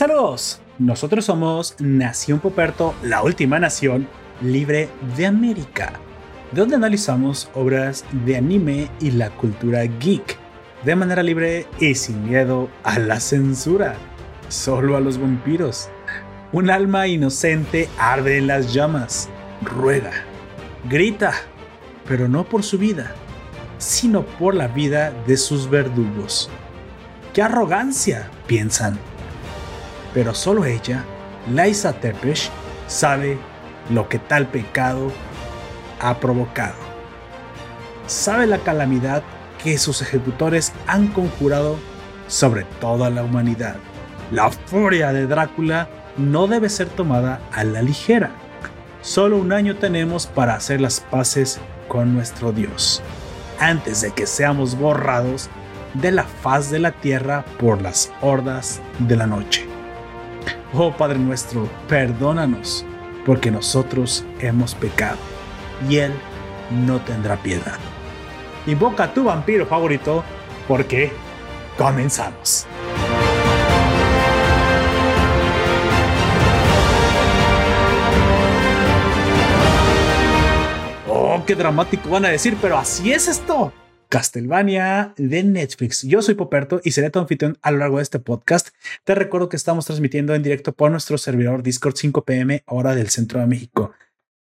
Saludos, nosotros somos Nación Poperto, la última nación libre de América, donde analizamos obras de anime y la cultura geek de manera libre y sin miedo a la censura, solo a los vampiros. Un alma inocente arde en las llamas, ruega, grita, pero no por su vida, sino por la vida de sus verdugos. ¡Qué arrogancia! piensan pero solo ella, Liza Tepesh, sabe lo que tal pecado ha provocado. Sabe la calamidad que sus ejecutores han conjurado sobre toda la humanidad. La furia de Drácula no debe ser tomada a la ligera. Solo un año tenemos para hacer las paces con nuestro Dios, antes de que seamos borrados de la faz de la tierra por las hordas de la noche. Oh Padre nuestro, perdónanos, porque nosotros hemos pecado, y Él no tendrá piedad. Invoca a tu vampiro favorito, porque comenzamos. Oh, qué dramático van a decir, pero así es esto. Castlevania de Netflix. Yo soy Poperto y seré tu anfitrión a lo largo de este podcast. Te recuerdo que estamos transmitiendo en directo por nuestro servidor Discord 5 pm hora del centro de México.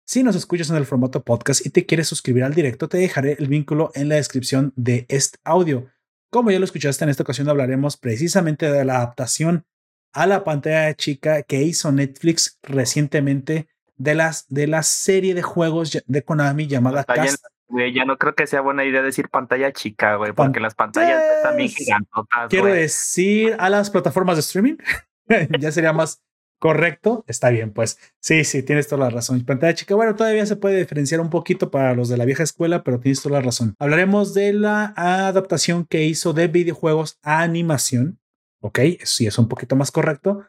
Si nos escuchas en el formato podcast y te quieres suscribir al directo, te dejaré el vínculo en la descripción de este audio. Como ya lo escuchaste, en esta ocasión hablaremos precisamente de la adaptación a la pantalla chica que hizo Netflix recientemente de, las, de la serie de juegos de Konami llamada Castlevania ya no creo que sea buena idea decir pantalla chica, güey, porque las pantallas están bien gigantotas. Quiero decir a las plataformas de streaming. ya sería más correcto. Está bien, pues. Sí, sí, tienes toda la razón. Pantalla chica, bueno, todavía se puede diferenciar un poquito para los de la vieja escuela, pero tienes toda la razón. Hablaremos de la adaptación que hizo de videojuegos a animación. Ok, sí, es un poquito más correcto.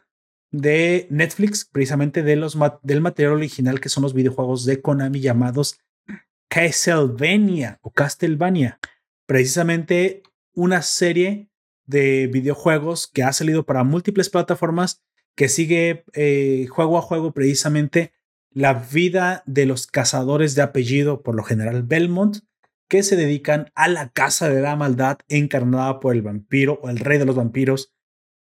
De Netflix, precisamente de los del material original que son los videojuegos de Konami llamados Castlevania o Castlevania, precisamente una serie de videojuegos que ha salido para múltiples plataformas que sigue eh, juego a juego precisamente la vida de los cazadores de apellido, por lo general Belmont, que se dedican a la caza de la maldad encarnada por el vampiro o el rey de los vampiros,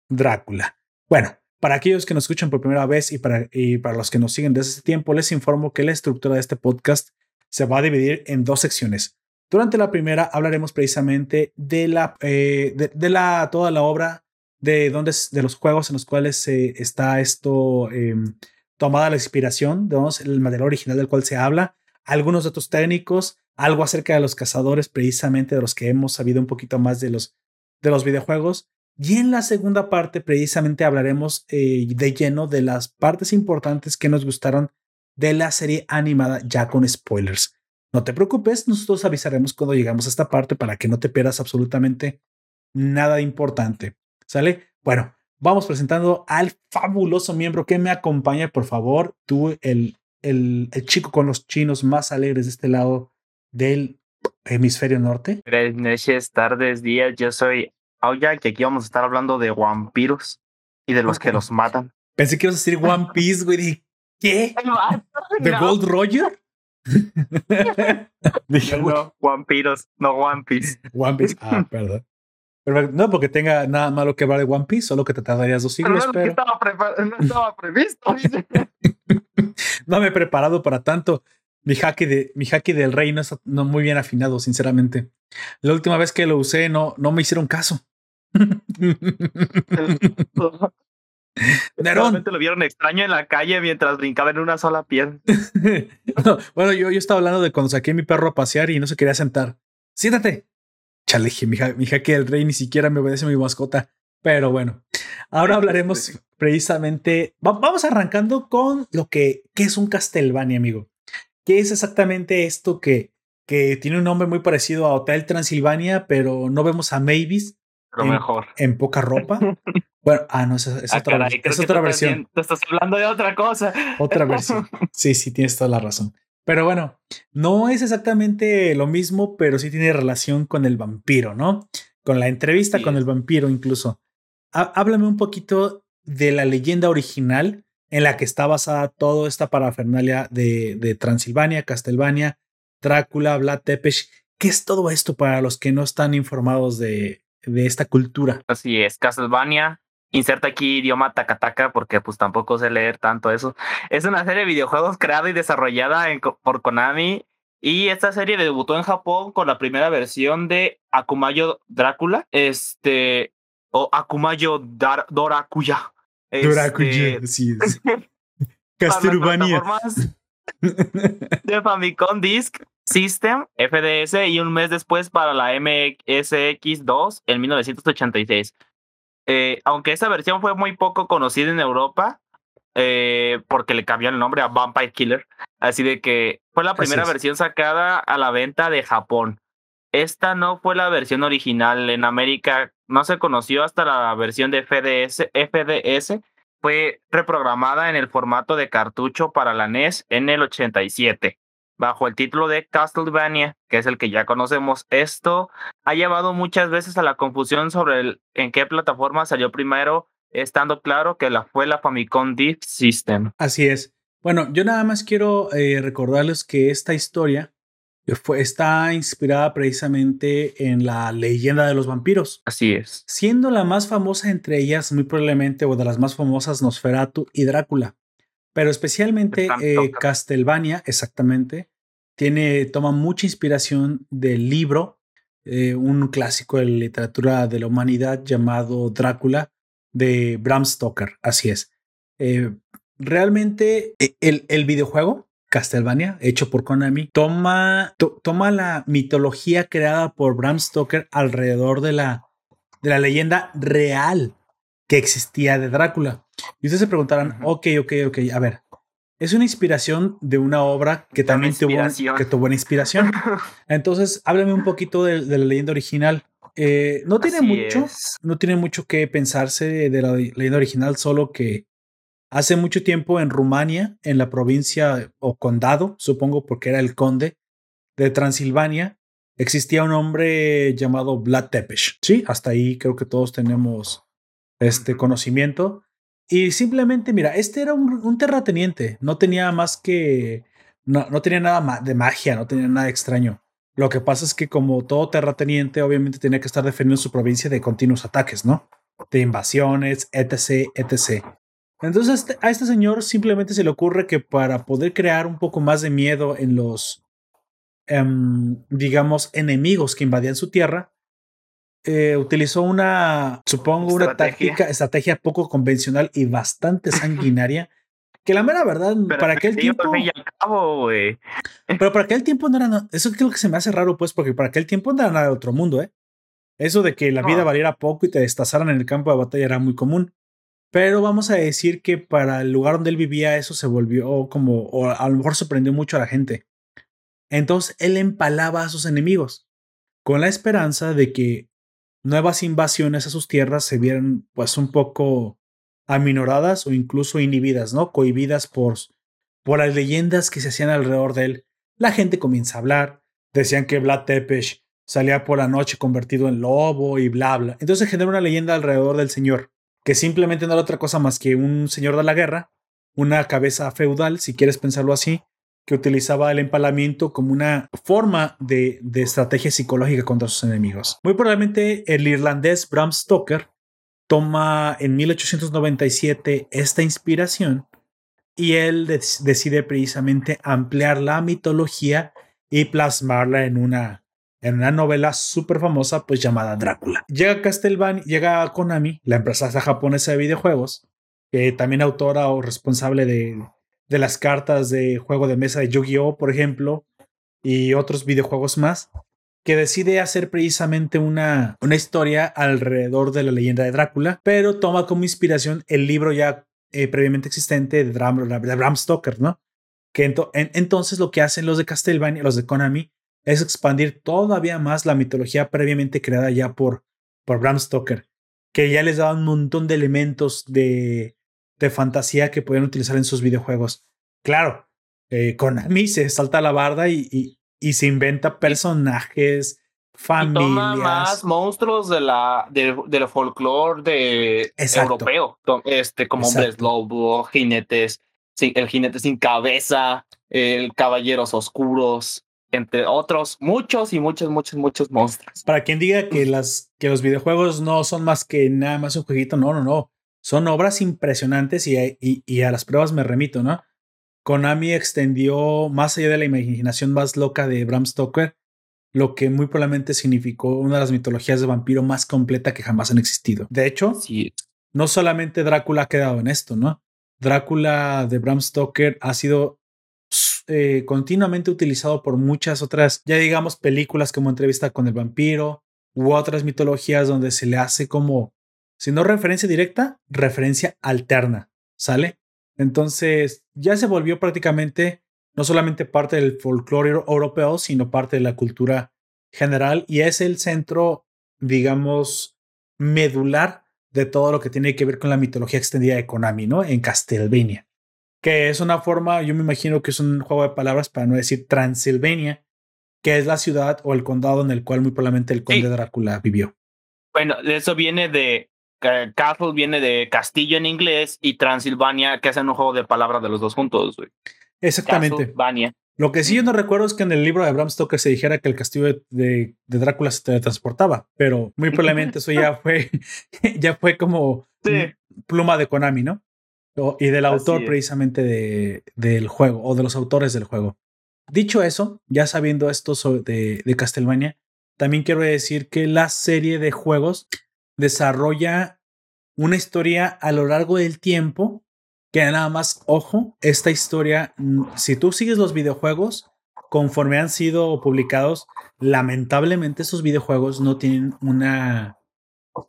Drácula. Bueno, para aquellos que nos escuchan por primera vez y para, para los que nos siguen desde ese tiempo, les informo que la estructura de este podcast se va a dividir en dos secciones. Durante la primera hablaremos precisamente de la, eh, de, la toda la obra de, donde, de los juegos en los cuales está esto em, tomada la inspiración, de el material original del cual se habla, algunos datos técnicos, algo acerca de los cazadores, precisamente de los que hemos sabido un poquito más de los, de los videojuegos. Y en la segunda parte, precisamente hablaremos eh, de lleno de las partes importantes que nos gustaron de la serie animada ya con spoilers. No te preocupes, nosotros avisaremos cuando llegamos a esta parte para que no te pierdas absolutamente nada importante. ¿Sale? Bueno, vamos presentando al fabuloso miembro que me acompaña, por favor, tú, el, el, el chico con los chinos más alegres de este lado del hemisferio norte. Noches, tardes, días. Yo soy Aoya, que aquí vamos a estar hablando de vampiros y de los que los matan. Pensé que ibas a decir One Piece, güey. ¿Qué? ¿The Gold Roger? Dije, no, Vampiros, no One Piece. One Piece, ah, perdón. no porque tenga nada malo que hablar de One Piece, solo que te tardarías dos siglos. Pero, no, Estaba no estaba previsto. no me he preparado para tanto. Mi haki, de, mi haki del rey no está no muy bien afinado, sinceramente. La última vez que lo usé no, no me hicieron caso. Nerón. lo vieron extraño en la calle mientras brincaba en una sola pierna. bueno, yo, yo estaba hablando de cuando saqué a mi perro a pasear y no se quería sentar. Siéntate. Chale, mi, mi jaque del rey ni siquiera me obedece mi mascota. Pero bueno, ahora hablaremos precisamente. vamos arrancando con lo que ¿qué es un Castlevania, amigo. ¿Qué es exactamente esto que, que tiene un nombre muy parecido a Hotel Transilvania, pero no vemos a Mavis? Lo mejor. En poca ropa. Bueno, ah, no, es, es ah, otra, es otra versión. Te estás hablando de otra cosa. Otra versión. Sí, sí, tienes toda la razón. Pero bueno, no es exactamente lo mismo, pero sí tiene relación con el vampiro, ¿no? Con la entrevista con el vampiro incluso. Háblame un poquito de la leyenda original en la que está basada toda esta parafernalia de, de Transilvania, Castlevania, Drácula, Vlad Tepes. ¿Qué es todo esto para los que no están informados de, de esta cultura? Así es, Castlevania. Inserta aquí idioma Takataka porque pues tampoco sé leer tanto eso. Es una serie de videojuegos creada y desarrollada por Konami y esta serie debutó en Japón con la primera versión de Akumayo Drácula, este, o Akumayo Dar Dorakuya. Dorakuya, este, sí es. Castlevania. de Famicom Disk System, FDS, y un mes después para la MSX2 en 1986. Eh, aunque esa versión fue muy poco conocida en Europa, eh, porque le cambió el nombre a Vampire Killer. Así de que fue la primera versión sacada a la venta de Japón. Esta no fue la versión original. En América no se conoció hasta la versión de FDS. FDS fue reprogramada en el formato de cartucho para la NES en el 87 bajo el título de Castlevania, que es el que ya conocemos. Esto ha llevado muchas veces a la confusión sobre el, en qué plataforma salió primero, estando claro que la fue la Famicom Disk System. Así es. Bueno, yo nada más quiero eh, recordarles que esta historia fue, está inspirada precisamente en la leyenda de los vampiros. Así es. Siendo la más famosa entre ellas, muy probablemente, o de las más famosas, Nosferatu y Drácula. Pero especialmente eh, Castlevania, exactamente, tiene, toma mucha inspiración del libro, eh, un clásico de literatura de la humanidad llamado Drácula de Bram Stoker. Así es. Eh, realmente el, el, videojuego Castlevania, hecho por Konami, toma, toma la mitología creada por Bram Stoker alrededor de la, de la leyenda real que existía de Drácula. Y ustedes se preguntarán, ok, ok, ok, a ver, es una inspiración de una obra que también tuvo, que tuvo una inspiración. Entonces, háblame un poquito de, la leyenda original. Eh, no tiene mucho, no tiene mucho que pensarse de la leyenda original, solo que hace mucho tiempo en Rumania, en la provincia o condado, supongo porque era el conde de Transilvania, existía un hombre llamado Vlad Tepes. Sí, hasta ahí creo que todos tenemos este conocimiento. Y simplemente, mira, este era un, terrateniente, no tenía más que, no, no tenía nada de magia, no tenía nada extraño. Lo que pasa es que como todo terrateniente, obviamente tenía que estar defendiendo su provincia de continuos ataques, ¿no? De invasiones, etc., etc. Entonces este, a este señor simplemente se le ocurre que para poder crear un poco más de miedo en los, em, digamos, enemigos que invadían su tierra, eh, utilizó una, supongo, una táctica, estrategia poco convencional y bastante sanguinaria. Que la mera verdad, para aquel tiempo. pero para aquel tiempo no era. Eso creo que se me hace raro, pues, porque para aquel tiempo no era nada de otro mundo, ¿eh? Eso de que la vida valiera poco y te destazaran en el campo de batalla era muy común. Pero vamos a decir que para el lugar donde él vivía, eso se volvió como. O a lo mejor sorprendió mucho a la gente. Entonces él empalaba a sus enemigos con la esperanza de que nuevas invasiones a sus tierras se vieron pues un poco aminoradas o incluso inhibidas, ¿no? Cohibidas por, por las leyendas que se hacían alrededor de él. La gente comienza a hablar, decían que Vlad Tepes salía por la noche convertido en lobo y bla bla. Entonces genera una leyenda alrededor del señor, que simplemente no era otra cosa más que un señor de la guerra, una cabeza feudal, si quieres pensarlo así, que utilizaba el empalamiento como una forma de, estrategia psicológica contra sus enemigos. Muy probablemente el irlandés Bram Stoker toma en 1897 esta inspiración y él decide precisamente ampliar la mitología y plasmarla en una, en una novela súper famosa pues llamada Drácula. Llega Castlevania, llega Konami, la empresa japonesa de videojuegos, que también autora o responsable de de las cartas de juego de mesa de Yu-Gi-Oh, por ejemplo, y otros videojuegos más, que decide hacer precisamente una, una historia alrededor de la leyenda de Drácula, pero toma como inspiración el libro ya eh, previamente existente de, Bram, Stoker, ¿no? Que entonces lo que hacen los de Castlevania, los de Konami, es expandir todavía más la mitología previamente creada ya por, por Bram Stoker, que ya les da un montón de elementos de, de fantasía que pueden utilizar en sus videojuegos. Claro, eh, Konami se salta la barda y, y, se inventa personajes, familias. toma más monstruos de la, de, del folclore de europeo, este, como hombres lobo, jinetes, el jinete sin cabeza, el caballeros oscuros, entre otros, muchos y muchos, muchos, muchos monstruos. Para quien diga que, las, que los videojuegos no son más que nada más un jueguito, no, no, no. Son obras impresionantes y, y, y a las pruebas me remito, ¿no? Konami extendió más allá de la imaginación más loca de Bram Stoker, lo que muy probablemente significó una de las mitologías de vampiro más completa que jamás han existido. De hecho, sí. no solamente Drácula ha quedado en esto, ¿no? Drácula de Bram Stoker ha sido eh, continuamente utilizado por muchas otras, ya digamos, películas como Entrevista con el vampiro u otras mitologías donde se le hace como, si no referencia directa, referencia alterna, ¿sale? Entonces ya se volvió prácticamente no solamente parte del folclore europeo, sino parte de la cultura general y es el centro, digamos, medular de todo lo que tiene que ver con la mitología extendida de Konami, ¿no? En Castlevania, que es una forma, yo me imagino que es un juego de palabras para no decir Transilvania, que es la ciudad o el condado en el cual muy probablemente el conde Drácula vivió. Bueno, eso viene de Castle viene de castillo en inglés y Transilvania, que hacen un juego de palabras de los dos juntos. Exactamente. Lo que sí yo no recuerdo es que en el libro de Bram Stoker se dijera que el castillo de, Drácula se teletransportaba, pero muy probablemente eso ya fue, ya fue como pluma de Konami, ¿no? y del autor precisamente de, del juego o de los autores del juego. Dicho eso, ya sabiendo esto de, de Castlevania, también quiero decir que la serie de juegos desarrolla una historia a lo largo del tiempo que nada más, ojo, esta historia, mm, si tú sigues los videojuegos, conforme han sido publicados, lamentablemente esos videojuegos no tienen una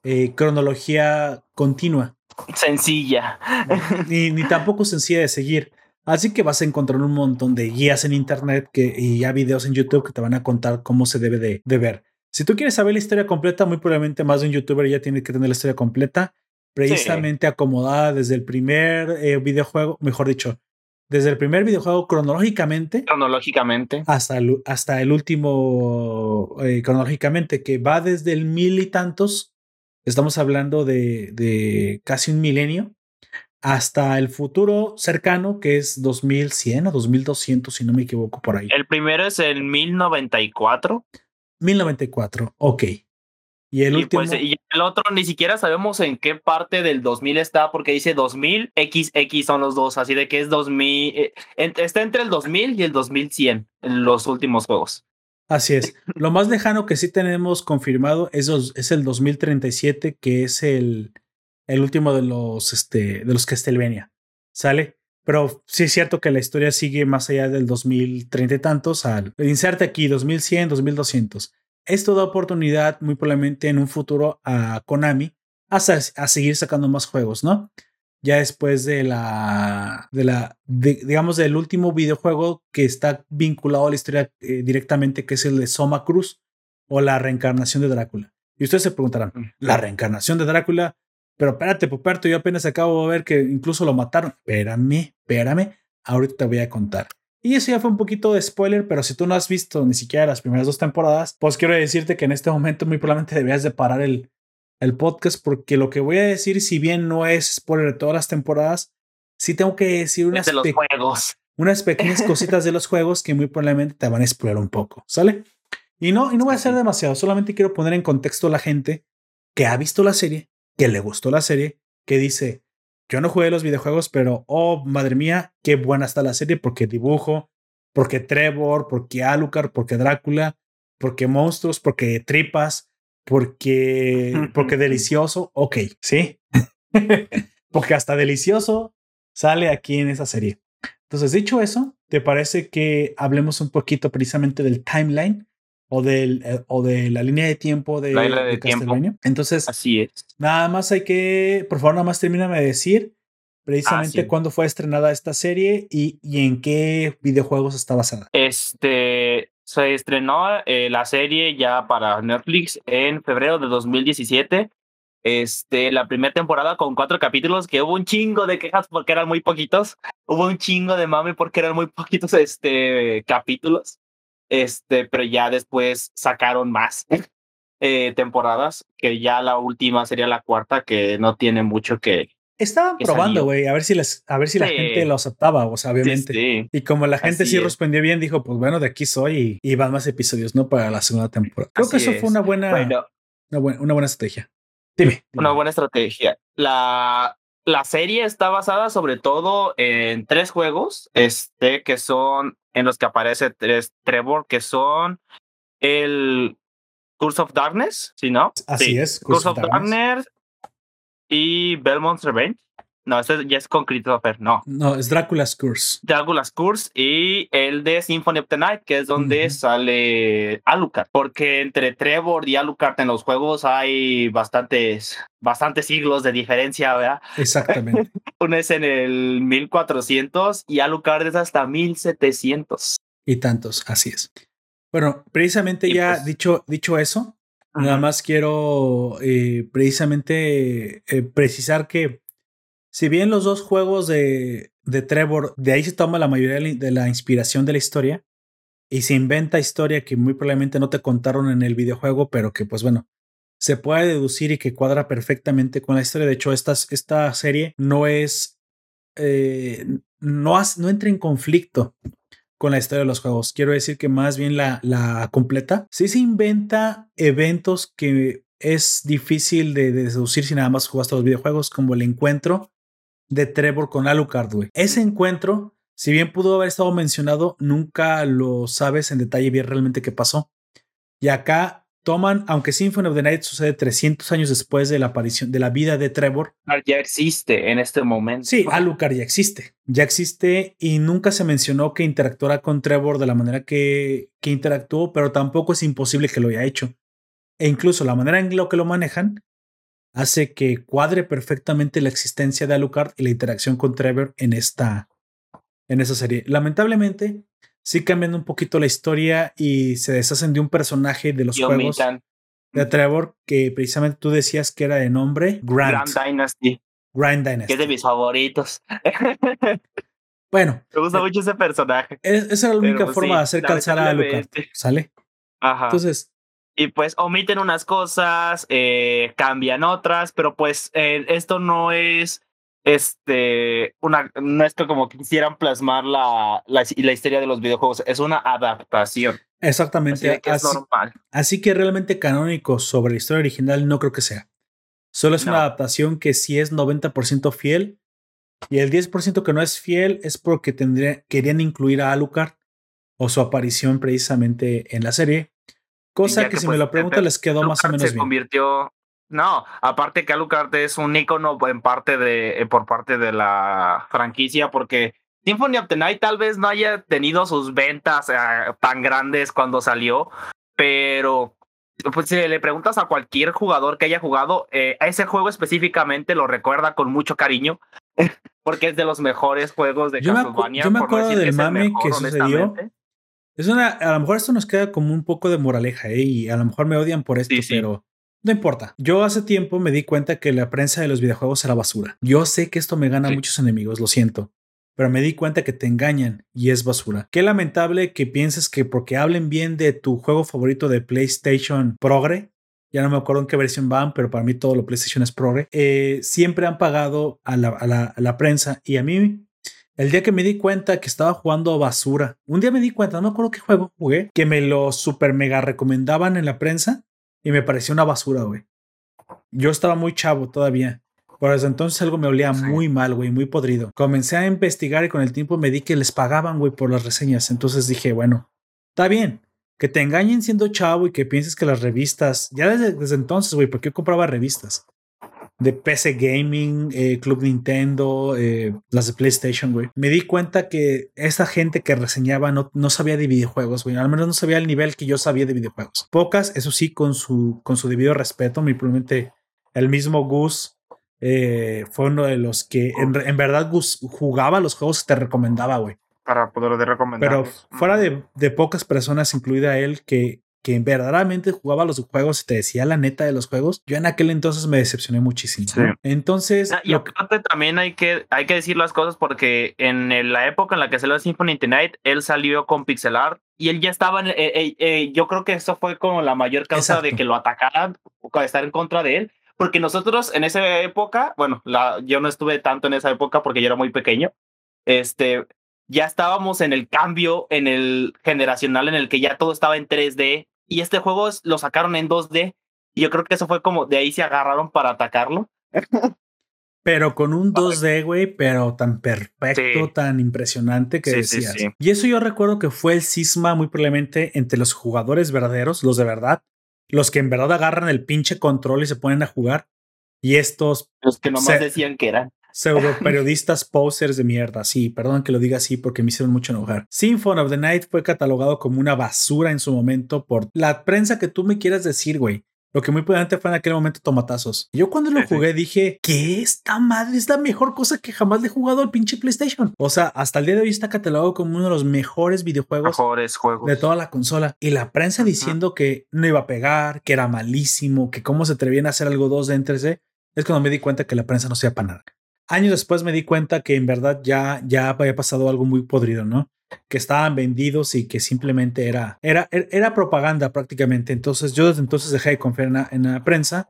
eh, cronología continua. Sencilla. Ni, ni tampoco sencilla de seguir. Así que vas a encontrar un montón de guías en internet que, y ya videos en YouTube que te van a contar cómo se debe de, de ver. Si tú quieres saber la historia completa, muy probablemente más de un youtuber ya tiene que tener la historia completa, precisamente acomodada desde el primer eh, videojuego, mejor dicho, desde el primer videojuego cronológicamente. Cronológicamente. Hasta el, hasta el último eh, cronológicamente, que va desde el mil y tantos, estamos hablando de, de casi un milenio, hasta el futuro cercano, que es 2100 o 2200, si no me equivoco por ahí. El primero es el 1094. 1094, ok. Y el último. Pues, y el otro ni siquiera sabemos en qué parte del 2000 está, porque dice 2000, XX son los dos, así de que es 2000. Eh, está entre el 2000 y el 2100 en los últimos juegos. Así es. Lo más lejano que sí tenemos confirmado es, es el 2037, que es el, el último de los, este, de los Castlevania. ¿Sale? Pero sí es cierto que la historia sigue más allá del 2030 y tantos al inserte aquí 2100, 2200. Esto da oportunidad muy probablemente en un futuro a Konami a, a seguir sacando más juegos, ¿no? Ya después de la, de la, digamos, del último videojuego que está vinculado a la historia eh, directamente, que es el de Soma Cruz o la reencarnación de Drácula. Y ustedes se preguntarán, ¿la reencarnación de Drácula pero espérate, Puperto, yo apenas acabo de ver que incluso lo mataron. Espérame, espérame, ahorita te voy a contar. Y eso ya fue un poquito de spoiler, pero si tú no has visto ni siquiera las primeras dos temporadas, pues quiero decirte que en este momento muy probablemente deberías de parar el, el podcast porque lo que voy a decir, si bien no es spoiler de todas las temporadas, sí tengo que decir unas, de los juegos. unas pequeñas cositas de los juegos que muy probablemente te van a spoiler un poco, ¿sale? Y no, y no voy a hacer demasiado, solamente quiero poner en contexto a la gente que ha visto la serie que le gustó la serie, que dice, yo no jugué los videojuegos, pero, oh, madre mía, qué buena está la serie porque dibujo, porque Trevor, porque Alucard, porque Drácula, porque monstruos, porque tripas, porque, porque delicioso, ok, sí, porque hasta delicioso sale aquí en esa serie. Entonces, dicho eso, ¿te parece que hablemos un poquito precisamente del timeline o, del, eh, o de la línea de tiempo de, la de, Castlevania. Entonces, así es. Nada más hay que, por favor, nada más termíname de decir precisamente cuándo fue estrenada esta serie y, y, en qué videojuegos está basada. Este se estrenó eh, la serie ya para Netflix en febrero de 2017. Este, la primera temporada con cuatro capítulos, que hubo un chingo de quejas porque eran muy poquitos. Hubo un chingo de mame porque eran muy poquitos este, capítulos. Este, pero ya después sacaron más eh, temporadas, que ya la última sería la cuarta, que no tiene mucho que, Estaban probando, güey, a ver si les, a ver si la gente lo aceptaba, o sea, obviamente. Y como la gente sí respondió bien, dijo, pues bueno, de aquí soy y, van más episodios, ¿no? Para la segunda temporada. Creo que eso fue una buena, una buena, una buena estrategia. Dime, Una buena estrategia. La, la serie está basada sobre todo en tres juegos, este, que son en los que aparece tres Trevor, que son el Curse of Darkness, ¿sí no? Así es. Curse, of, Darkness y Belmont's Revenge. No, este ya es con Christopher, no. No, es Drácula's Curse. Drácula's Curse y el de Symphony of the Night, que es donde sale Alucard. Porque entre Trevor y Alucard en los juegos hay bastantes, bastantes siglos de diferencia, ¿verdad? Exactamente. Uno es en el 1400 y Alucard es hasta 1700. Y tantos, así es. Bueno, precisamente ya pues dicho, dicho eso, Nada más quiero eh, precisamente eh, precisar que si bien los dos juegos de, de, Trevor, de ahí se toma la mayoría de la inspiración de la historia y se inventa historia que muy probablemente no te contaron en el videojuego, pero que pues bueno, se puede deducir y que cuadra perfectamente con la historia. De hecho, esta, esta serie no es, eh, no, no entra en conflicto con la historia de los juegos. Quiero decir que más bien la, la completa. Sí se inventa eventos que es difícil de, deducir si nada más jugaste los videojuegos, como el encuentro de Trevor con Alucard, Ese encuentro, si bien pudo haber estado mencionado, nunca lo sabes en detalle bien realmente qué pasó. Y acá toman, aunque Symphony of the Night sucede 300 años después de la aparición de la vida de Trevor. Ya existe en este momento. Sí, Alucard ya existe. Ya existe y nunca se mencionó que interactuara con Trevor de la manera que, que interactuó, pero tampoco es imposible que lo haya hecho. E incluso la manera en lo que lo manejan hace que cuadre perfectamente la existencia de Alucard y la interacción con Trevor en esta, en esa serie. Lamentablemente, sí cambian un poquito la historia y se deshacen de un personaje de los juegos de Trevor que precisamente tú decías que era de nombre Grand Dynasty. Grand Dynasty. Que es de mis favoritos. bueno. Me gusta mucho ese personaje. esa era la única pues forma de hacer calzar a Alucard. ¿Sale? Ajá. Entonces. Y pues omiten unas cosas, eh, cambian otras, pero pues eh, esto no es este, una, no es que como quisieran plasmar la, la, la historia de los videojuegos, es una adaptación. Exactamente. Así que es normal. Así que realmente canónico sobre la historia original no creo que sea. Solo es una adaptación que sí es 90% fiel y el 10% que no es fiel es porque tendría, querían incluir a Alucard o su aparición precisamente en la serie. Cosa que, si me pues, lo preguntan les quedó más o menos se convirtió no, aparte que Alucard es un icono en parte de, eh, por parte de la franquicia, porque Symphony of the Night tal vez no haya tenido sus ventas eh, tan grandes cuando salió, pero pues si le preguntas a cualquier jugador que haya jugado, eh, a ese juego específicamente lo recuerda con mucho cariño, porque es de los mejores juegos de Castlevania. yo me acuerdo del mame que sucedió. Es una, a lo mejor esto nos queda como un poco de moraleja, y a lo mejor me odian por esto, pero no importa. Yo hace tiempo me di cuenta que la prensa de los videojuegos era basura. Yo sé que esto me gana muchos enemigos, lo siento. Pero me di cuenta que te engañan y es basura. Qué lamentable que pienses que porque hablen bien de tu juego favorito de PlayStation Progre, ya no me acuerdo en qué versión van, pero para mí todo lo PlayStation es Progre, eh, siempre han pagado a la, a la prensa y a mí el día que me di cuenta que estaba jugando basura, un día me di cuenta, no me acuerdo qué juego jugué, que me lo super mega recomendaban en la prensa y me pareció una basura, güey. Yo estaba muy chavo todavía. Por desde entonces algo me olía muy mal, güey, muy podrido. Comencé a investigar y con el tiempo me di que les pagaban, güey, por las reseñas. Entonces dije, bueno, está bien. Que te engañen siendo chavo y que pienses que las revistas, ya desde, desde entonces, güey, porque yo compraba revistas de PC Gaming, eh, Club Nintendo, eh, las de PlayStation, güey. Me di cuenta que esa gente que reseñaba no, no sabía de videojuegos, güey. Al menos no sabía el nivel que yo sabía de videojuegos. Pocas, eso sí, con su, con su debido respeto. Mi probablemente el mismo Gus eh, fue uno de los que en, verdad Gus jugaba los juegos que te recomendaba, güey. Para poder recomendar. Pero fuera de, de pocas personas, incluida él, que que verdaderamente jugaba los juegos y te decía la neta de los juegos, yo en aquel entonces me decepcioné muchísimo. Entonces, ah, y aparte también hay que, hay que decir las cosas porque en la época en la que salió Symphony of the Night, él salió con pixel art y él ya estaba, en, eh, eh, eh, yo creo que eso fue como la mayor causa de que lo atacaran o estar en contra de él, porque nosotros en esa época, bueno, la, yo no estuve tanto en esa época porque yo era muy pequeño, este, ya estábamos en el cambio, en el generacional, en el que ya todo estaba en 3D y este juego lo sacaron en 2D. Y yo creo que eso fue como de ahí se agarraron para atacarlo. Pero con un 2D, güey, pero tan perfecto, tan impresionante que decías. y eso yo recuerdo que fue el cisma muy probablemente entre los jugadores verdaderos, los de verdad, los que en verdad agarran el pinche control y se ponen a jugar, y estos... Los que nomás decían que eran pseudo periodistas posers de mierda. Sí, perdón que lo diga así porque me hicieron mucho enojar. Symphony of the Night fue catalogado como una basura en su momento por la prensa que tú me quieras decir, güey. Lo que muy probablemente fue en aquel momento tomatazos. Yo cuando lo jugué dije que esta madre es la mejor cosa que jamás le he jugado al pinche PlayStation. O sea, hasta el día de hoy está catalogado como uno de los mejores videojuegos mejores juegos. de toda la consola. Y la prensa diciendo que no iba a pegar, que era malísimo, que cómo se atrevían a hacer algo 2D en 3D, es cuando me di cuenta que la prensa no sea para nada. Años después me di cuenta que en verdad ya, ya había pasado algo muy podrido, ¿no? Que estaban vendidos y que simplemente era, era, er, era propaganda prácticamente. Entonces yo desde entonces dejé de confiar en la, prensa.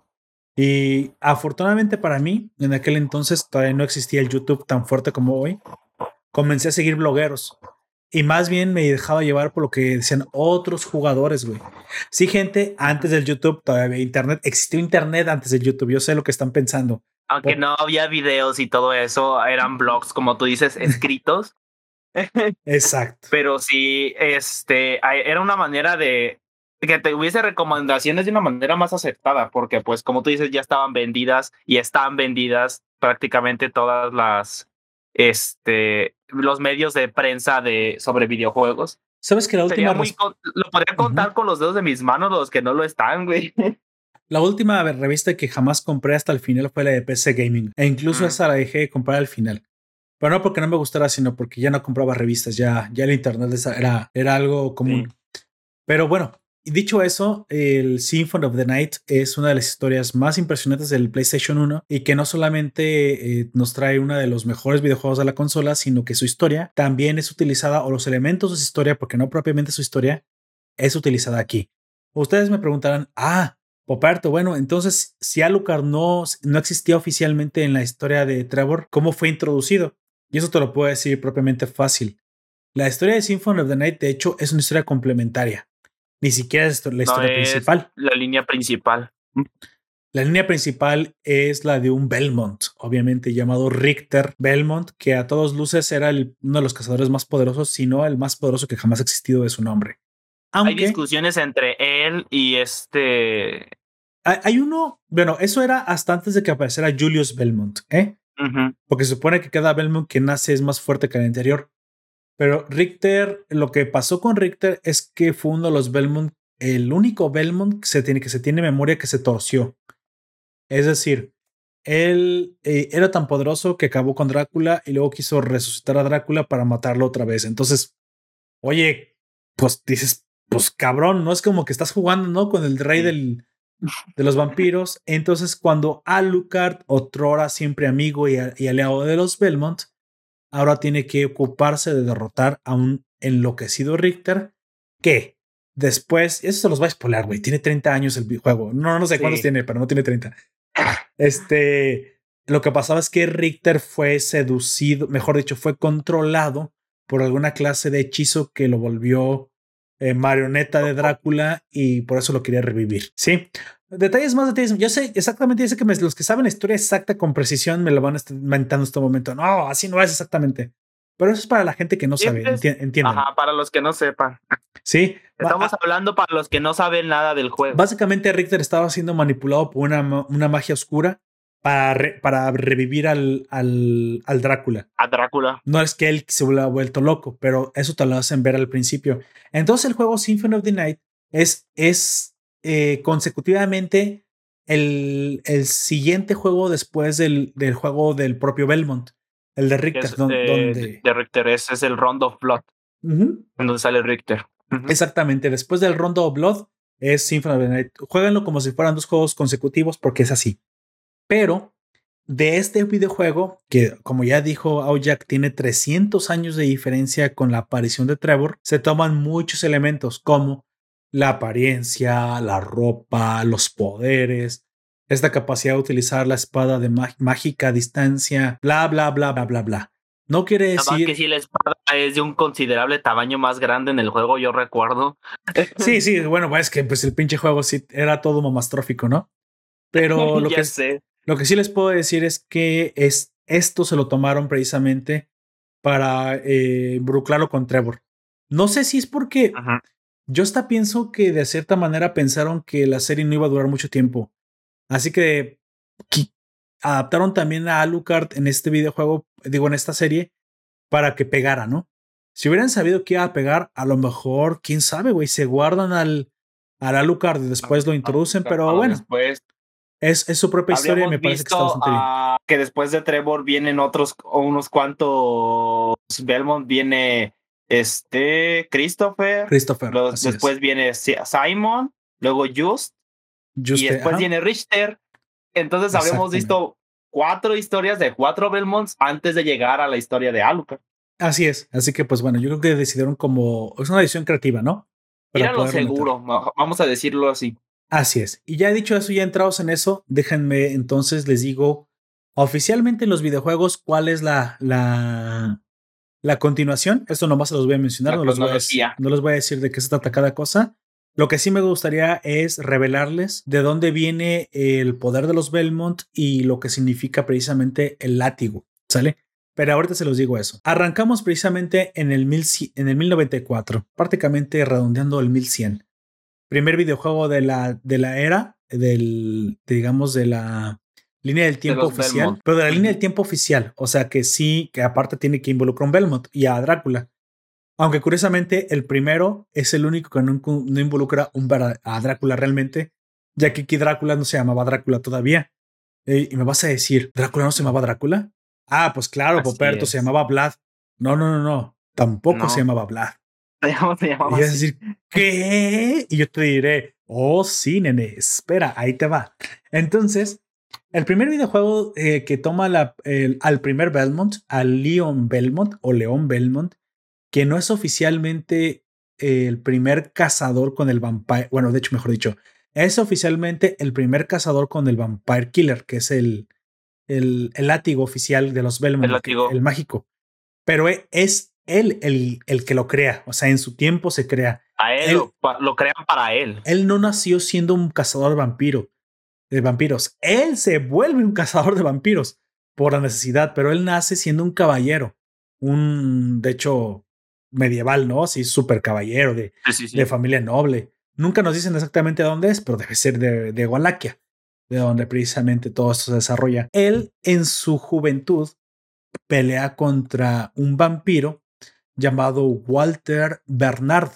Y afortunadamente para mí, en aquel entonces todavía no existía el YouTube tan fuerte como hoy. Comencé a seguir blogueros. Y más bien me dejaba llevar por lo que decían otros jugadores, güey. Sí, gente, antes del YouTube todavía había internet. Existió internet antes del YouTube. Yo sé lo que están pensando. Aunque no había videos y todo eso, eran blogs, como tú dices, escritos. Exacto. Pero sí, este, era una manera de que te hubiese recomendaciones de una manera más aceptada, porque pues como tú dices, ya estaban vendidas y están vendidas prácticamente todas las, este, los medios de prensa de, sobre videojuegos. ¿Sabes que la última... lo podría contar con los dedos de mis manos los que no lo están, güey. La última revista que jamás compré hasta el final fue la de PC Gaming. E incluso esa la dejé de comprar al final. Pero no porque no me gustara, sino porque ya no compraba revistas. Ya, ya el internet era, era algo común. Pero bueno, dicho eso, el Symphony of the Night es una de las historias más impresionantes del PlayStation 1 y que no solamente eh, nos trae uno de los mejores videojuegos de la consola, sino que su historia también es utilizada, o los elementos de su historia, porque no propiamente su historia, es utilizada aquí. Ustedes me preguntarán, ah, Poparto, bueno, entonces, si Alucard no, no existía oficialmente en la historia de Trevor, ¿cómo fue introducido? Y eso te lo puedo decir propiamente fácil. La historia de Symphony of the Night, de hecho, es una historia complementaria. Ni siquiera es la historia principal. La línea principal. Mm. La línea principal es la de un Belmont, obviamente llamado Richter Belmont, que a todos luces era uno de los cazadores más poderosos, si no el más poderoso que jamás ha existido de su nombre. Hay discusiones entre él y este. Hay uno, bueno, eso era hasta antes de que apareciera Julius Belmont, ¿eh? Porque se supone que cada Belmont que nace es más fuerte que el anterior. Pero Richter, lo que pasó con Richter es que fue uno de los Belmont, el único Belmont que se tiene, que se tiene memoria que se torció. Es decir, él eh, era tan poderoso que acabó con Drácula y luego quiso resucitar a Drácula para matarlo otra vez. Entonces, oye, pues dices, pues cabrón, no es como que estás jugando, ¿no? Con el rey del, de los vampiros. Entonces, cuando Alucard, otrora siempre amigo y, aliado de los Belmont, ahora tiene que ocuparse de derrotar a un enloquecido Richter que después, eso se los va a spoiler, güey, tiene 30 años el juego. No, no sé cuántos tiene, pero no tiene 30. Este, lo que pasaba es que Richter fue seducido, mejor dicho, fue controlado por alguna clase de hechizo que lo volvió eh, marioneta de Drácula y por eso lo quería revivir. Sí. Detalles más detalles. Yo sé exactamente, yo sé que los que saben la historia exacta con precisión me lo van inventando en este momento. No, así no es exactamente. Pero eso es para la gente que no sabe, entienden. Ajá, para los que no sepan. Sí. Estamos hablando para los que no saben nada del juego. Básicamente Richter estaba siendo manipulado por una, una magia oscura para, para revivir al, al, al, Drácula. A Drácula. No es que él se hubiera vuelto loco, pero eso te lo hacen ver al principio. Entonces el juego Symphony of the Night es, es eh, consecutivamente el, el, siguiente juego después del, del, juego del propio Belmont, el de Richter. donde... de Richter, ese es el Round of Blood, en donde sale Richter. Exactamente, después del Rondo of Blood es Symphony of the Night. Jueguenlo como si fueran dos juegos consecutivos porque es así. Pero de este videojuego, que como ya dijo Aujak, tiene 300 años de diferencia con la aparición de Trevor, se toman muchos elementos como la apariencia, la ropa, los poderes, esta capacidad de utilizar la espada de mágica a distancia, bla, bla, bla, bla, bla, bla. No quiere decir. que si la espada es de un considerable tamaño más grande en el juego, yo recuerdo. Sí, sí, bueno, es que pues el pinche juego sí era todo mamastrófico, ¿no? Pero lo, que, sé. Lo que sí les puedo decir es que es, esto se lo tomaron precisamente para eh, con Trevor. No sé si es porque yo hasta pienso que de cierta manera pensaron que la serie no iba a durar mucho tiempo. Así que adaptaron también a Alucard en este videojuego, digo, en esta serie, para que pegara, ¿no? Si hubieran sabido que iba a pegar, a lo mejor, quién sabe, güey, se guardan al, al Alucard y después lo introducen, pero bueno. Después, es, es su propia historia y me parece que está bastante bien. Que después de Trevor vienen otros, unos cuantos. Belmont viene este Christopher. Christopher. después viene Simon, luego Just. y después viene Richter. Entonces habríamos visto cuatro historias de cuatro Belmonts antes de llegar a la historia de Alucard. Así es. Así que, pues bueno, yo creo que decidieron como. Es una decisión creativa, ¿no? Era lo seguro, vamos a decirlo así. Así es. Y ya dicho eso, ya entrados en eso, déjenme entonces les digo oficialmente en los videojuegos cuál es la, la, la continuación. Esto nomás se los voy a mencionar, no los voy a, no les voy a decir de qué se trata cada cosa. Lo que sí me gustaría es revelarles de dónde viene el poder de los Belmont y lo que significa precisamente el látigo, ¿sale? Pero ahorita se los digo eso. Arrancamos precisamente en el, mil, en el 1094, prácticamente redondeando el 1100. Primer videojuego de la, de la era, del, digamos, de la línea del tiempo oficial, pero de la línea del tiempo oficial. O sea que sí, que aparte tiene que involucrar a un Belmont y a Drácula. Aunque curiosamente el primero es el único que no, involucra un, a Drácula realmente, ya que aquí Drácula no se llamaba Drácula todavía. y me vas a decir, ¿Drácula no se llamaba Drácula? Ah, pues claro, Poperto se llamaba Vlad. No, no, no, no. Tampoco se llamaba Vlad. Se llamaba y vas a decir, ¿qué? Y yo te diré, oh, sí, nene, espera, ahí te va. Entonces, el primer videojuego eh, que toma la, al primer Belmont, al Leon Belmont o León Belmont, que no es oficialmente el primer cazador con el vampire, bueno, de hecho, mejor dicho, es oficialmente el primer cazador con el vampire killer, que es el, el, el látigo oficial de los Belmont, el, mágico. Pero e, es él el, el, que lo crea, o sea, en su tiempo se crea. A él, lo, crean para él. Él no nació siendo un cazador de vampiro, de vampiros. Él se vuelve un cazador de vampiros por la necesidad, pero él nace siendo un caballero, un, de hecho, medieval, ¿no? Sí, súper caballero, de, de familia noble. Nunca nos dicen exactamente dónde es, pero debe ser de, de Wallachia, de donde precisamente todo esto se desarrolla. Él, en su juventud, pelea contra un vampiro llamado Walter Bernard,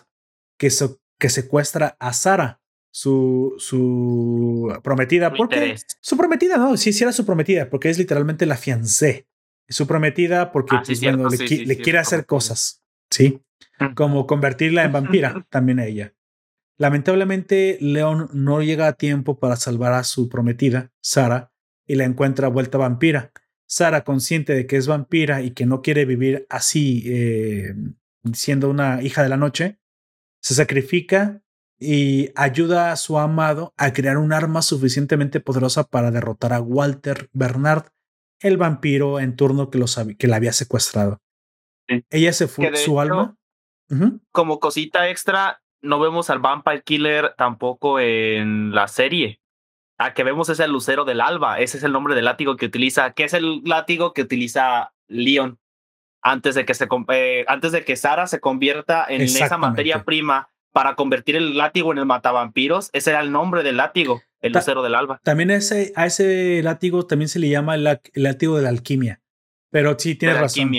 que, que secuestra a Sara, su, su prometida. porque Su prometida, no, sí, sí era su prometida, porque es literalmente la fiancé. Su prometida porque ah, pues, le, quiere hacer cosas. Sí, como convertirla en vampira también a ella. Lamentablemente, León no llega a tiempo para salvar a su prometida, Sara, y la encuentra vuelta vampira. Sara, consciente de que es vampira y que no quiere vivir así, eh, siendo una hija de la noche, se sacrifica y ayuda a su amado a crear un arma suficientemente poderosa para derrotar a Walter Bernard, el vampiro en turno que, que la había secuestrado. Ella se fue, su alma. Como cosita extra, no vemos al Vampire Killer tampoco en la serie. A que vemos es el lucero del alba. Ese es el nombre del látigo que utiliza, que es el látigo que utiliza Leon antes de que se eh, antes de que Sara se convierta en esa materia prima para convertir el látigo en el matavampiros. Ese era el nombre del látigo, el lucero del alba. También ese, a ese látigo también se le llama el látigo de la alquimia. Pero sí, tienes razón.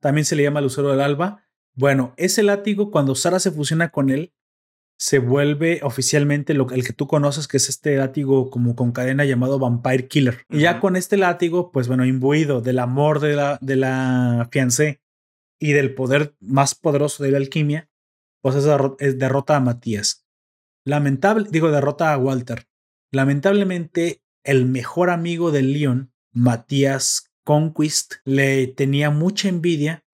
También se le llama Lucero del Alba. Bueno, ese látigo, cuando Sara se fusiona con él, se vuelve oficialmente lo, el que tú conoces, que es este látigo como con cadena llamado Vampire Killer. Y ya con este látigo, pues bueno, imbuido del amor de la, de la fiancé y del poder más poderoso de la alquimia, pues es, derrota a Matías. Lamentable, digo, derrota a Walter. Lamentablemente, el mejor amigo de Leon, Matías Conquist, le tenía mucha envidia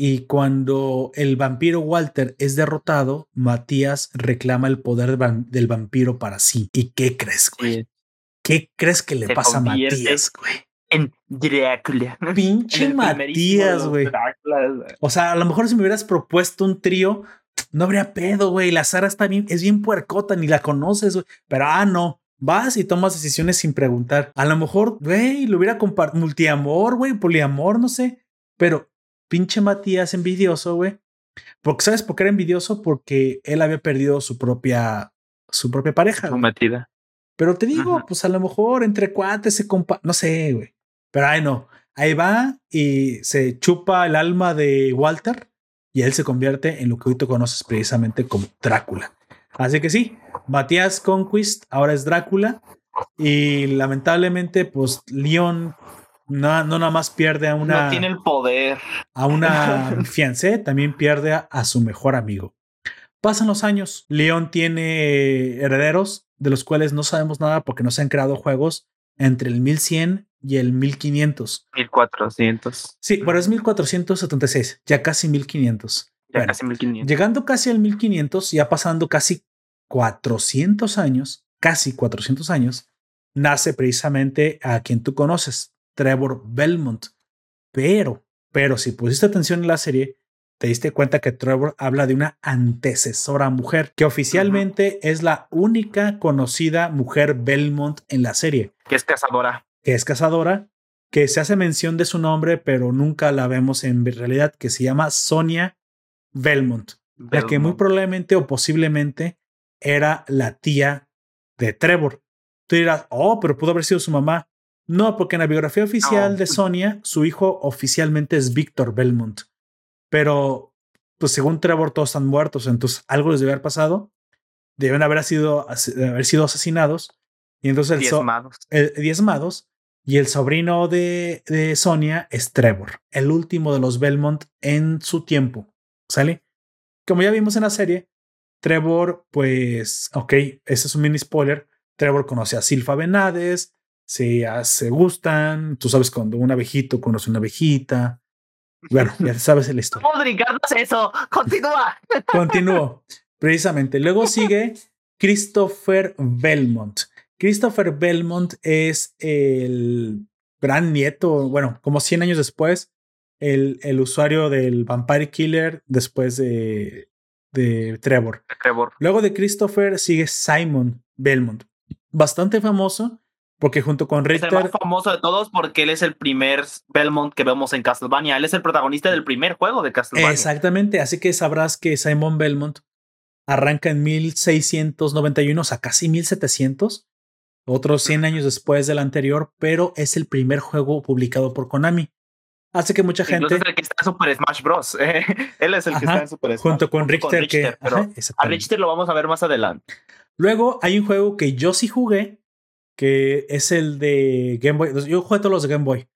y cuando el vampiro Walter es derrotado, Matías reclama el poder del vampiro para sí. ¿Y qué crees, güey? ¿Qué crees que le pasa a Matías, güey? En Drácula. Pinche Matías, güey. O sea, a lo mejor si me hubieras propuesto un trío, no habría pedo, güey. La Sara está bien, es bien puercota, ni la conoces, güey. Pero ah, no. Vas y tomas decisiones sin preguntar. A lo mejor, güey, lo hubiera compartido multiamor, güey, poliamor, no sé. Pero pinche Matías envidioso, güey. Porque, ¿sabes por qué era envidioso? Porque él había perdido su propia, su propia pareja. Combatida. Pero te digo, pues a lo mejor entre cuates se compa, no sé, güey. Pero ahí no. Ahí va y se chupa el alma de Walter y él se convierte en lo que hoy tú conoces precisamente como Drácula. Así que sí, Matías Conquist ahora es Drácula y lamentablemente pues Leon no, no nada más pierde a una... No tiene el poder. A una fiancé, también pierde a, su mejor amigo. Pasan los años, Leon tiene herederos de los cuales no sabemos nada porque no se han creado juegos entre el 1100 y el 1500. 1400. Sí, pero es 1476, ya casi 1500. Ya casi 1500. Llegando casi al 1500, ya pasando casi 400 años, casi 400 años, nace precisamente a quien tú conoces, Trevor Belmont. Pero, pero si pusiste atención en la serie, te diste cuenta que Trevor habla de una antecesora mujer, que oficialmente es la única conocida mujer Belmont en la serie. Que es cazadora. Que es cazadora, que se hace mención de su nombre, pero nunca la vemos en realidad, que se llama Sonia Belmont, Belmont. la que muy probablemente o posiblemente era la tía de Trevor. Tú dirás, oh, pero pudo haber sido su mamá. No, porque en la biografía oficial de Sonia, su hijo oficialmente es Víctor Belmont. Pero, pues según Trevor, todos están muertos, entonces algo les debe haber pasado. Deben haber sido, haber sido asesinados. Y entonces diezmados. El, diezmados. Y el sobrino de, de Sonia es Trevor, el último de los Belmont en su tiempo. ¿Sale? Como ya vimos en la serie, Trevor, pues, ok, ese es un mini spoiler. Trevor conoce a Silfa Benades, se, se gustan. Tú sabes cuando un abejito conoce una abejita. Bueno, ya sabes el historia. eso. Continúa. Continúo. Precisamente. Luego sigue Christopher Belmont. Christopher Belmont es el gran nieto, bueno, como 100 años después, el, el usuario del Vampire Killer después de, de Trevor. Trevor. Luego de Christopher sigue Simon Belmont, bastante famoso porque junto con Richter. Es el más famoso de todos porque él es el primer Belmont que vemos en Castlevania. Él es el protagonista del primer juego de Castlevania. Exactamente. Así que sabrás que Simon Belmont arranca en 1691, o sea, casi 1700, otros 100 años después del anterior, pero es el primer juego publicado por Konami. Así que mucha gente. es el que está en Super Smash Bros. él es el que está en Super Smash Junto con Richter, que. a Richter lo vamos a ver más adelante. Luego hay un juego que yo sí jugué, que es el de Game Boy. Yo juego todos los de Game Boy.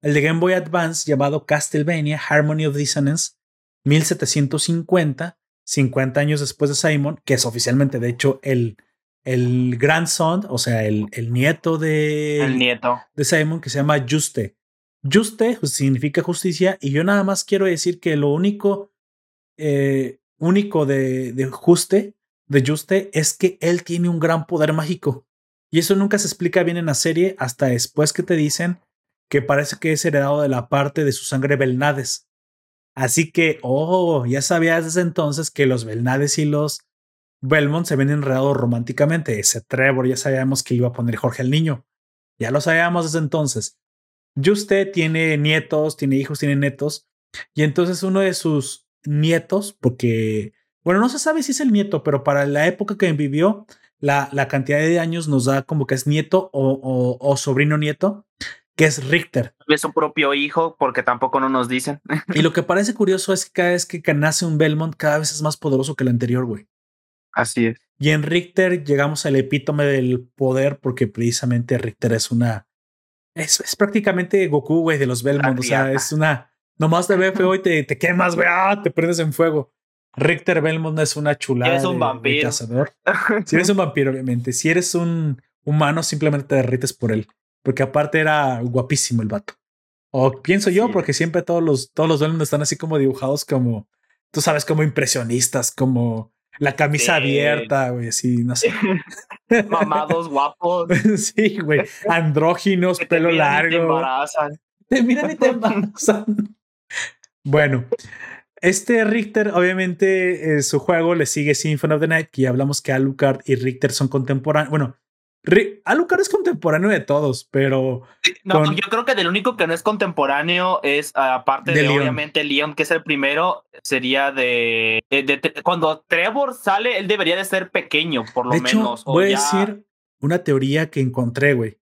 El de Game Boy Advance llamado Castlevania Harmony of Dissonance 1750, 50 años después de Simon, que es oficialmente, de hecho, el, el grandson, o sea, el, el nieto de, el nieto de Simon, que se llama Juste. Juste significa justicia, y yo nada más quiero decir que lo único, eh, único de, de Juste, de Juste, es que él tiene un gran poder mágico. Y eso nunca se explica bien en la serie hasta después que te dicen que parece que es heredado de la parte de su sangre Belnades. Así que, oh, ya sabías desde entonces que los Belnades y los Belmont se ven enredados románticamente. Ese Trevor ya sabíamos que iba a poner Jorge el niño. Ya lo sabíamos desde entonces. Y usted tiene nietos, tiene hijos, tiene netos. Y entonces uno de sus nietos, porque, bueno, no se sabe si es el nieto, pero para la época que vivió, la, la cantidad de años nos da como que es nieto o, o, sobrino nieto, que es Richter. Es su propio hijo, porque tampoco no nos dicen. y lo que parece curioso es que cada vez que nace un Belmont, cada vez es más poderoso que el anterior, güey. Así es. Y en Richter llegamos al epítome del poder, porque precisamente Richter es una. Es, es prácticamente Goku, güey, de los Belmont. O sea, es una. Nomás te ve feo y te, te quemas, güey, ¡ah! te prendes en fuego. Richter Belmont es una chulada. Eres un vampiro. cazador. Si eres un vampiro, obviamente. Si eres un humano, simplemente te derrites por él. Porque aparte era guapísimo el vato. O pienso yo, porque siempre todos los, todos los Belmont están así como dibujados como, tú sabes, como impresionistas, como la camisa abierta, güey, así, no sé. Mamados guapos. sí, güey. Andróginos, pelo largo. te embarazan. Te miran y te embarazan. bueno, este Richter, obviamente, eh, su juego le sigue Symphony of the Night, que ya hablamos que Alucard y Richter son contemporáneos. Bueno, Alucard es contemporáneo de todos, pero. No, yo creo que del único que no es contemporáneo es, aparte de, obviamente Leon, que es el primero, sería de, Cuando Trevor sale, él debería de ser pequeño, por lo menos. voy a decir una teoría que encontré, güey.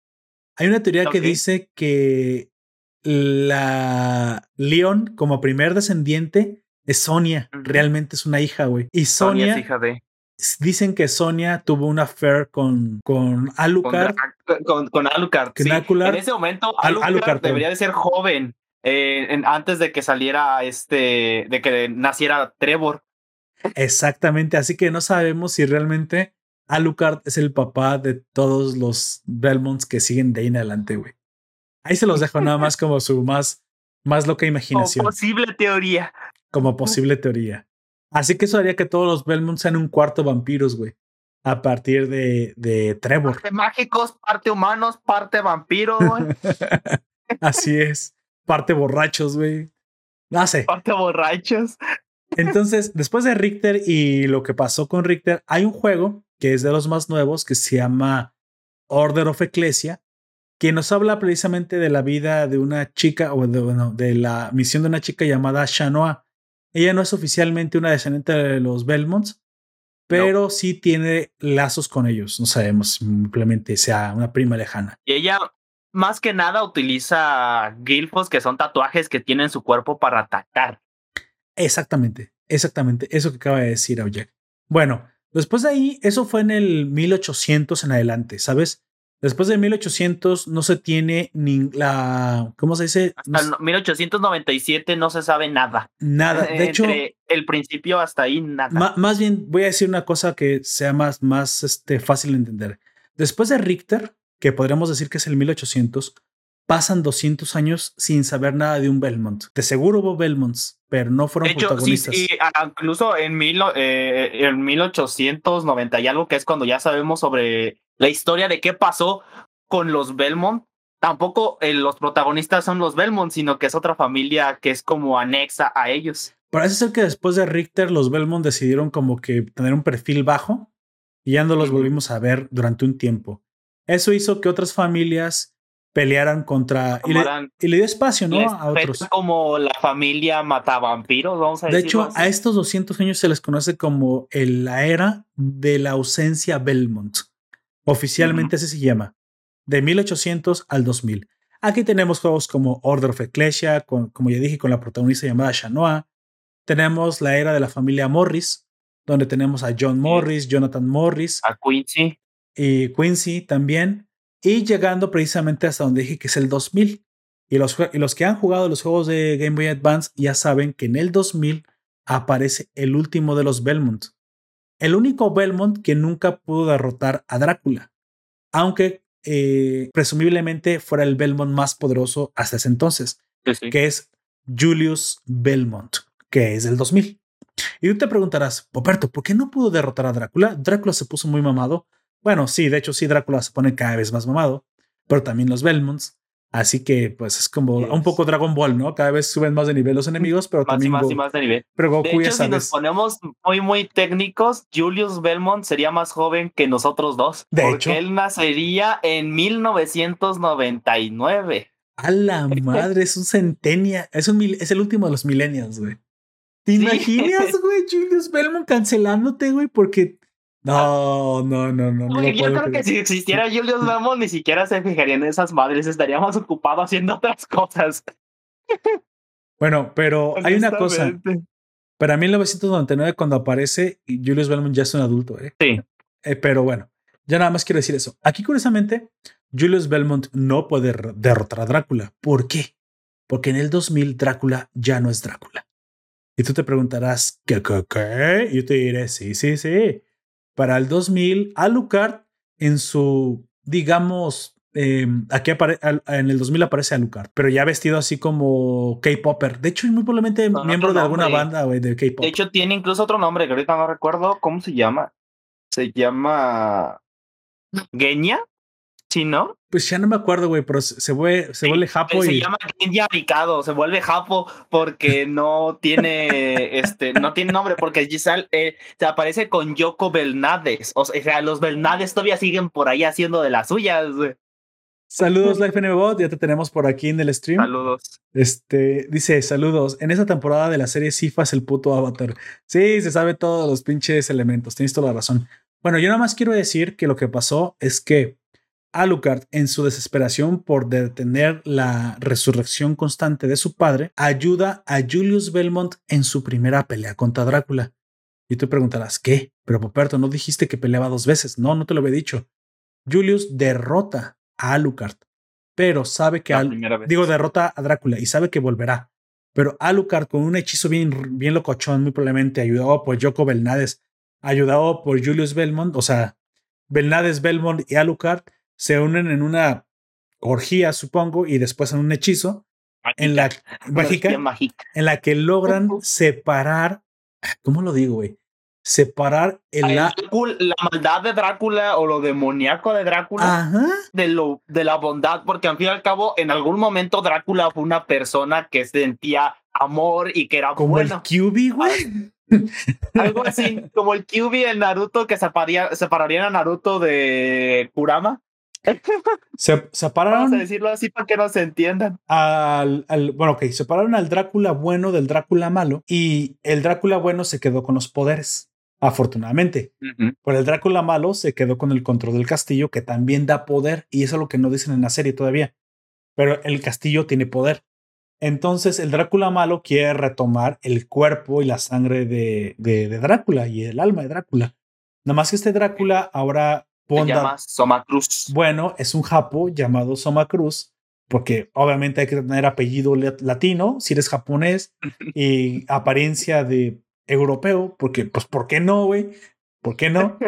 Hay una teoría que dice que la Leon, como primer descendiente, es Sonia. Realmente es una hija, güey. Y Sonia, es hija de. Dicen que Sonia tuvo una affair con, con Alucard. Con, con, Alucard. Sí. En ese momento, Alucard, debería de ser joven. Eh, antes de que saliera este, de que naciera Trevor. Exactamente, así que no sabemos si realmente Alucard es el papá de todos los Belmonts que siguen de ahí en adelante, güey. Ahí se los dejo nada más como su más, más loca imaginación. Como posible teoría. Como posible teoría. Así que eso haría que todos los Belmonts sean un cuarto vampiros, güey. A partir de, de Trevor. Parte mágicos, parte humanos, parte vampiros, güey. Así es. Parte borrachos, güey. No sé. Parte borrachos. Entonces, después de Richter y lo que pasó con Richter, hay un juego que es de los más nuevos que se llama Order of Ecclesia, que nos habla precisamente de la vida de una chica, o de, bueno, de la misión de una chica llamada Shanoa. Ella no es oficialmente una descendiente de los Belmonts, pero sí tiene lazos con ellos. No sabemos simplemente sea una prima lejana. Y ella, más que nada, utiliza gilfos, que son tatuajes que tienen su cuerpo para atacar. Exactamente, exactamente. Eso que acaba de decir Aujek. Bueno, después de ahí, eso fue en el 1800 en adelante, ¿sabes? Después de 1800 no se tiene ni la, ¿cómo se dice? Hasta 1897 no se sabe nada. Nada. De hecho, el principio hasta ahí nada. más bien voy a decir una cosa que sea más, más este, fácil de entender. Después de Richter, que podríamos decir que es el 1800, pasan 200 años sin saber nada de un Belmont. De seguro hubo Belmonts, pero no fueron protagonistas. Sí, incluso en, mil, eh, en 1890 y algo que es cuando ya sabemos sobre la historia de qué pasó con los Belmont. Tampoco eh, los protagonistas son los Belmont, sino que es otra familia que es como anexa a ellos. Parece ser que después de Richter, los Belmont decidieron como que tener un perfil bajo y ya no los volvimos a ver durante un tiempo. Eso hizo que otras familias pelearan contra y le, y le, dio espacio, ¿no? A otros. Como la familia matavampiros, vamos a De hecho, a estos 200 años se les conoce como la era de la ausencia Belmont. Oficialmente así se llama, de 1800 al 2000. Aquí tenemos juegos como Order of Ecclesia, como ya dije, con la protagonista llamada Shanoa. Tenemos la era de la familia Morris, donde tenemos a John Morris, Jonathan Morris. A Quincy. Y Quincy también. Y llegando precisamente hasta donde dije que es el 2000. Y los, y los que han jugado los juegos de Game Boy Advance ya saben que en el 2000 aparece el último de los Belmont, el único Belmont que nunca pudo derrotar a Drácula, aunque eh, presumiblemente fuera el Belmont más poderoso hasta ese entonces, que es Julius Belmont, que es del 2000. Y tú te preguntarás, Poperto, ¿por qué no pudo derrotar a Drácula? Drácula se puso muy mamado. Bueno, sí, de hecho sí, Drácula se pone cada vez más mamado, pero también los Belmonts. Así que, pues es como un poco Dragon Ball, ¿no? Cada vez suben más de nivel los enemigos, pero también. más y más de nivel. Pero Goku de hecho, Si nos ponemos muy, muy técnicos, Julius Belmont sería más joven que nosotros dos. De porque hecho. él nacería en 1999. A la madre, es un centenia. Es, un, es el último de los millennials, güey. ¿Te imaginas, güey, Julius Belmont cancelándote, güey? Porque no, no, no, no. yo creo que si existiera Julius Belmont, ni siquiera se fijaría en esas madres, estaríamos ocupados haciendo otras cosas. Bueno, pero hay una cosa. Para 1999, cuando aparece, Julius Belmont ya es un adulto, ¿eh? Sí. Eh, pero bueno, ya nada más quiero decir eso. Aquí, curiosamente, Julius Belmont no puede derrotar a Drácula. ¿Por qué? Porque en el 2000 Drácula ya no es Drácula. Y tú te preguntarás, ¿qué, qué, qué? Y yo te diré, sí, sí, sí. Para el 2000, Alucard en su, digamos, eh, aquí en el 2000 aparece Alucard, pero ya vestido así como K-Popper. De hecho, es muy probablemente miembro de alguna banda de K-Pop. De hecho, tiene incluso otro nombre que ahorita no recuerdo cómo se llama. Se llama. ¿Genya? ¿Sí, no? Pues ya no me acuerdo, güey, pero se, vuelve, se vuelve japo se y. Se llama Genya Mikado, se vuelve japo porque no tiene este, no tiene nombre, porque Giselle eh, se aparece con Yoko Belnades. O sea, los Belnades todavía siguen por ahí haciendo de las suyas, güey. Saludos, Life Bot, ya te tenemos por aquí en el stream. Saludos. Este dice: Saludos. En esa temporada de la serie Sifa es el puto avatar. Sí, se sabe todos los pinches elementos. Tienes toda la razón. Bueno, yo nada más quiero decir que lo que pasó es que Alucard, en su desesperación por detener la resurrección constante de su padre, ayuda a Julius Belmont en su primera pelea contra Drácula. Y tú preguntarás, ¿qué? Pero Poperto, no dijiste que peleaba dos veces. No, no te lo había dicho. Julius derrota a Alucard, pero sabe que digo derrota a Drácula y sabe que volverá. Pero Alucard con un hechizo bien, bien locochón, muy probablemente ayudado por Yoko Belnades, ayudado por Julius Belmont, o sea, Belnades, Belmont y Alucard se unen en una orgía, supongo, y después en un hechizo en la mágica, en la que logran separar, ¿cómo lo digo, güey? separar el la, maldad de Drácula o lo demoníaco de Drácula de lo de la bondad porque al fin y al cabo en algún momento Drácula fue una persona que sentía amor y que era como el QB güey. Algo así como el QB en Naruto que separaría, separarían a Naruto de Kurama se separaron. Vamos a decirlo así para que no se entiendan. Al, al, bueno, ok, separaron al Drácula bueno del Drácula malo y el Drácula bueno se quedó con los poderes afortunadamente. Pero el Drácula malo se quedó con el control del castillo, que también da poder, y eso es lo que no dicen en la serie todavía. Pero el castillo tiene poder. Entonces el Drácula malo quiere retomar el cuerpo y la sangre de, de, Drácula y el alma de Drácula. Nada más que este Drácula ahora Ponda, se llama Soma Cruz. Bueno, es un japo llamado Soma Cruz, porque obviamente hay que tener apellido latino si eres japonés y apariencia de europeo, porque, pues, ¿por qué no, güey? ¿Por qué no?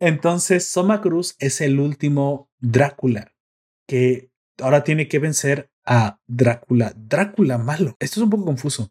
Entonces, Soma Cruz es el último Drácula que ahora tiene que vencer a Drácula. Drácula malo. Esto es un poco confuso.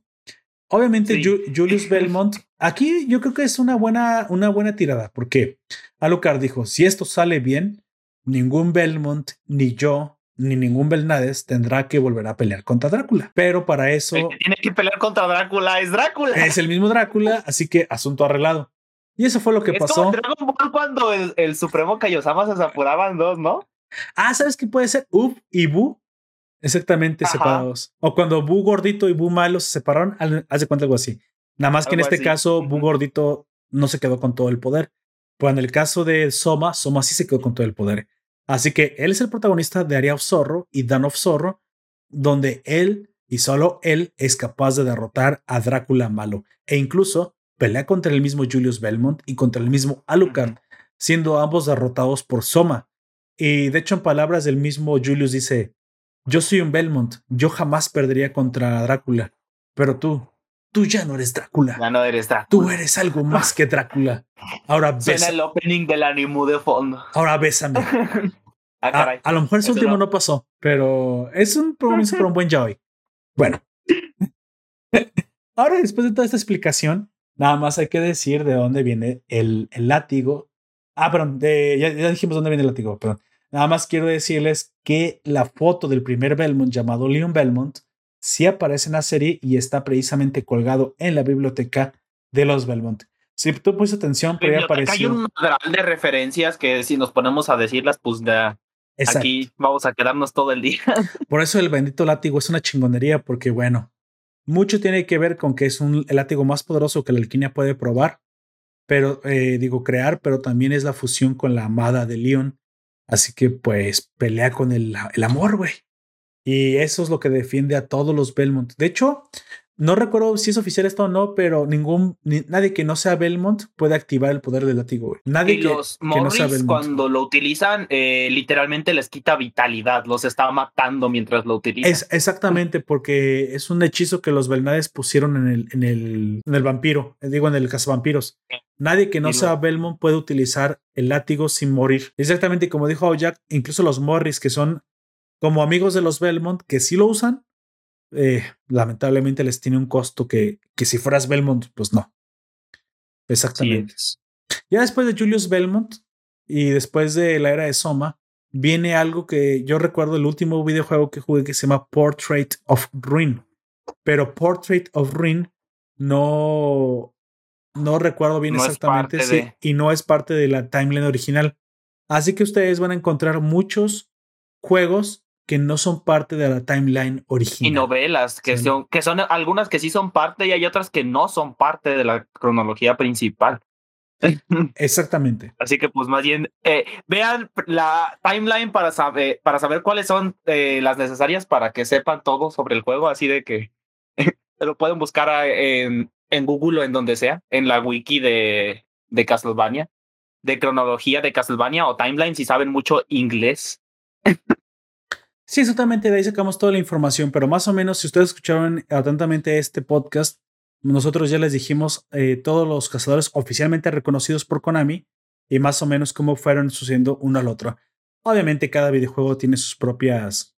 Obviamente, Julius Belmont, aquí yo creo que es una buena, una buena tirada, porque Alucard dijo: si esto sale bien, ningún Belmont, ni yo, ni ningún Belnades tendrá que volver a pelear contra Drácula. Pero para eso. El que tiene que pelear contra Drácula es Drácula. Es el mismo Drácula, así que asunto arreglado. Y eso fue lo que pasó. Como Dragon Ball cuando el, el Supremo Kaiosama se apuraban dos, ¿no? Ah, ¿sabes qué puede ser? Ub y Bu. Exactamente separados. O cuando Bu gordito y Bu malo se separaron, hace cuenta algo así. Nada más que en este caso, Bu gordito no se quedó con todo el poder. Pero en el caso de Soma, Soma sí se quedó con todo el poder. Así que él es el protagonista de Area of Zorro y Dan of Zorro, donde él y solo él es capaz de derrotar a Drácula malo e incluso pelea contra el mismo Julius Belmont y contra el mismo Alucard, siendo ambos derrotados por Soma. Y de hecho, en palabras del mismo Julius dice: Yo soy un Belmont, yo jamás perdería contra Drácula, pero tú, tú ya no eres Drácula. Ya no eres Drácula. Tú eres algo más que Drácula. Ahora ves. el opening del anime de fondo. Ahora bésame. Ah, a, lo mejor ese último no. pasó, pero es un comienzo para un buen Joy. Bueno. Ahora, después de toda esta explicación, nada más hay que decir de dónde viene el, el látigo. Ah, perdón, de, ya, ya, dijimos dónde viene el látigo, perdón. Nada más quiero decirles que la foto del primer Belmont llamado Leon Belmont sí aparece en la serie y está precisamente colgado en la biblioteca de los Belmont. Si tú pusiste atención, pero ya apareció. Hay un madral de referencias que si nos ponemos a decirlas, pues ya aquí vamos a quedarnos todo el día. Por eso el bendito látigo es una chingonería, porque bueno, mucho tiene que ver con que es un, el látigo más poderoso que la alquimia puede probar, pero eh, digo crear, pero también es la fusión con la amada de Leon. Así que pues pelea con el, el amor, güey. Y eso es lo que defiende a todos los Belmont. De hecho, no recuerdo si es oficial esto o no, pero ningún nadie que no sea Belmont puede activar el poder del látigo. Güey. Nadie y los Morris cuando lo utilizan eh, literalmente les quita vitalidad, los está matando mientras lo utilizan. Es, exactamente, porque es un hechizo que los Belnades pusieron en el, en el, en el vampiro, eh, digo en el cazavampiros. Nadie que no sea Belmont puede utilizar el látigo sin morir. Exactamente como dijo Jack, incluso los Morris que son como amigos de los Belmont que sí lo usan, eh, lamentablemente les tiene un costo que, que si fueras Belmont, pues no. Exactamente. ya después de Julius Belmont y después de la era de Soma, viene algo que yo recuerdo el último videojuego que jugué que se llama Portrait of Ruin. Pero Portrait of Ruin no, no recuerdo bien exactamente y no es parte de la timeline original. Así que ustedes van a encontrar muchos juegos que no son parte de la timeline original. Y novelas, que, son, que son algunas que sí son parte y hay otras que no son parte de la cronología principal. Exactamente. Así que pues más bien eh, vean la timeline para saber, para saber cuáles son eh, las necesarias para que sepan todo sobre el juego, así de que lo pueden buscar en, en Google o en donde sea, en la wiki de, de Castlevania, de cronología de Castlevania o timeline si saben mucho inglés. Sí, exactamente, de ahí sacamos toda la información, pero más o menos si ustedes escucharon atentamente este podcast, nosotros ya les dijimos eh, todos los cazadores oficialmente reconocidos por Konami y más o menos cómo fueron sucediendo uno al otro. Obviamente cada videojuego tiene sus propias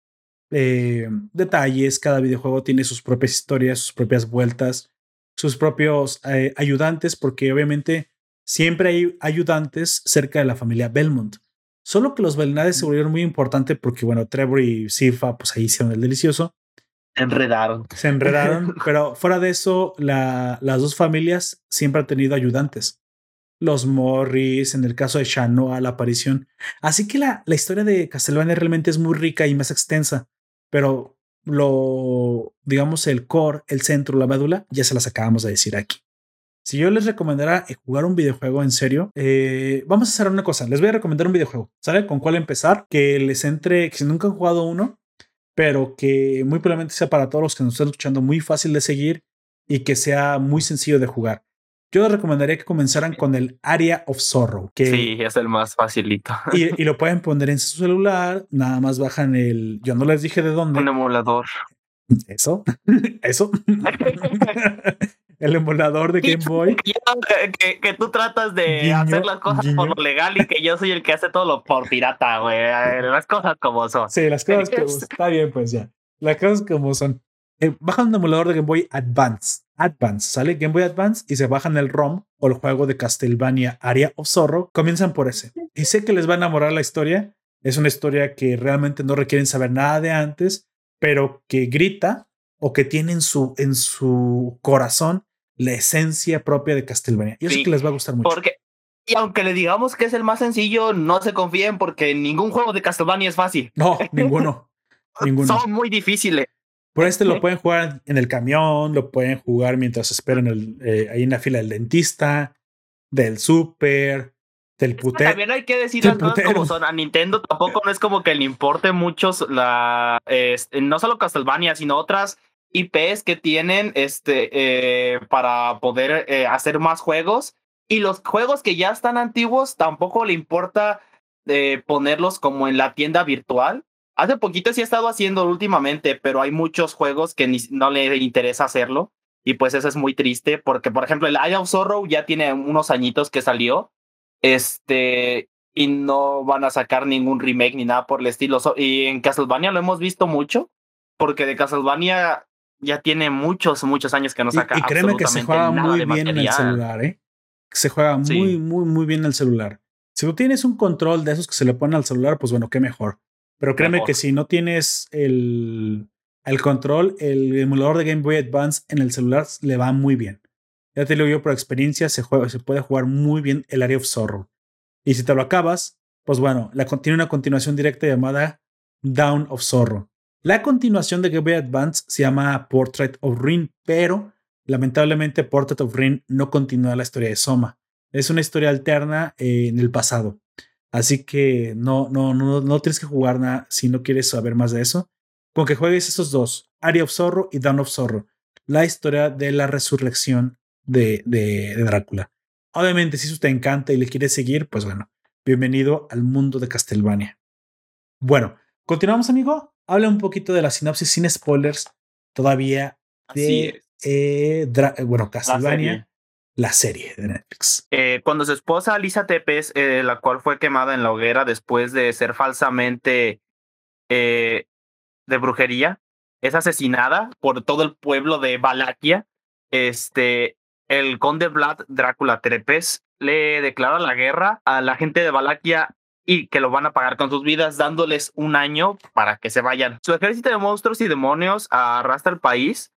eh, detalles, cada videojuego tiene sus propias historias, sus propias vueltas, sus propios eh, ayudantes, porque obviamente siempre hay ayudantes cerca de la familia Belmont. Solo que los Belnades se volvieron muy importantes porque, bueno, Trevor y Sifa, pues ahí hicieron el delicioso. Se enredaron. Se enredaron, pero fuera de eso, la, las dos familias siempre han tenido ayudantes. Los Morris, en el caso de Shanoa, la aparición. Así que la, la historia de Castlevania realmente es muy rica y más extensa, pero lo, digamos, el core, el centro, la médula, ya se las acabamos de decir aquí. Si yo les recomendara eh, jugar un videojuego en serio, eh, vamos a hacer una cosa. Les voy a recomendar un videojuego. ¿Saben con cuál empezar? Que les entre, que si nunca han jugado uno, pero que muy probablemente sea para todos los que nos están escuchando muy fácil de seguir y que sea muy sencillo de jugar. Yo les recomendaría que comenzaran con el Area of Sorrow. Que, sí, es el más facilito. Y, y, lo pueden poner en su celular, nada más bajan el... Yo no les dije de dónde. Un emulador. Eso, eso. el emulador de Game Boy. Que, que, tú tratas de hacer las cosas por lo legal y que yo soy el que hace todo lo por pirata, güey. Las cosas como son. Sí, las cosas como son. Está bien, pues ya. Las cosas como son. Eh, bajan un emulador de Game Boy Advance. Advance, sale Game Boy Advance y se bajan el ROM o el juego de Castlevania Area of Zorro. Comienzan por ese. Y sé que les va a enamorar la historia. Es una historia que realmente no requieren saber nada de antes, pero que grita o que tiene en su, en su corazón la esencia propia de Castlevania. Y eso que les va a gustar mucho. Porque, y aunque le digamos que es el más sencillo, no se confíen porque ningún juego de Castlevania es fácil. No, ninguno. ninguno. Son muy difíciles. Por este lo pueden jugar en el camión, lo pueden jugar mientras esperan el, eh, ahí en la fila del dentista, del súper, del putero. También hay que decir las cosas como son. A Nintendo tampoco no es como que le importe mucho la, no solo Castlevania, sino otras IPs que tienen este, eh, para poder eh, hacer más juegos. Y los juegos que ya están antiguos tampoco le importa eh, ponerlos como en la tienda virtual. Hace poquito sí he estado haciendo últimamente, pero hay muchos juegos que no le interesa hacerlo. Y pues eso es muy triste porque, por ejemplo, el Eye of Sorrow ya tiene unos añitos que salió. Este, y no van a sacar ningún remake ni nada por el estilo. Y en Castlevania lo hemos visto mucho, porque de Castlevania ya tiene muchos, muchos años que no saca. Y, y créeme que se juega muy bien en el celular, ¿eh? Se juega muy, muy, muy bien en el celular. Si tú tienes un control de esos que se le ponen al celular, pues bueno, qué mejor. Pero créeme que si no tienes el, el control, el emulador de Game Boy Advance en el celular le va muy bien. Ya te lo digo por experiencia, se, juega, se puede jugar muy bien el Area of Sorrow. Y si te lo acabas, pues bueno, la, tiene una continuación directa llamada Down of Sorrow. La continuación de Game Advance se llama Portrait of Rin, pero lamentablemente Portrait of Rin no continúa la historia de Soma. Es una historia alterna eh, en el pasado. Así que no, no, no, no tienes que jugar nada si no quieres saber más de eso. Con que juegues esos dos, Area of Zorro y Down of Zorro. la historia de la resurrección de, de, Drácula. Obviamente, si eso te encanta y le quieres seguir, pues bueno, bienvenido al mundo de Castlevania. Bueno, continuamos, amigo. Habla un poquito de la sinopsis sin spoilers todavía de, eh, bueno, Castlevania la serie de Netflix. Eh, cuando su esposa Lisa Tepes, eh, la cual fue quemada en la hoguera después de ser falsamente eh, de brujería, es asesinada por todo el pueblo de Valaquia. Este, el conde Vlad Drácula Tepes le declara la guerra a la gente de Valaquia y que lo van a pagar con sus vidas, dándoles un año para que se vayan. Su ejército de monstruos y demonios arrastra el país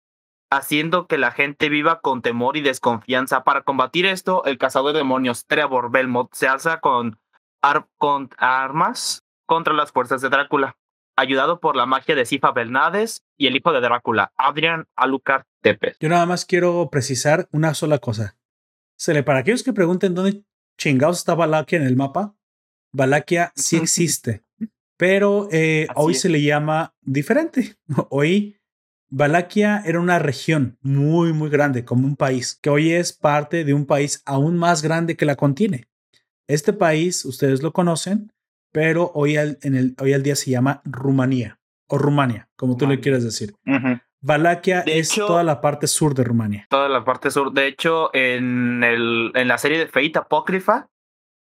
haciendo que la gente viva con temor y desconfianza. Para combatir esto, el cazador de demonios Trevor Belmont se alza con, armas contra las fuerzas de Drácula, ayudado por la magia de Sifa Belnades y el hijo de Drácula, Adrian Alucard Tepes. Yo nada más quiero precisar una sola cosa. Se para aquellos que pregunten dónde chingados está Valaquia en el mapa, Valaquia sí existe, pero eh, hoy se le llama diferente. Hoy Valaquia era una región muy, muy grande, como un país, que hoy es parte de un país aún más grande que la contiene. Este país, ustedes lo conocen, pero hoy al, en el, hoy al día se llama Rumanía o Rumania, como tú le quieras decir. Valaquia es toda la parte sur de Rumania. Toda la parte sur. De hecho, en, el, en la serie de Fate Apócrifa,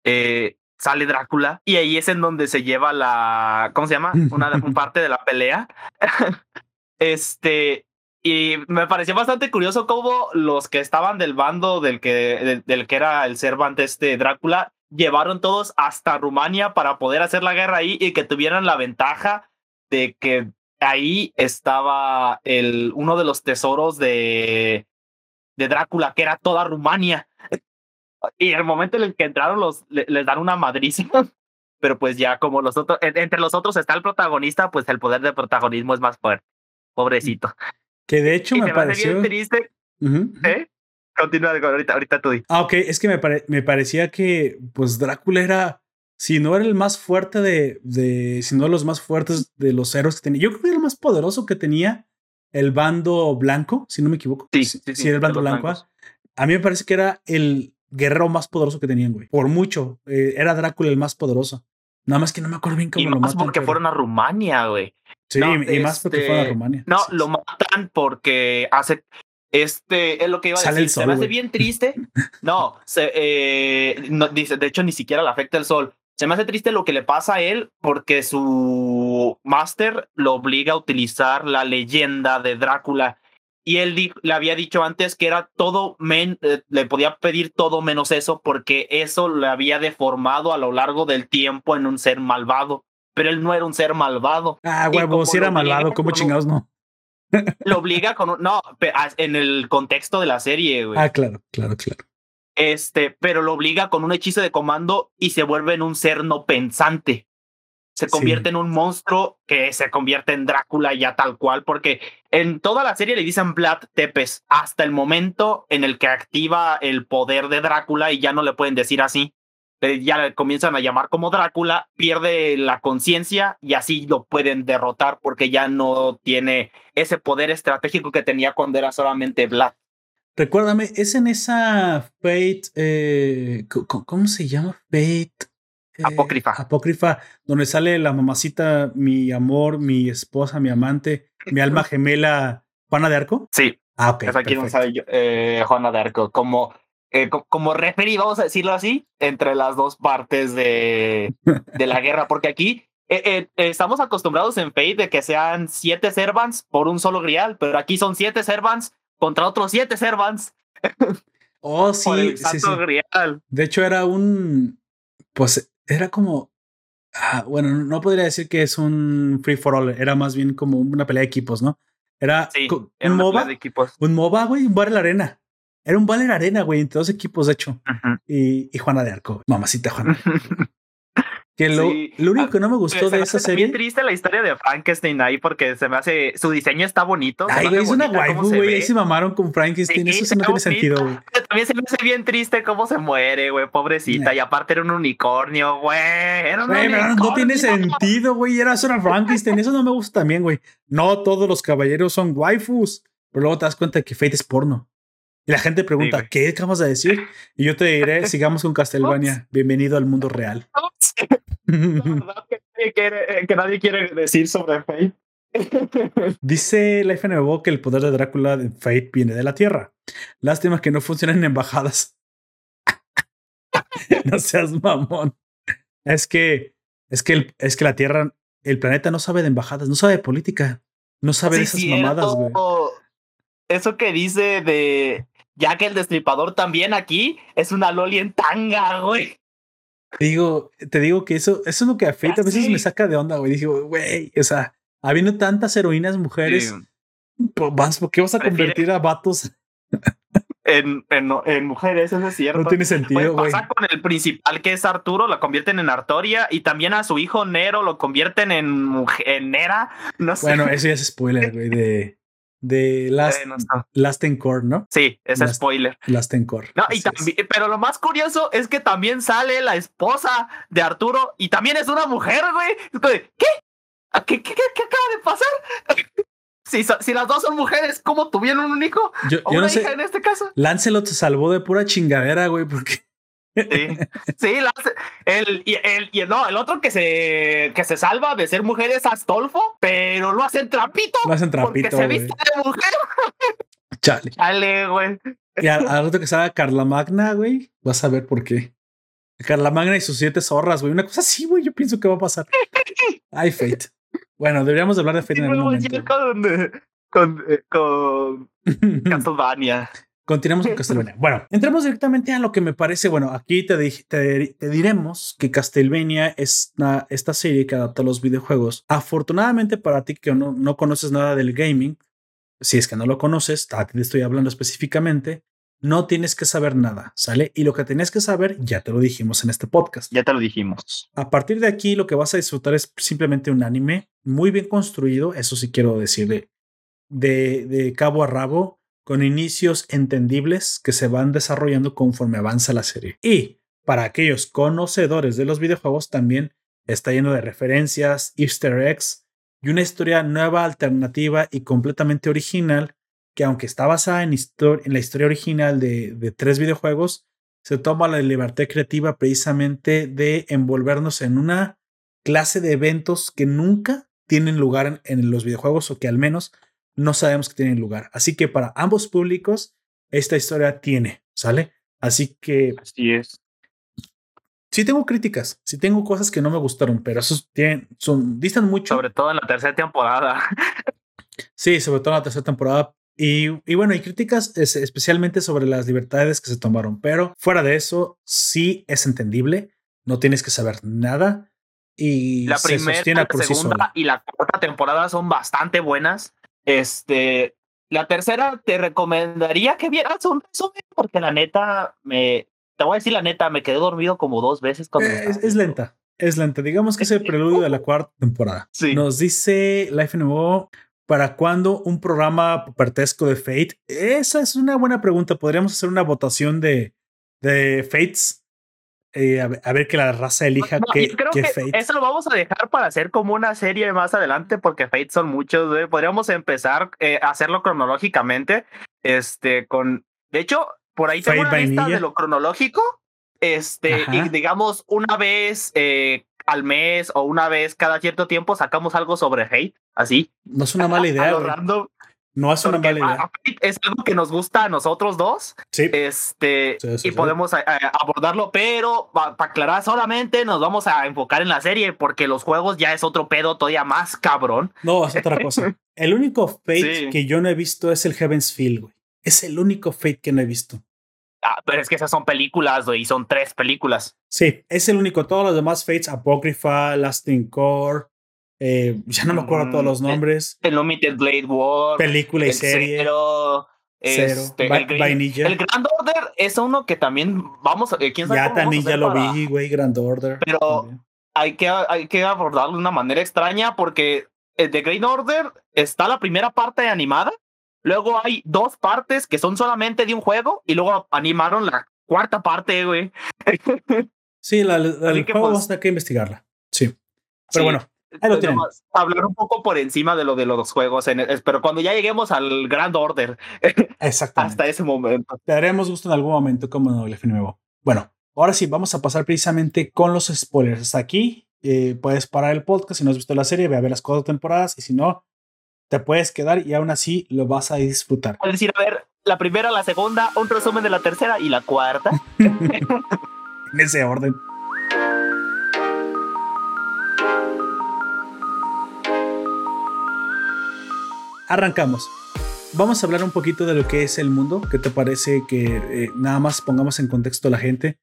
eh, sale Drácula y ahí es en donde se lleva la, ¿cómo se llama? Una, parte de la pelea. Este, y me pareció bastante curioso cómo los que estaban del bando del que, del, que era el Cervante este Drácula llevaron todos hasta Rumania para poder hacer la guerra ahí y que tuvieran la ventaja de que ahí estaba el, uno de los tesoros de, de Drácula, que era toda Rumania. Y el momento en el que entraron los, les dan una madrísima. Pero pues ya como los otros, entre los otros está el protagonista, pues el poder de protagonismo es más fuerte. Pobrecito. Que de hecho me, pareció. triste. ¿Eh? Continúa, ahorita, ahorita tú. Ah, ok, es que me, me parecía que, pues, Drácula era. Si no era el más fuerte de, de. Si no los más fuertes de los héroes que tenía. Yo creo que era el más poderoso que tenía el bando blanco, si no me equivoco. Sí, sí, sí. era el bando blanco. Ah. A mí me parece que era el guerrero más poderoso que tenían, güey. Por mucho. Eh, era Drácula el más poderoso. Nada más que no me acuerdo bien cómo lo matan. porque fueron a Rumania, güey. Sí, y más porque fueron a este, Rumania. No, lo matan porque hace. Este es lo que iba a decir. se me hace bien triste. no, se, eh, no, dice, de hecho, ni siquiera le afecta el sol. Se me hace triste lo que le pasa a él porque su máster lo obliga a utilizar la leyenda de Drácula y él le había dicho antes que era todo, men, eh, le podía pedir todo menos eso porque eso le había deformado a lo largo del tiempo en un ser malvado, pero él no era un ser malvado. Ah, huevo, si era malvado, ¿cómo chingados no? lo obliga con un, no, en el contexto de la serie, güey. Ah, claro, claro, claro. Este, pero lo obliga con un hechizo de comando y se vuelve en un ser no pensante se convierte en un monstruo que se convierte en Drácula ya tal cual, porque en toda la serie le dicen Vlad Tepes hasta el momento en el que activa el poder de Drácula y ya no le pueden decir así. Eh, ya le comienzan a llamar como Drácula, pierde la conciencia y así lo pueden derrotar porque ya no tiene ese poder estratégico que tenía cuando era solamente Vlad. Recuérdame, es en esa Fate, eh, ¿cómo se llama? Fate Apócrifa. Apócrifa, donde sale la mamacita, mi amor, mi esposa, mi amante, mi alma gemela, Juana de Arco. Sí. Ah, ok. Es aquí donde sale eh, Juana de Arco, como, eh, como vamos a decirlo así, entre las dos partes de, de la guerra, porque aquí eh, estamos acostumbrados en Fate de que sean siete servants por un solo grial, pero aquí son siete servants contra otros siete servants. Oh, sí, sí, sí. De hecho, era un. Pues era como. Ah, bueno, no podría decir que es un free for all, era más bien como una pelea de equipos, ¿no? Era, un MOBA. De equipos. Un MOBA, güey, un Battle Arena. Era un Battle Arena, güey, entre dos equipos, de hecho. y, y, Juana de Arco, mamacita Juana. Que lo, lo, único que no me gustó de esa serie. bien triste la historia de Frankenstein ahí porque se me hace. Su diseño está bonito. Ay, güey, es una waifu, güey. Ahí se mamaron con Frankenstein. Eso sí no tiene sentido, güey. También se me hace bien triste cómo se muere, güey. Pobrecita. Y aparte era un unicornio, güey. Era un unicornio. No tiene sentido, güey. Era solo Frankenstein. Eso no me gusta también, güey. No todos los caballeros son waifus. pero luego te das cuenta que Fate es porno. Y la gente pregunta, ¿qué acabas de decir? Y yo te diré, sigamos con Castlevania. Bienvenido al mundo real. Que, nadie quiere decir sobre Fate. Dice la FNBO que el poder de Drácula de Fate viene de la Tierra. Lástima que no funcionan en embajadas. no seas mamón. Es que, es que, es que la Tierra, el planeta no sabe de embajadas, no sabe de política, no sabe de esas mamadas, güey. Eso que dice de ya que el destripador también aquí es una loli en tanga, güey. Digo, te digo que eso, eso es lo que afecta. A veces me saca de onda, güey. Digo, güey, o sea, habiendo tantas heroínas mujeres, ¿por qué vas a convertir a vatos? En, en, mujeres, eso es cierto. No tiene sentido, güey. Pasa con el principal que es Arturo, lo convierten en Artoria y también a su hijo Nero lo convierten en, en Nera. No sé. Bueno, eso ya es spoiler, güey, de, de Last, Last Encore, ¿no? Sí, es spoiler. Last Encore. No, y también, pero lo más curioso es que también sale la esposa de Arturo y también es una mujer, güey. ¿Qué? ¿Qué, qué, qué, acaba de pasar? Si, si, las dos son mujeres, ¿cómo tuvieron un hijo? Yo, ¿O una hija en este caso? Lancelot se salvó de pura chingadera, güey, porque Sí, sí el, el, y no, el otro que se, que se salva de ser mujer es Astolfo, pero lo hacen trapito. Lo hacen trapito. Porque se viste de mujer. Chale. Chale, güey. Y al, otro que salga Carla Magna, güey, vas a ver por qué. Carla Magna y sus siete zorras, güey. Una cosa así, güey, yo pienso que va a pasar. Ay, Fate. Bueno, deberíamos hablar de Fate en algún momento. Con, con, eh, con Castlevania. Continuamos con Castlevania. Bueno, entremos directamente a lo que me parece. Bueno, aquí te, te, diremos que Castlevania es esta serie que adapta los videojuegos. Afortunadamente para ti que no, no conoces nada del gaming, si es que no lo conoces, a ti te estoy hablando específicamente, no tienes que saber nada, ¿sale? Y lo que tienes que saber, ya te lo dijimos en este podcast. Ya te lo dijimos. A partir de aquí, lo que vas a disfrutar es simplemente un anime muy bien construido, eso sí quiero decirle, de, de cabo a rabo con inicios entendibles que se van desarrollando conforme avanza la serie. Y para aquellos conocedores de los videojuegos también está lleno de referencias, easter eggs y una historia nueva, alternativa y completamente original que aunque está basada en, la historia original de tres videojuegos, se toma la libertad creativa precisamente de envolvernos en una clase de eventos que nunca tienen lugar en los videojuegos o que al menos no sabemos que tienen lugar. Así que para ambos públicos, esta historia tiene, ¿sale? Así que... Así es. Sí tengo críticas, sí tengo cosas que no me gustaron, pero esos tienen, son, distan mucho. Sobre todo en la tercera temporada. sí, sobre todo en la tercera temporada. Y, y bueno, y críticas especialmente sobre las libertades que se tomaron, pero fuera de eso, sí es entendible, no tienes que saber nada y la primera, la segunda y la cuarta temporada son bastante buenas. Este, la tercera te recomendaría que vieras un resumen porque la neta me te voy a decir la neta, me quedé dormido como dos veces eh, es, lenta, es lenta. Digamos que es el preludio de la cuarta temporada. Nos dice Life NMO, ¿para cuándo un programa pertesco de Fate? Esa es una buena pregunta. Podríamos hacer una votación de, de Fates eh, a, ver, que la raza elija qué, creo que Fate. Eso lo vamos a dejar para hacer como una serie más adelante, porque Fate son muchos. Podríamos empezar eh, a hacerlo cronológicamente. Este, con. De hecho, por ahí tengo una lista de lo cronológico. Este, y digamos, una vez eh, al mes o una vez cada cierto tiempo sacamos algo sobre Fate. Así. No es una mala idea. No es una mala idea. Es algo que nos gusta a nosotros dos. Sí. Este, y podemos eh, abordarlo, pero para aclarar, solamente nos vamos a enfocar en la serie porque los juegos ya es otro pedo todavía más cabrón. No, es otra cosa. El único Fate que yo no he visto es el Heaven's Feel, güey. Es el único Fate que no he visto. Ah, pero es que esas son películas, güey, y son tres películas. Sí, es el único. Todos los demás Fates, Apocrypha, Lasting Core, eh, ya no me acuerdo todos los mm, nombres. El Limited Blade War. Película y serie. Cero. Este, el, el, Grand Order es uno que también vamos a. ¿quién sabe ya también ya lo vi, güey, Grand Order. Pero hay que, hay que abordarlo de una manera extraña porque el de Grand Order está la primera parte animada. Luego hay dos partes que son solamente de un juego y luego animaron la cuarta parte, güey. Sí, la, el juego pues, vamos a tener que investigarla. Sí. Pero bueno, Ahí lo. Hablar un poco por encima de lo de los juegos, en pero cuando ya lleguemos al Grand Order. Exactamente. Hasta ese momento. Te daremos gusto en algún momento, como no, nuevo. Bueno, ahora sí, vamos a pasar precisamente con los spoilers. Hasta aquí eh, puedes parar el podcast si no has visto la serie, ve a ver las cuatro temporadas y si no, te puedes quedar y aún así lo vas a disfrutar. Puedes ir a ver la primera, la segunda, un resumen de la tercera y la cuarta. en ese orden. Arrancamos. Vamos a hablar un poquito de lo que es el mundo. ¿Qué te parece que eh, nada más pongamos en contexto a la gente?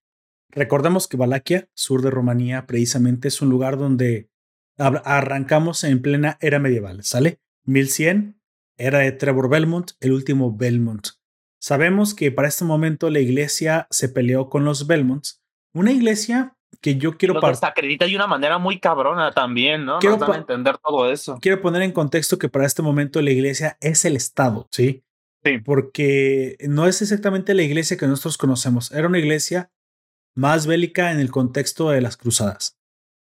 Recordemos que Valaquia, sur de Rumanía, precisamente es un lugar donde arrancamos en plena era medieval, ¿sale? 1100, era de Trevor Belmont, el último Belmont. Sabemos que para este momento la iglesia se peleó con los Belmonts, una iglesia que yo quiero Los acredita de una manera muy cabrona también, ¿no? Quiero no entender todo eso. Quiero poner en contexto que para este momento la iglesia es el Estado, ¿sí? Sí. Porque no es exactamente la iglesia que nosotros conocemos. Era una iglesia más bélica en el contexto de las cruzadas.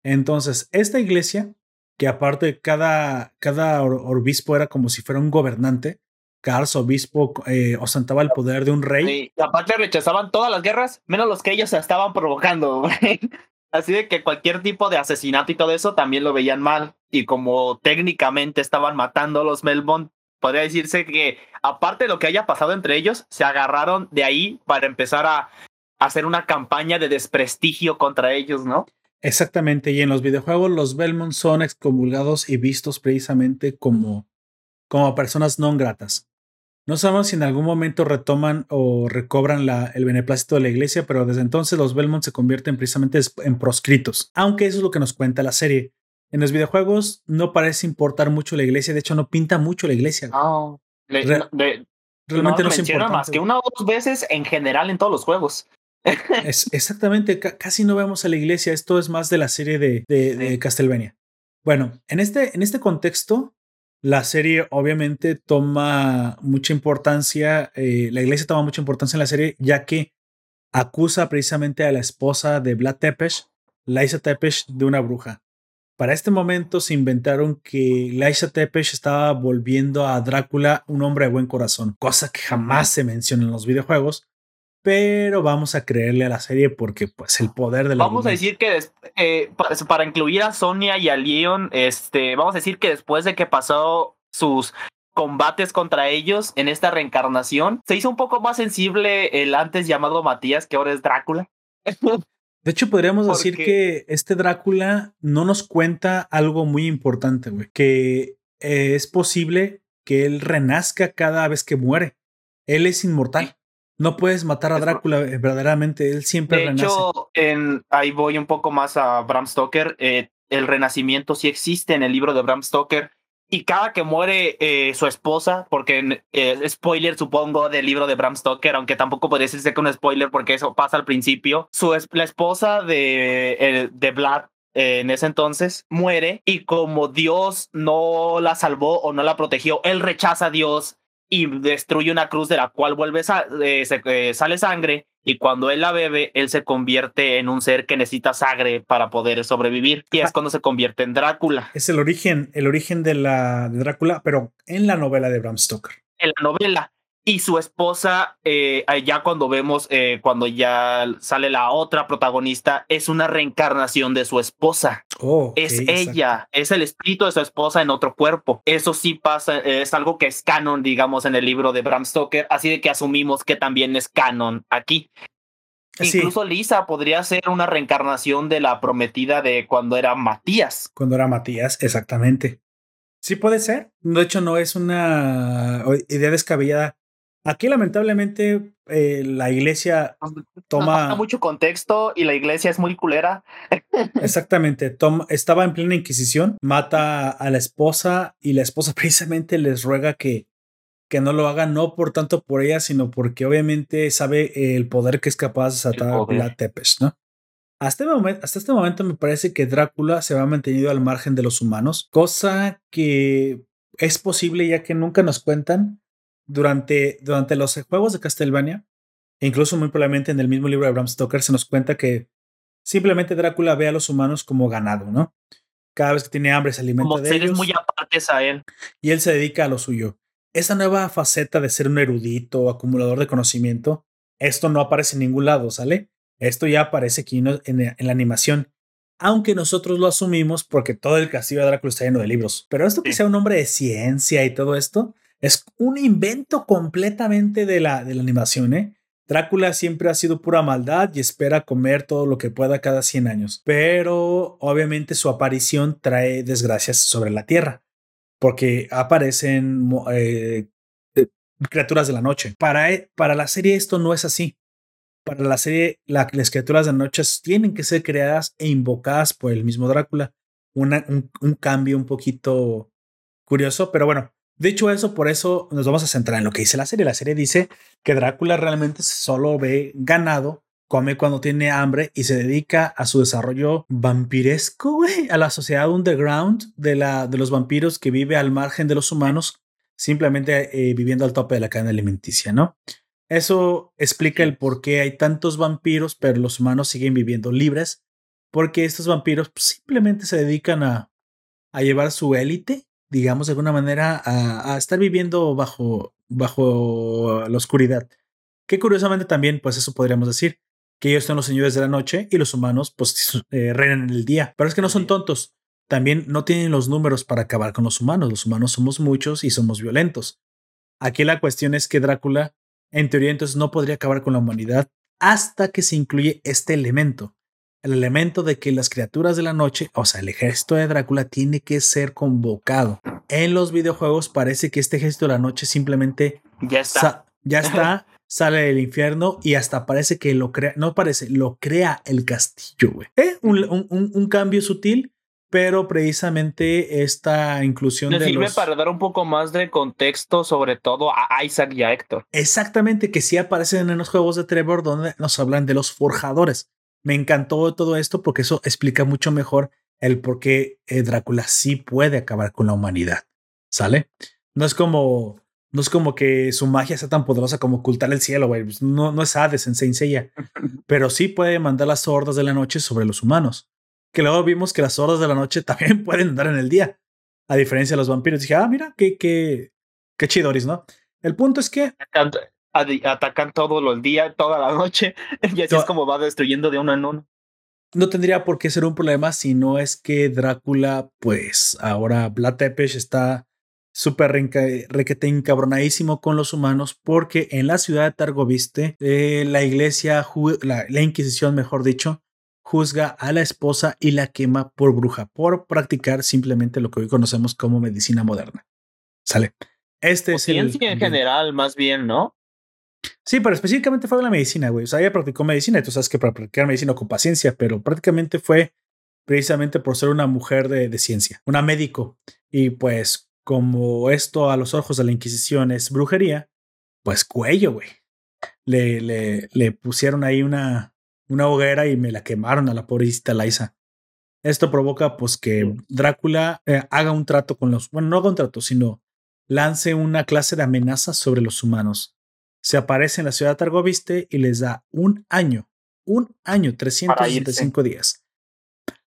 Entonces, esta iglesia, que aparte cada, cada obispo era como si fuera un gobernante, cada arzobispo eh, ostentaba el poder de un rey. y aparte rechazaban todas las guerras, menos los que ellos estaban provocando. Así de que cualquier tipo de asesinato y todo eso también lo veían mal. Y como técnicamente estaban matando a los Melbourne, podría decirse que aparte de lo que haya pasado entre ellos, se agarraron de ahí para empezar a hacer una campaña de desprestigio contra ellos, ¿no? Exactamente, y en los videojuegos los Belmont son excomulgados y vistos precisamente como, como personas no gratas. No sabemos si en algún momento retoman o recobran la, el beneplácito de la iglesia, pero desde entonces los Belmont se convierten precisamente en proscritos, aunque eso es lo que nos cuenta la serie. En los videojuegos no parece importar mucho la iglesia, de hecho no pinta mucho la iglesia. No, realmente no, se importa más que una o dos veces en general en todos los juegos. Es, exactamente, casi no vemos a la iglesia. Esto es más de la serie de, de, Castlevania. Bueno, en este, en este contexto, la serie obviamente toma mucha importancia, eh, la iglesia toma mucha importancia en la serie, ya que acusa precisamente a la esposa de Vlad Tepes, Laisa Tepes, de una bruja. Para este momento se inventaron que Laisa Tepes estaba volviendo a Drácula un hombre de buen corazón, cosa que jamás se menciona en los videojuegos pero vamos a creerle a la serie porque pues el poder de la vamos a decir que eh, para, incluir a Sonia y a Leon este vamos a decir que después de que pasó sus combates contra ellos en esta reencarnación se hizo un poco más sensible el antes llamado Matías que ahora es Drácula. De hecho podríamos decir que este Drácula no nos cuenta algo muy importante güey que eh, es posible que él renazca cada vez que muere. Él es inmortal no puedes matar a Drácula eh, verdaderamente, él siempre de Hecho, en, ahí voy un poco más a Bram Stoker. Eh, el renacimiento sí existe en el libro de Bram Stoker. Y cada que muere eh, su esposa, porque spoiler supongo del libro de Bram Stoker, aunque tampoco podría decirse que un spoiler porque eso pasa al principio, su, la esposa de, de Vlad en ese entonces muere y como Dios no la salvó o no la protegió, él rechaza a Dios y destruye una cruz de la cual vuelve eh, eh, sale sangre y cuando él la bebe, él se convierte en un ser que necesita sangre para poder sobrevivir y es cuando se convierte en Drácula. Es el origen, el origen de la de Drácula, pero en la novela de Bram Stoker. En la novela y su esposa, eh, ya cuando vemos, eh, cuando ya sale la otra protagonista, es una reencarnación de su esposa. Oh, es ella, es el espíritu de su esposa en otro cuerpo. Eso sí pasa, es algo que es canon, digamos, en el libro de Bram Stoker, así de que asumimos que también es canon aquí. Incluso Lisa podría ser una reencarnación de la prometida de cuando era Matías. Cuando era Matías, exactamente. Sí puede ser. De hecho, no es una idea descabellada Aquí lamentablemente eh, la iglesia toma... mucho contexto y la iglesia es muy culera. Exactamente, toma, estaba en plena inquisición, mata a la esposa y la esposa precisamente les ruega que, que no lo haga, no por tanto por ella, sino porque obviamente sabe el poder que es capaz de satar la Tepes, ¿no? Hasta, este momento, hasta este momento me parece que Drácula se va mantenido al margen de los humanos, cosa que es posible ya que nunca nos cuentan durante, durante los juegos de Castlevania, e incluso muy probablemente en el mismo libro de Bram Stoker, se nos cuenta que simplemente Drácula ve a los humanos como ganado, ¿no? cada vez que tiene hambre se alimenta Como de seres ellos. muy apartes a él. y él se dedica a lo suyo. Esa nueva faceta de ser un erudito, acumulador de conocimiento, esto no aparece en ningún lado, ¿sale? Esto ya aparece aquí en, en- en la animación. Aunque nosotros lo asumimos porque todo el castillo de Drácula está lleno de libros. Pero esto que sea un hombre de ciencia y todo esto es un invento completamente de la, de la animación, ¿eh? Drácula siempre ha sido pura maldad y espera comer todo lo que pueda cada 100 años. Pero obviamente su aparición trae desgracias sobre la tierra porque aparecen eh, eh, criaturas de la noche. Para, e- para la serie esto no es así. Para la serie la- las criaturas de la noche tienen que ser creadas e invocadas por el mismo Drácula. Un, un cambio un poquito curioso, pero bueno, dicho eso, por eso nos vamos a centrar en lo que dice la serie. La serie dice que Drácula realmente solo ve ganado, come cuando tiene hambre y se dedica a su desarrollo vampiresco, güey, a la sociedad underground de, la, de los vampiros que vive al margen de los humanos, simplemente eh, viviendo al tope de la cadena alimenticia, ¿no? Eso explica el por qué hay tantos vampiros, pero los humanos siguen viviendo libres, porque estos vampiros pues, simplemente se dedican a, a llevar su élite, digamos de alguna manera, a, a estar viviendo bajo, bajo la oscuridad. Que curiosamente también, pues eso podríamos decir, que ellos son los señores de la noche y los humanos, pues eh, reinan en el día. Pero es que no son tontos. También no tienen los números para acabar con los humanos. Los humanos somos muchos y somos violentos. Aquí la cuestión es que Drácula, en teoría, entonces no podría acabar con la humanidad hasta que se incluye este elemento. El elemento de que las criaturas de la noche, o sea, el ejército de Drácula, tiene que ser convocado. En los videojuegos parece que este ejército de la noche simplemente Ya está. sa- ya está, sale del infierno y hasta parece que lo crea, no parece, lo crea el castillo, güey. ¿Eh? Un, un- un- cambio sutil, pero precisamente esta inclusión Le de sirve los... para dar un poco más de contexto, sobre todo a Isaac y a Héctor. Exactamente, que sí aparecen en los juegos de Trevor donde nos hablan de los forjadores. Me encantó todo esto porque eso explica mucho mejor el por qué eh, Drácula sí puede acabar con la humanidad. ¿Sale? No es como, no es como que su magia sea tan poderosa como ocultar el cielo, güey. Pues No, no es Hades en Saint Seiya, pero sí puede mandar las hordas de la noche sobre los humanos. Que luego vimos que las hordas de la noche también pueden andar en el día. A diferencia de los vampiros. Dije, ah, mira, qué, qué, qué chidoris, ¿no? El punto es que Atacan, adi- atacan todo el día, toda la noche, y así To- es como va destruyendo de uno en uno. no tendría por qué ser un problema si no es que Drácula, pues ahora Vlad Tepes está súper requete encabronadísimo con los humanos porque en la ciudad de Targoviste eh, la iglesia, la, la Inquisición, mejor dicho, juzga a la esposa y la quema por bruja, por practicar simplemente lo que hoy conocemos como medicina moderna. Sale. Este O es el- en general, más bien, ¿no? Sí, pero específicamente fue la medicina, güey. O sea, ella practicó medicina y tú sabes que para practicar medicina ocupa ciencia, pero prácticamente fue precisamente por ser una mujer de, de ciencia, una médico. Y pues, como esto a los ojos de la Inquisición es brujería, pues cuello, güey. Le, le, le pusieron ahí una, una hoguera y me la quemaron a la pobrecita Liza. Esto provoca pues que Drácula eh, haga un trato con los, bueno, no haga un trato, sino lance una clase de amenaza sobre los humanos se aparece en la ciudad de Targoviste y les da un año, un año, 365 días,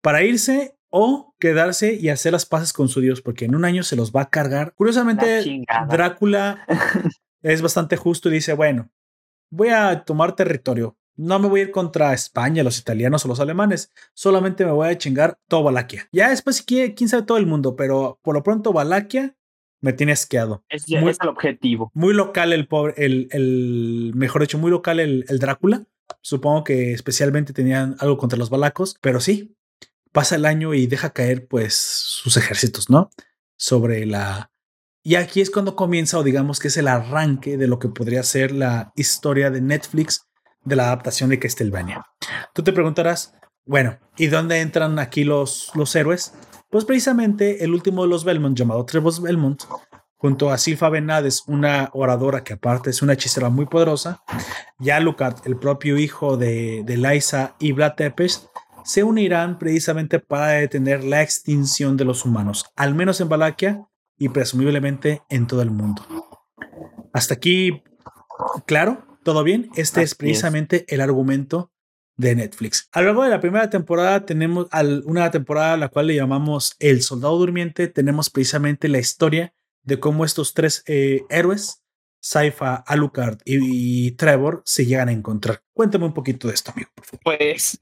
para irse o quedarse y hacer las paces con su dios, porque en un año se los va a cargar. Curiosamente. Drácula es bastante justo y dice, bueno, voy a tomar territorio. No me voy a ir contra España, los italianos o los alemanes. Solamente me voy a chingar todo Valaquia. Ya después, quién sabe todo el mundo, pero por lo pronto Valaquia me tiene asqueado Es, Muy- es el objetivo. muy local el pobre, el, el mejor dicho, muy local el, el Drácula. Supongo que especialmente tenían algo contra los balacos, pero sí, pasa el año y deja caer pues sus ejércitos, ¿no? Sobre la... Y aquí es cuando comienza, o digamos que es el arranque de lo que podría ser la historia de Netflix de la adaptación de Castlevania. Tú te preguntarás, bueno, ¿y dónde entran aquí los, los héroes? Pues precisamente el último de los Belmont, llamado Trevor Belmont, junto a Silfa Benades, una oradora que aparte es una hechicera muy poderosa, y Alucard, el propio hijo de, de Liza y Vlad Tepes, se unirán precisamente para detener la extinción de los humanos, al menos en Valaquia y presumiblemente en todo el mundo. Hasta aquí, claro, todo bien. Este es Así es. precisamente el argumento de Netflix. A lo largo de la primera temporada tenemos una temporada a la cual le llamamos El Soldado Durmiente. Tenemos precisamente la historia de cómo estos tres eh, héroes, Saifa, Alucard y, Trevor, se llegan a encontrar. Cuéntame un poquito de esto, amigo, por favor. Pues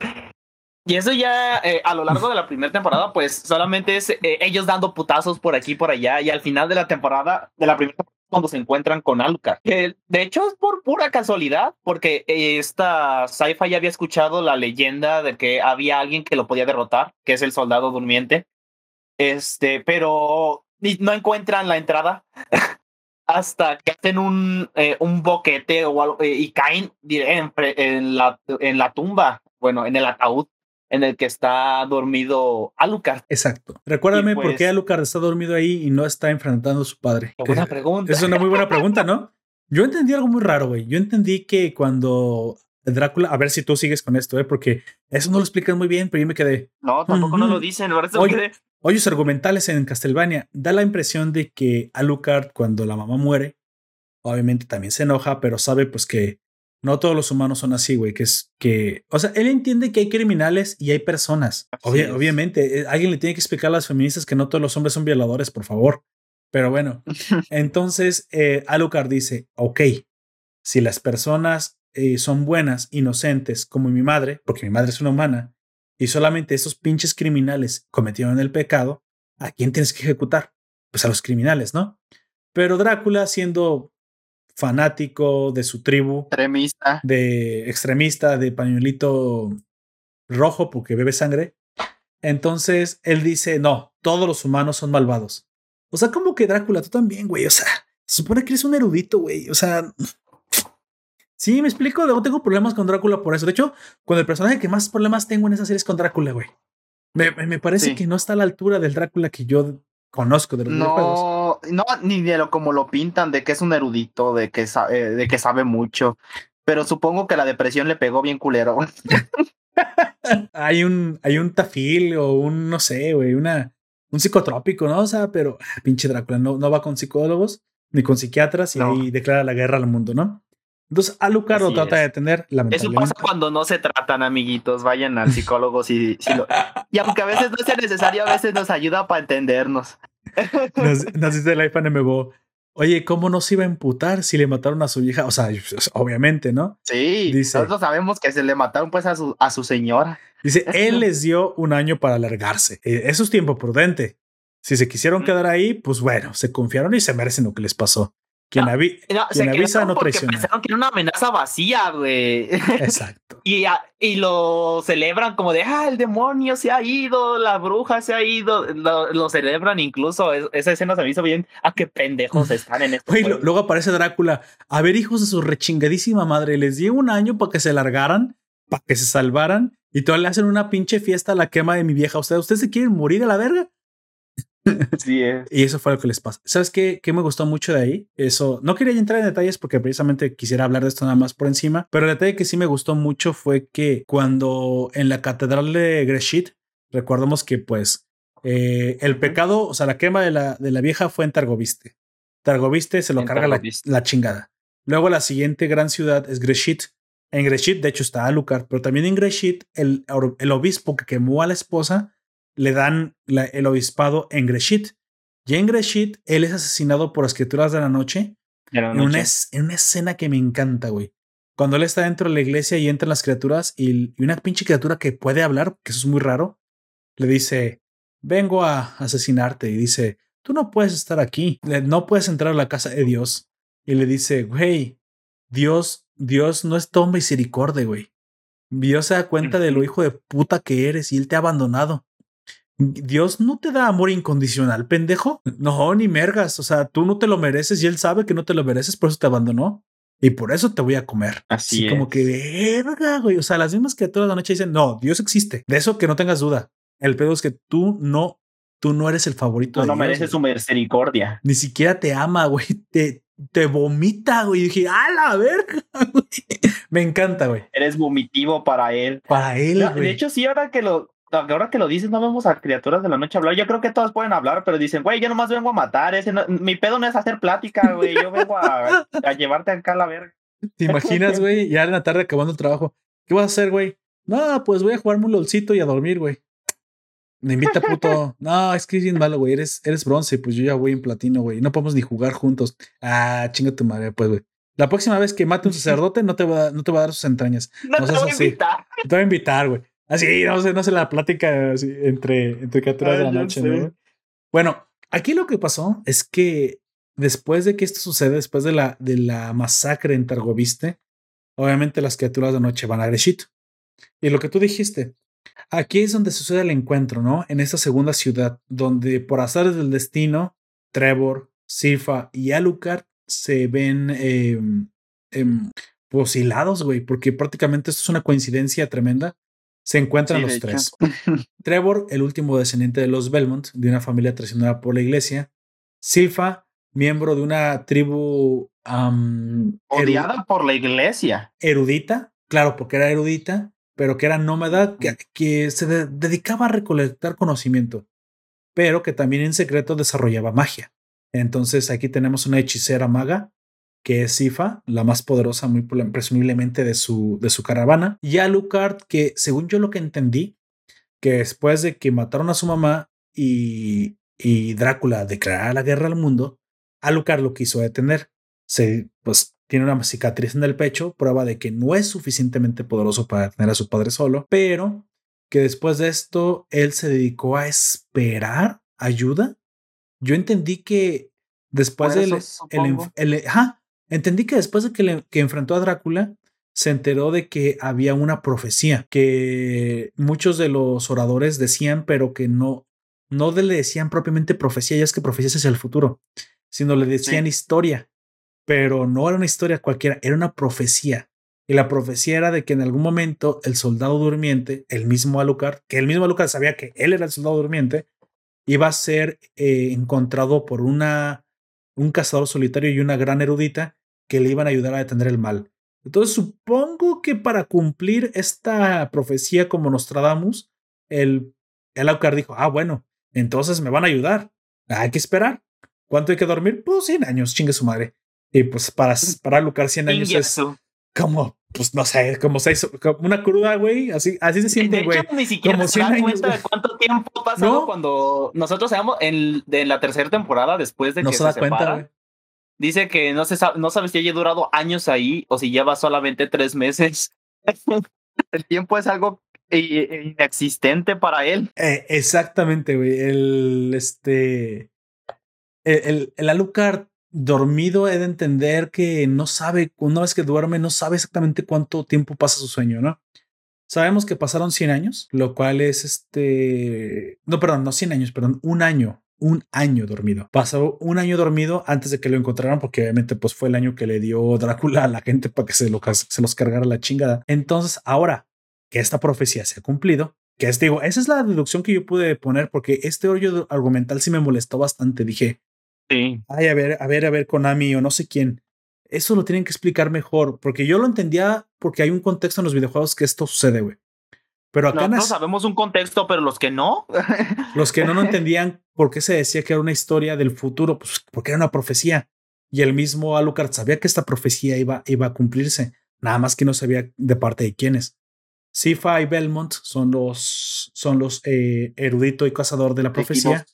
y eso ya eh, a lo largo de la primera temporada, pues solamente es eh, ellos dando putazos por aquí y por allá. Y al final de la temporada, de la primera cuando se encuentran con Alucard. Que de hecho es por pura casualidad, porque esta Saifa ya había escuchado la leyenda de que había alguien que lo podía derrotar, que es el soldado durmiente. Este, pero no encuentran la entrada hasta que hacen un, eh, un boquete algo, y caen en, en, la, en la tumba, bueno, en el ataúd en el que está dormido Alucard. Exacto. Recuérdame por qué pues Alucard está dormido ahí y no está enfrentando a su padre. buena pregunta. Es una muy buena pregunta, ¿no? Yo entendí algo muy raro, güey. Yo entendí que cuando Drácula, a ver si tú sigues con esto, ¿eh? porque eso no lo explican muy bien, pero yo me quedé. No, tampoco no lo dicen. Oye, hoyos argumentales en Castlevania da la impresión de que Alucard, cuando la mamá muere, obviamente también se enoja, pero sabe pues que no todos los humanos son así, güey, que es que, o sea, él entiende que hay criminales y hay personas. obviamente, eh, alguien le tiene que explicar a las feministas que no todos los hombres son violadores, por favor. Pero bueno, entonces eh, Alucard dice, ok, si las personas eh, son buenas, inocentes, como mi madre, porque mi madre es una humana, y solamente esos pinches criminales cometieron el pecado, ¿a quién tienes que ejecutar? Pues a los criminales, ¿no? Pero Drácula, siendo fanático de su tribu. Extremista. De extremista, de pañuelito rojo porque bebe sangre. Entonces él dice, no, todos los humanos son malvados. O sea, como que Drácula, tú también, güey. O sea, se supone que eres un erudito, güey. O sea, sí, me explico. Luego tengo problemas con Drácula por eso. De hecho, con el personaje que más problemas tengo en esa serie es con Drácula, güey. Me, me parece que no está a la altura del Drácula que yo conozco de los no, No, ni de lo como lo pintan, de que es un erudito, de que, sabe, de que sabe mucho. Pero supongo que la depresión le pegó bien culero. hay un, hay un tafil o un, no sé, güey, una, un psicotrópico, ¿no? O sea, pero ah, pinche Drácula no, no va con psicólogos ni con psiquiatras y ahí declara la guerra al mundo, ¿no? Entonces, Alucard lo trata de tener Eso pasa cuando no se tratan, amiguitos. Vayan al psicólogo si, si lo... Y aunque a veces no sea necesario, a veces nos ayuda para entendernos. Nos, nos dice el iPhone MBO. Oye, ¿cómo no se iba a emputar si le mataron a su hija? O sea, pues, obviamente, ¿no? Sí, dice, nosotros sabemos que se le mataron pues a su, a su señora. Dice, él les dio un año para alargarse. Eh, eso es tiempo prudente. Si se quisieron quedar ahí, pues bueno, se confiaron y se merecen lo que les pasó. Quien, avisa no traiciona. Pensaron que era una amenaza vacía, güey. Exacto. y, y lo celebran como de, ah, el demonio se ha ido, la bruja se ha ido. Lo, celebran incluso. esa escena se me hizo bien. Ah, qué pendejos están en esto. luego aparece Drácula. A ver, hijos de su rechingadísima madre, les dio un año para que se largaran, para que se salvaran. Y todavía le hacen una pinche fiesta a la quema de mi vieja. ¿Ustedes, ¿ustedes se quieren morir a la verga? Sí Y eso fue lo que les pasa. ¿Sabes qué, qué me gustó mucho de ahí? Eso, no quería entrar en detalles porque precisamente quisiera hablar de esto nada más por encima, pero el detalle que sí me gustó mucho fue que cuando en la catedral de Greshit, recordamos que pues eh, el pecado, o sea, la quema de la, de la vieja fue en Targoviste. Targoviste se lo carga la, chingada. Luego la siguiente gran ciudad es Greshit. En Greshit, de hecho, está Alucard, pero también en Greshit, el, el obispo que quemó a la esposa le dan el obispado en Greshit. Y en Greshit, él es asesinado por las criaturas de la noche. En, una, escena que me encanta, güey. Cuando él está dentro de la iglesia y entran las criaturas y, una pinche criatura que puede hablar, que eso es muy raro, le dice, vengo a asesinarte. Y dice, tú no puedes estar aquí, no puedes entrar a la casa de Dios. Y le dice, güey, Dios, Dios no es todo misericordia, güey. Dios se da cuenta de lo hijo de puta que eres y él te ha abandonado. Dios no te da amor incondicional, pendejo. No, ni mergas. O sea, tú no te lo mereces y él sabe que no te lo mereces, por eso te abandonó. Y por eso te voy a comer. Así, como que verga, güey. O sea, las mismas criaturas de la noche dicen, no, Dios existe. De eso que no tengas duda. El pedo es que tú no, tú no eres el favorito. No mereces su misericordia. Ni siquiera te ama, güey. Te, te vomita, güey. Y dije, a la verga, Me encanta, güey. Eres vomitivo para él. Para él. de hecho, sí, ahora que lo, ahora que lo dices, no vemos a criaturas de la noche hablar. Yo creo que todas pueden hablar, pero dicen, güey, yo nomás vengo a matar. Ese mi pedo no es hacer plática, güey. Yo vengo a, a llevarte acá a la verga. ¿Te imaginas, güey? Ya en la tarde acabando el trabajo. ¿Qué vas a hacer, güey? No, pues voy a jugarme un lolcito y a dormir, güey. Me invita puto. No, es que es bien malo, güey. Eres, eres bronce, pues yo ya voy en platino, güey. No podemos ni jugar juntos. Ah, chinga tu madre, pues, güey. La próxima vez que mate un sacerdote, no te va, no te va a dar sus entrañas. No, te voy a invitar. Te voy a invitar, güey. Así, no sé, no sé la plática así, entre, entre criaturas de la noche, ¿no? Bueno, aquí lo que pasó es que después de que esto sucede, después de la, de la masacre en Targoviste, obviamente las criaturas de noche van a Greshito. Y lo que tú dijiste, aquí es donde sucede el encuentro, ¿no? En esta segunda ciudad, donde por azares del destino, Trevor, Sifa y Alucard se ven eh, posilados, güey, porque prácticamente esto es una coincidencia tremenda. Se encuentran los tres. Trevor, el último descendiente de los Belmont, de una familia traicionada por la iglesia. Silfa, miembro de una tribu odiada por la iglesia. Erudita, claro, porque era erudita, pero que era nómada, que, que se dedicaba a recolectar conocimiento, pero que también en secreto desarrollaba magia. Entonces aquí tenemos una hechicera maga, que es Sifa, la más poderosa, muy presumiblemente de su, de su caravana, y Alucard, que según yo lo que entendí, que después de que mataron a su mamá y, y Drácula declarara la guerra al mundo, Alucard lo quiso detener. Se, pues tiene una cicatriz en el pecho, prueba de que no es suficientemente poderoso para detener a su padre solo, pero que después de esto él se dedicó a esperar ayuda. Yo entendí que después del el, entendí que después de que, que enfrentó a Drácula, se enteró de que había una profecía que muchos de los oradores decían, pero que no, no le decían propiamente profecía, ya es que profecía es el futuro, sino le decían historia, pero no era una historia cualquiera, era una profecía. Y la profecía era de que en algún momento el soldado durmiente, el mismo Alucard, que el mismo Alucard sabía que él era el soldado durmiente, iba a ser eh, encontrado por una, un cazador solitario y una gran erudita que le iban a ayudar a detener el mal. Entonces supongo que para cumplir esta profecía como Nostradamus, el, el Aucar dijo, ah, bueno, entonces me van a ayudar. Hay que esperar. ¿Cuánto hay que dormir? Pues 100 años, chingue su madre. Y pues para, para Lucar 100 años es como pues no sé, como seis, como una cruda, güey, así, así se siente, güey. Ni siquiera como se dan cuenta de cuánto tiempo pasa cuando nosotros seamos en, la tercera temporada después de que se, da cuenta, Dice que no se sabe, no sabe si haya durado años ahí o si lleva solamente tres meses. El tiempo es algo inexistente para él. Eh, exactamente, güey. El este el, el, el Alucard dormido he de entender que no sabe, una vez que duerme, no sabe exactamente cuánto tiempo pasa su sueño, ¿no? Sabemos que pasaron 100 años, lo cual es este, no, perdón, no 100 años, perdón, un año, un año dormido. Pasó un año dormido antes de que lo encontraran, porque obviamente pues fue el año que le dio Drácula a la gente para que se, lo, se los cargara la chingada. Entonces, ahora que esta profecía se ha cumplido, que es, digo, esa es la deducción que yo pude poner, porque este hoyo argumental sí me molestó bastante. Dije, Sí. Ay, a ver, a ver, a ver, Konami o no sé quién. Eso lo tienen que explicar mejor, porque yo lo entendía porque hay un contexto en los videojuegos que esto sucede, güey. Pero acá no, sabemos un contexto, pero los que no. los que no, no entendían por qué se decía que era una historia del futuro, pues porque era una profecía. Y el mismo Alucard sabía que esta profecía iba, iba a cumplirse, nada más que no sabía de parte de quiénes. Sifa y Belmont son los, son los eh, erudito y cazador de la profecía.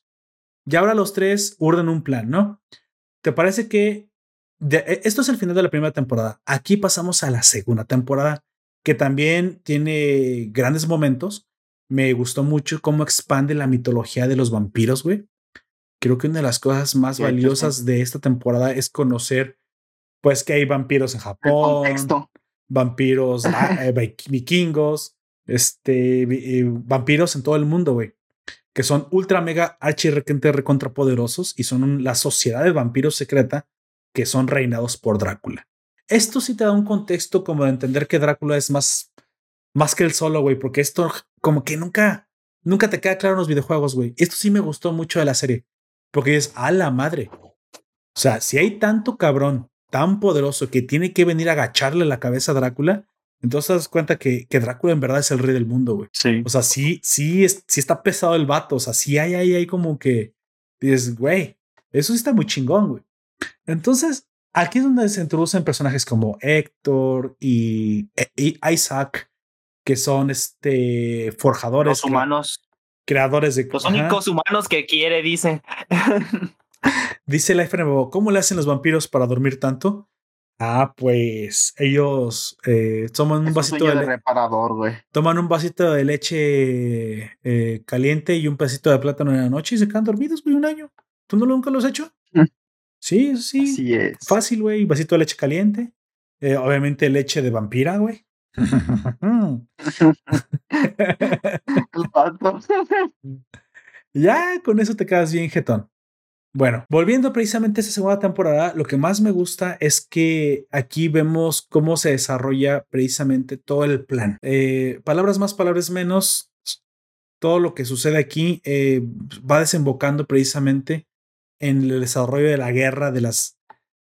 Y ahora los tres urden un plan, ¿no? ¿Te parece que e, esto es el final de la primera temporada? Aquí pasamos a la segunda temporada, que también tiene grandes momentos. Me gustó mucho cómo expande la mitología de los vampiros, güey. Creo que una de las cosas más valiosas de esta temporada es conocer, pues, que hay vampiros en Japón, vampiros ah, eh, vikingos, este, eh, vampiros en todo el mundo, güey que son ultra mega archi recontra poderosos y son la sociedad de vampiros secreta que son reinados por Drácula. Esto sí te da un contexto como de entender que Drácula es más, más que el solo, güey, porque esto como que nunca, nunca te queda claro en los videojuegos, güey. Esto sí me gustó mucho de la serie, porque es a la madre. O sea, si hay tanto cabrón tan poderoso que tiene que venir a agacharle la cabeza a Drácula, entonces te das cuenta que, que, Drácula en verdad es el rey del mundo, güey. Sí. O sea, sí, sí, sí está pesado el vato. O sea, sí hay ahí, hay como que dices, güey, eso sí está muy chingón, güey. Entonces, aquí es donde se introducen personajes como Héctor y, e, y Isaac, que son este forjadores. Los humanos. Creadores de. Los únicos humanos que quiere, dice. dice la FNBO, ¿cómo le hacen los vampiros para dormir tanto? Ah, pues ellos eh, toman un vasito de, reparador, güey. Toman un vasito de leche eh, caliente y un pedacito de plátano en la noche y se quedan dormidos, güey, un año. ¿Tú no nunca lo has hecho? Sí, sí. Sí es. Fácil, güey. Vasito de leche caliente. Eh, obviamente leche de vampira, güey. ya con eso te quedas bien jetón. Bueno, volviendo precisamente a esta segunda temporada, lo que más me gusta es que aquí vemos cómo se desarrolla precisamente todo el plan. Eh, palabras más, palabras menos, todo lo que sucede aquí eh, va desembocando precisamente en el desarrollo de la guerra, de las...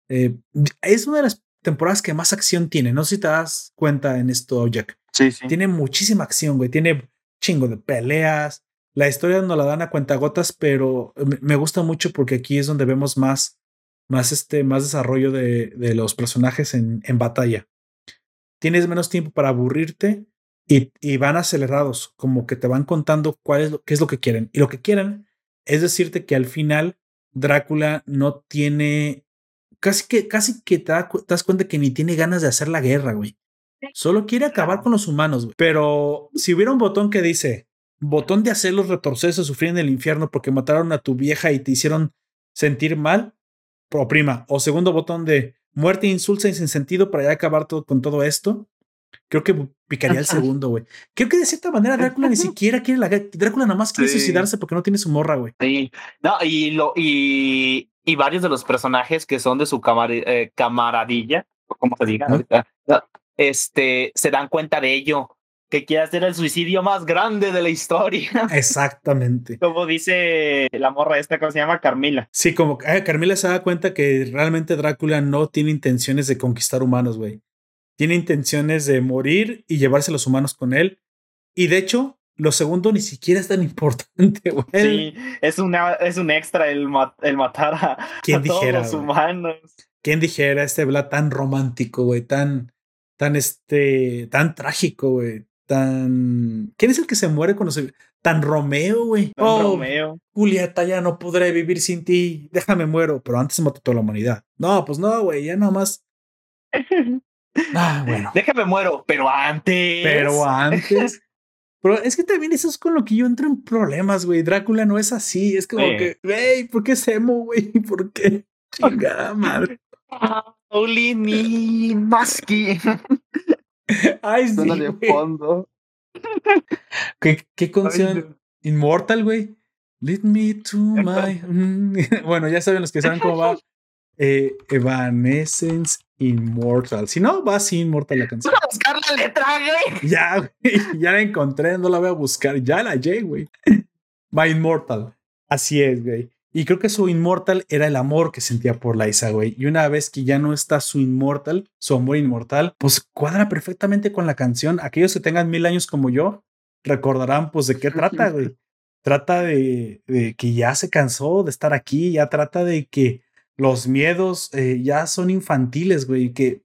Eh, es una de las temporadas que más acción tiene, no sé si te das cuenta en esto, Jack. Sí, sí. Tiene muchísima acción, güey, tiene chingo de peleas, la historia no la dan a cuentagotas, pero me gusta mucho porque aquí es donde vemos más, más, este, más desarrollo de, de los personajes en, en, batalla. Tienes menos tiempo para aburrirte y, y, van acelerados, como que te van contando cuál es lo, qué es lo que quieren. Y lo que quieren es decirte que al final Drácula no tiene, casi que, casi que te, das cuenta que ni tiene ganas de hacer la guerra, güey. Solo quiere acabar con los humanos, güey. Pero si hubiera un botón que dice, botón de hacerlos retorcerse, sufrir en el infierno porque mataron a tu vieja y te hicieron sentir mal, prima. O segundo botón de muerte, insulsa y sin sentido para ya acabar todo, con todo esto. Creo que picaría el segundo, güey. Creo que de cierta manera Drácula ni siquiera quiere la Drácula nada más quiere suicidarse porque no tiene su morra, güey. Sí. No, y lo, y, y varios de los personajes que son de su eh, camaradilla, como se diga, este, se dan cuenta de ello que quiere hacer el suicidio más grande de la historia. Exactamente. como dice la morra esta, ¿cómo se llama? Carmila. Sí, como eh, Carmila se da cuenta que realmente Drácula no tiene intenciones de conquistar humanos, güey. Tiene intenciones de morir y llevarse a los humanos con él. Y de hecho, lo segundo ni siquiera es tan importante, güey. Sí, es, una, es un extra el, el matar a, todos los humanos. ¿Quién dijera este Vlad tan romántico, güey? Tan, tan, este, tan trágico, güey tan. ¿Quién es el que se muere cuando se. Tan Romeo, güey. Oh, Romeo. Julieta, ya no podré vivir sin ti. Déjame muero. Pero antes mató toda la humanidad. No, pues no, güey. Ya nada más. Ah, bueno. Déjame muero, pero antes. Pero antes. Pero es que también eso es con lo que yo entro en problemas, güey. Drácula no es así. Es como que, güey, ¿por qué es emo, güey? ¿Por qué? Chingada madre. Me, Musky. Ay, sí. de fondo. ¿Qué, qué canción? Inmortal, güey. Lead me to my. bueno, ya saben los que saben cómo va. Eh, Evanescence Immortal. Si no, va así Immortal la canción. Voy a buscar la letra, güey. Ya, güey. Ya la encontré, no la voy a buscar. Ya la hallé, güey. My Immortal. Así es, güey. Y creo que su inmortal era el amor que sentía por Liza, güey. Y una vez que ya no está su inmortal, su amor inmortal, pues cuadra perfectamente con la canción. Aquellos que tengan mil años como yo, recordarán pues de qué trata, güey. Trata de, de que ya se cansó de estar aquí, ya trata de que los miedos eh, ya son infantiles, güey. Que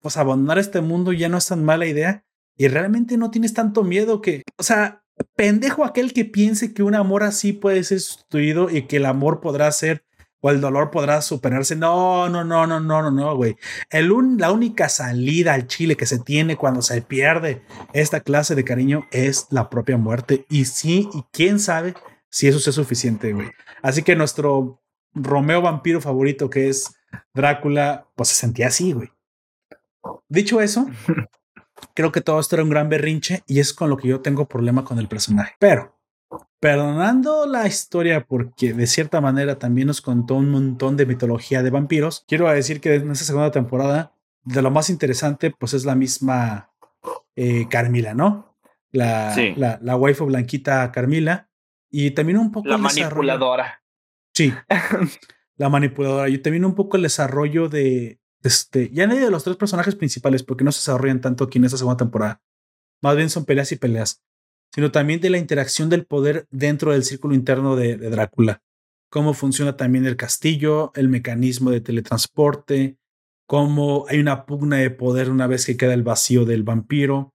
pues abandonar este mundo ya no es tan mala idea. Y realmente no tienes tanto miedo que, o sea, pendejo aquel que piense que un amor así puede ser sustituido y que el amor podrá ser o el dolor podrá superarse. No, no, no, no, no, no, no, güey. El la única salida al chile que se tiene cuando se pierde esta clase de cariño es la propia muerte. Y sí, y quién sabe si eso es suficiente, güey. Así que nuestro Romeo vampiro favorito, que es Drácula, pues se sentía así, güey. Dicho eso, creo que todo esto era un gran berrinche y es con lo que yo tengo problema con el personaje. Pero, perdonando la historia porque de cierta manera también nos contó un montón de mitología de vampiros, quiero decir que en esta segunda temporada, de lo más interesante, pues es la misma eh, Carmila, ¿no? La, la, la waifu blanquita Carmila y también un poco... La manipuladora. Sí, la manipuladora. Y también un poco el desarrollo de, este, ya nadie de los tres personajes principales, porque no se desarrollan tanto aquí en esta segunda temporada. Más bien son peleas y peleas, sino también de la interacción del poder dentro del círculo interno de, Drácula. Cómo funciona también el castillo, el mecanismo de teletransporte, cómo hay una pugna de poder una vez que queda el vacío del vampiro.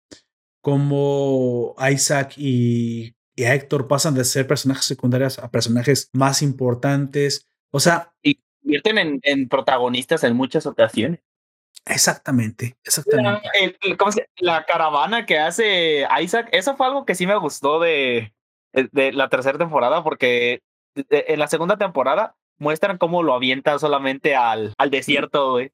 cómo Isaac y, y Héctor pasan de ser personajes secundarios a personajes más importantes. O sea. Y convierten en, en protagonistas en muchas ocasiones. Exactamente, exactamente. La, caravana que hace Isaac, eso fue algo que sí me gustó de, de la tercera temporada, porque en la segunda temporada muestran cómo lo avienta solamente al, al desierto, güey.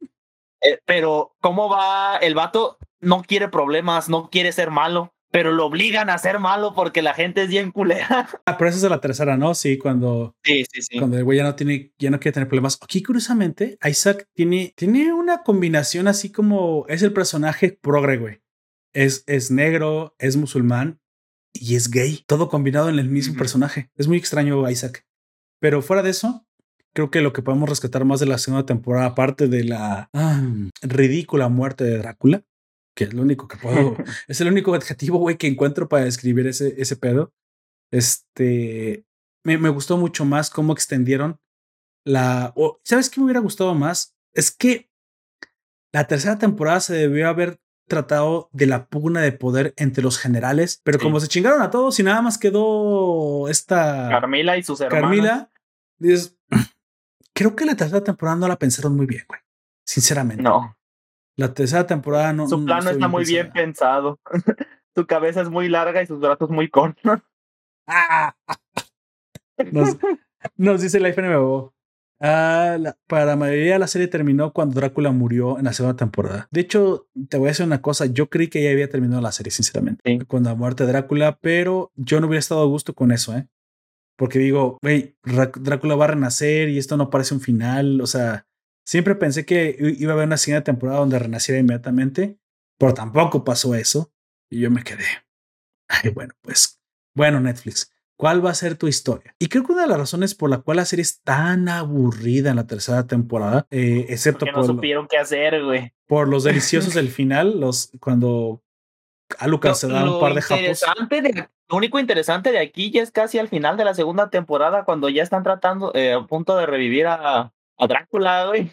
Eh, pero cómo va el vato, no quiere problemas, no quiere ser malo, pero lo obligan a ser malo porque la gente es bien culera. Ah, pero esa es la tercera, ¿no? Sí, cuando, sí, sí, sí. cuando el güey ya no tiene, ya no quiere tener problemas. Aquí, curiosamente, Isaac tiene, tiene una combinación así como es el personaje progre, güey. Es, es negro, es musulmán y es gay. Todo combinado en el mismo personaje. Es muy extraño Isaac. Pero fuera de eso, creo que lo que podemos rescatar más de la segunda temporada, aparte de la ah, ridícula muerte de Drácula, que es lo único que puedo, es el único adjetivo, güey, que encuentro para describir ese, ese pedo. Este, me, me gustó mucho más cómo extendieron la, ¿sabes qué me hubiera gustado más? Es que la tercera temporada se debió haber tratado de la pugna de poder entre los generales, pero como se chingaron a todos y nada más quedó esta Carmila y sus hermanas. Carmila, dices, creo que la tercera temporada no la pensaron muy bien, güey. Sinceramente. No. La tercera temporada no. Su plano está muy bien pensado. Su cabeza es muy larga y sus brazos muy cortos. Nos, nos dice la FNBO. Ah, para la mayoría la serie terminó cuando Drácula murió en la segunda temporada. De hecho, te voy a decir una cosa. Yo creí que ya había terminado la serie, sinceramente. Con la muerte de Drácula, pero yo no hubiera estado a gusto con eso, ¿eh? Porque digo, güey, Drácula va a renacer y esto no parece un final. O sea, siempre pensé que iba a haber una siguiente temporada donde renaciera inmediatamente, pero tampoco pasó eso. Y yo me quedé. Ay, bueno, pues, bueno, Netflix, ¿cuál va a ser tu historia? Y creo que una de las razones por la cual la serie es tan aburrida en la tercera temporada, eh, excepto Porque no por, supieron qué hacer, güey. por los deliciosos del final, los cuando a Lucas se da un par de japos. De, lo único interesante de aquí ya es casi al final de la segunda temporada, cuando ya están tratando, eh, a punto de revivir a, a Drácula, güey.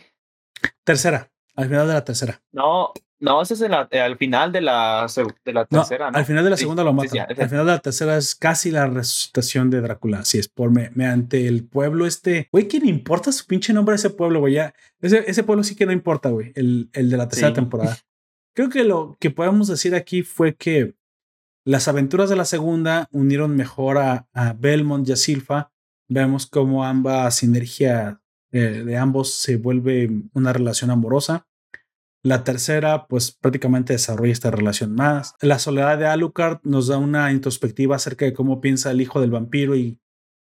Tercera, al final de la tercera. No, no, ese es el, al final de la, de la tercera. No, Al final de la segunda lo matan. al final de la tercera es casi la resucitación de Drácula. Así es, por me, mediante el pueblo este. Güey, ¿quién importa su pinche nombre a ese pueblo, güey? Ya, ese, ese pueblo sí que no importa, güey. El, el de la tercera temporada. Creo que lo que podemos decir aquí fue que las aventuras de la segunda unieron mejor a, Belmont y a Silfa. Vemos cómo ambas sinergia eh, de ambos se vuelve una relación amorosa. La tercera, pues prácticamente desarrolla esta relación más. La soledad de Alucard nos da una introspectiva acerca de cómo piensa el hijo del vampiro y,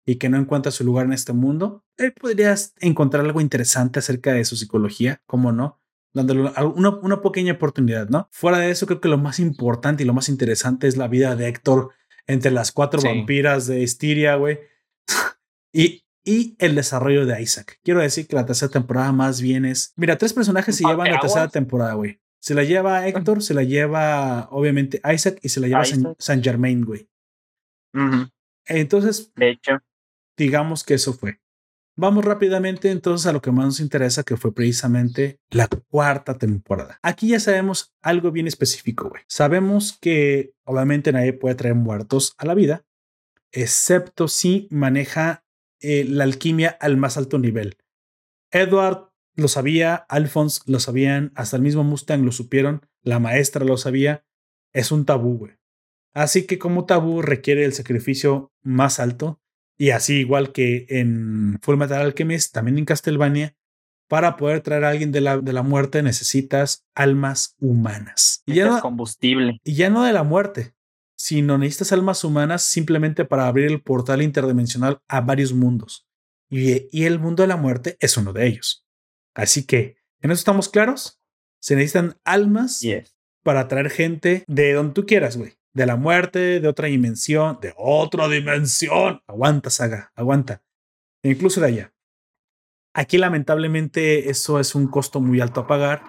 y que no encuentra su lugar en este mundo. Él podría encontrar algo interesante acerca de su psicología, cómo no dándole una, una, pequeña oportunidad, ¿no? Fuera de eso, creo que lo más importante y lo más interesante es la vida de Héctor entre las cuatro vampiras de Estiria, güey. y, y el desarrollo de Isaac. Quiero decir que la tercera temporada más bien es... Mira, tres personajes se llevan la tercera temporada, güey. Se la lleva Héctor, se la lleva obviamente Isaac y se la lleva San, Germain, güey. Entonces, de hecho, digamos que eso fue. Vamos rápidamente entonces a lo que más nos interesa, que fue precisamente la cuarta temporada. Aquí ya sabemos algo bien específico, güey. Sabemos que obviamente nadie puede traer muertos a la vida, excepto si maneja eh, la alquimia al más alto nivel. Edward lo sabía, Alphonse lo sabían, hasta el mismo Mustang lo supieron, la maestra lo sabía. Es un tabú, güey. Así que como tabú requiere el sacrificio más alto y así, igual que en Full Metal Alchemist, también en Castlevania, para poder traer a alguien de la, de la muerte necesitas almas humanas. Y ya no, combustible. Y ya no de la muerte, sino necesitas almas humanas simplemente para abrir el portal interdimensional a varios mundos. Y, y el mundo de la muerte es uno de ellos. Así que, ¿en eso estamos claros? Se necesitan almas para traer gente de donde tú quieras, güey de la muerte, de otra dimensión, de otra dimensión. Aguanta, saga, aguanta. E incluso de allá. Aquí lamentablemente eso es un costo muy alto a pagar,